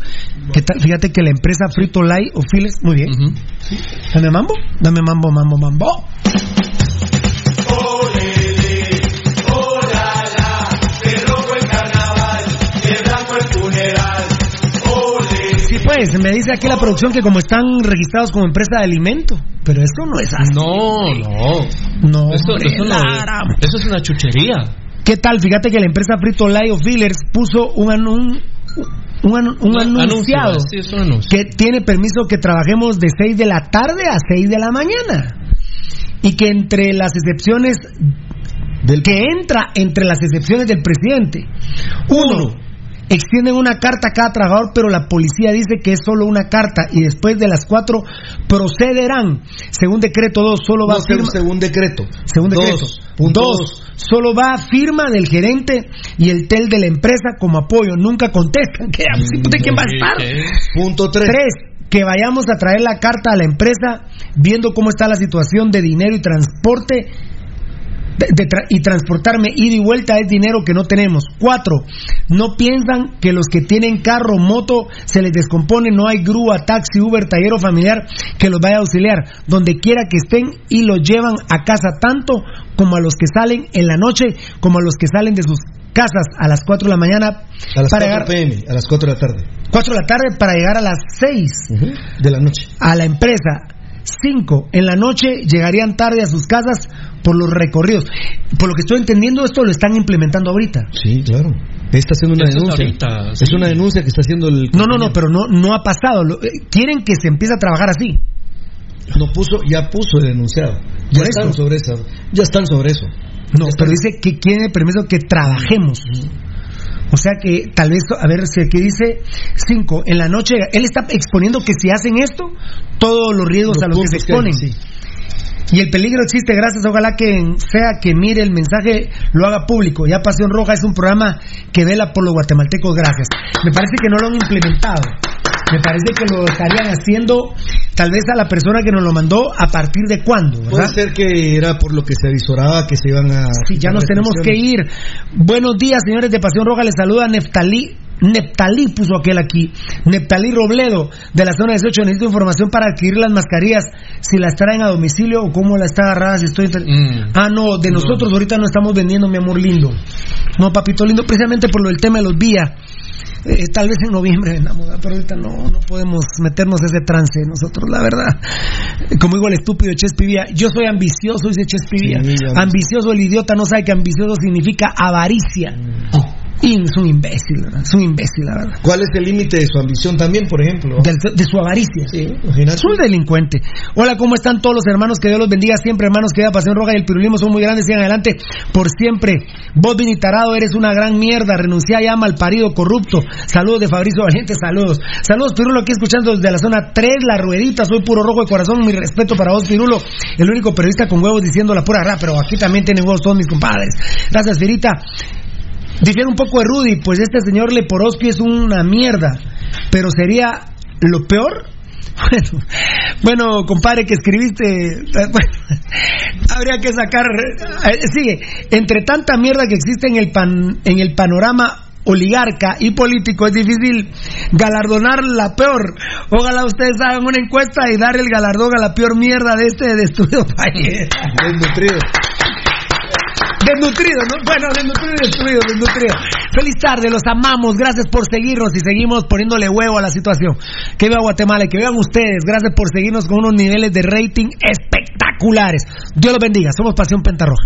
¿Qué tal? Fíjate que la empresa Frito Lay o Fillers, muy bien. Dame mambo, dame mambo, mambo, mambo. Pues, me dice aquí la producción que como están registrados como empresa de alimento, pero esto no es así. No, no. No, Eso, hombre, eso, no eso es una chuchería. ¿Qué tal? Fíjate que la empresa Frito Lay of Fillers puso un, anun- un, anu- un anunciado Anuncio, sí, es un anuncio. que tiene permiso que trabajemos de 6 de la tarde a 6 de la mañana. Y que entre las excepciones Del que entra entre las excepciones del presidente. Uno, extienden una carta a cada trabajador, pero la policía dice que es solo una carta y después de las cuatro procederán. Según decreto 2, solo va No, a firma. según decreto. Según decreto. Dos. Punto Dos, solo va a firma del gerente y el tel de la empresa como apoyo. Nunca contestan. ¿Qué? ¿De quién va a estar? Punto tres. Tres, que vayamos a traer la carta a la empresa viendo cómo está la situación de dinero y transporte de- de tra- y transportarme ida y vuelta es dinero que no tenemos. Cuatro, no piensan que los que tienen carro, moto, se les descompone, no hay grúa, taxi, Uber, taller o familiar que los vaya a auxiliar, donde quiera que estén y los llevan a casa tanto como a los que salen en la noche, como a los que salen de sus casas a las 4 de la mañana A las para 4 llegar pm, a las 4 de la tarde 4 de la tarde para llegar a las 6 de la noche. a la empresa. 5 en la noche llegarían tarde a sus casas por los recorridos. Por lo que estoy entendiendo, esto lo están implementando ahorita. Sí, claro. Está haciendo una denuncia. ahorita, Es una denuncia que está haciendo el. No, no, no, pero no, no ha pasado. Lo- eh, quieren que se empiece a trabajar así. No puso, ya puso el denunciado. Ya están eso. sobre eso. Ya están sobre eso. No, pero dice que quiere permiso que trabajemos. O sea que tal vez, a ver si aquí dice 5 en la noche, él está exponiendo que si hacen esto, todos los riesgos Los a los que se exponen. que hay, sí. Y el peligro existe, gracias, ojalá que sea que mire el mensaje, lo haga público. Ya Pasión Roja es un programa que vela por los guatemaltecos, gracias. Me parece que no lo han implementado. Me parece que lo estarían haciendo, tal vez a la persona que nos lo mandó, a partir de cuándo, Puede ser que era por lo que se avisoraba que se iban a. Sí, ya nos tenemos que ir. Buenos días, señores de Pasión Roja. Les saluda Neftalí. Neptalí puso aquel aquí. Neptalí Robledo, de la zona 18. Necesito información para adquirir las mascarillas. Si las traen a domicilio o cómo la está agarrada. Si estoy. Mm. Ah, no, de nosotros ahorita no estamos vendiendo, mi amor lindo. No, papito lindo, precisamente por lo del tema de los vías. Eh, tal vez en noviembre vendamos, ¿verdad? pero ahorita no, no podemos meternos ese trance nosotros, la verdad. Como digo el estúpido Chespivía, yo soy ambicioso, dice Chespivía. Sí, ambicioso, el idiota no sabe que ambicioso significa avaricia. Y es un imbécil, ¿verdad? Es un imbécil, la verdad. ¿Cuál es el límite de su ambición también, por ejemplo? De su avaricia. Sí, imagínate. Es un delincuente. Hola, ¿cómo están todos los hermanos? Que Dios los bendiga siempre, hermanos. Que la Pasión Roja y el Pirulismo son muy grandes. Sigan adelante por siempre. Vos, Vini Tarado, eres una gran mierda. Renuncia ya mal parido, corrupto. Saludos de Fabricio Valiente, saludos. Saludos, Pirulo, aquí escuchando desde la zona 3, La Ruedita. Soy puro rojo de corazón. Mi respeto para vos, Pirulo. El único periodista con huevos diciendo la pura rap, pero aquí también tienen huevos todos mis compadres. Gracias, Firita. Difiere un poco de Rudy, pues este señor Leporowski es una mierda. Pero sería lo peor. Bueno, bueno, compadre, que escribiste. eh, habría que sacar. eh, sigue. Entre tanta mierda que existe en el, pan, en el panorama oligarca y político, es difícil galardonar la peor. Ojalá ustedes hagan una encuesta y dar el galardón a la peor mierda de este destruido país. Desnutrido. Desnutrido, ¿no? Bueno, desnutrido y destruido, desnutrido. Feliz tarde, los amamos, gracias por seguirnos y seguimos poniéndole huevo a la situación. Que vea Guatemala y que vean ustedes, gracias por seguirnos con unos niveles de rating espectaculares. Dios los bendiga, somos Pasión Pentarroja.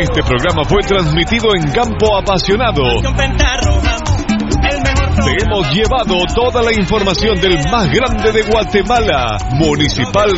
Este programa fue transmitido en Campo Apasionado. Hemos llevado toda la información del más grande de Guatemala, Municipal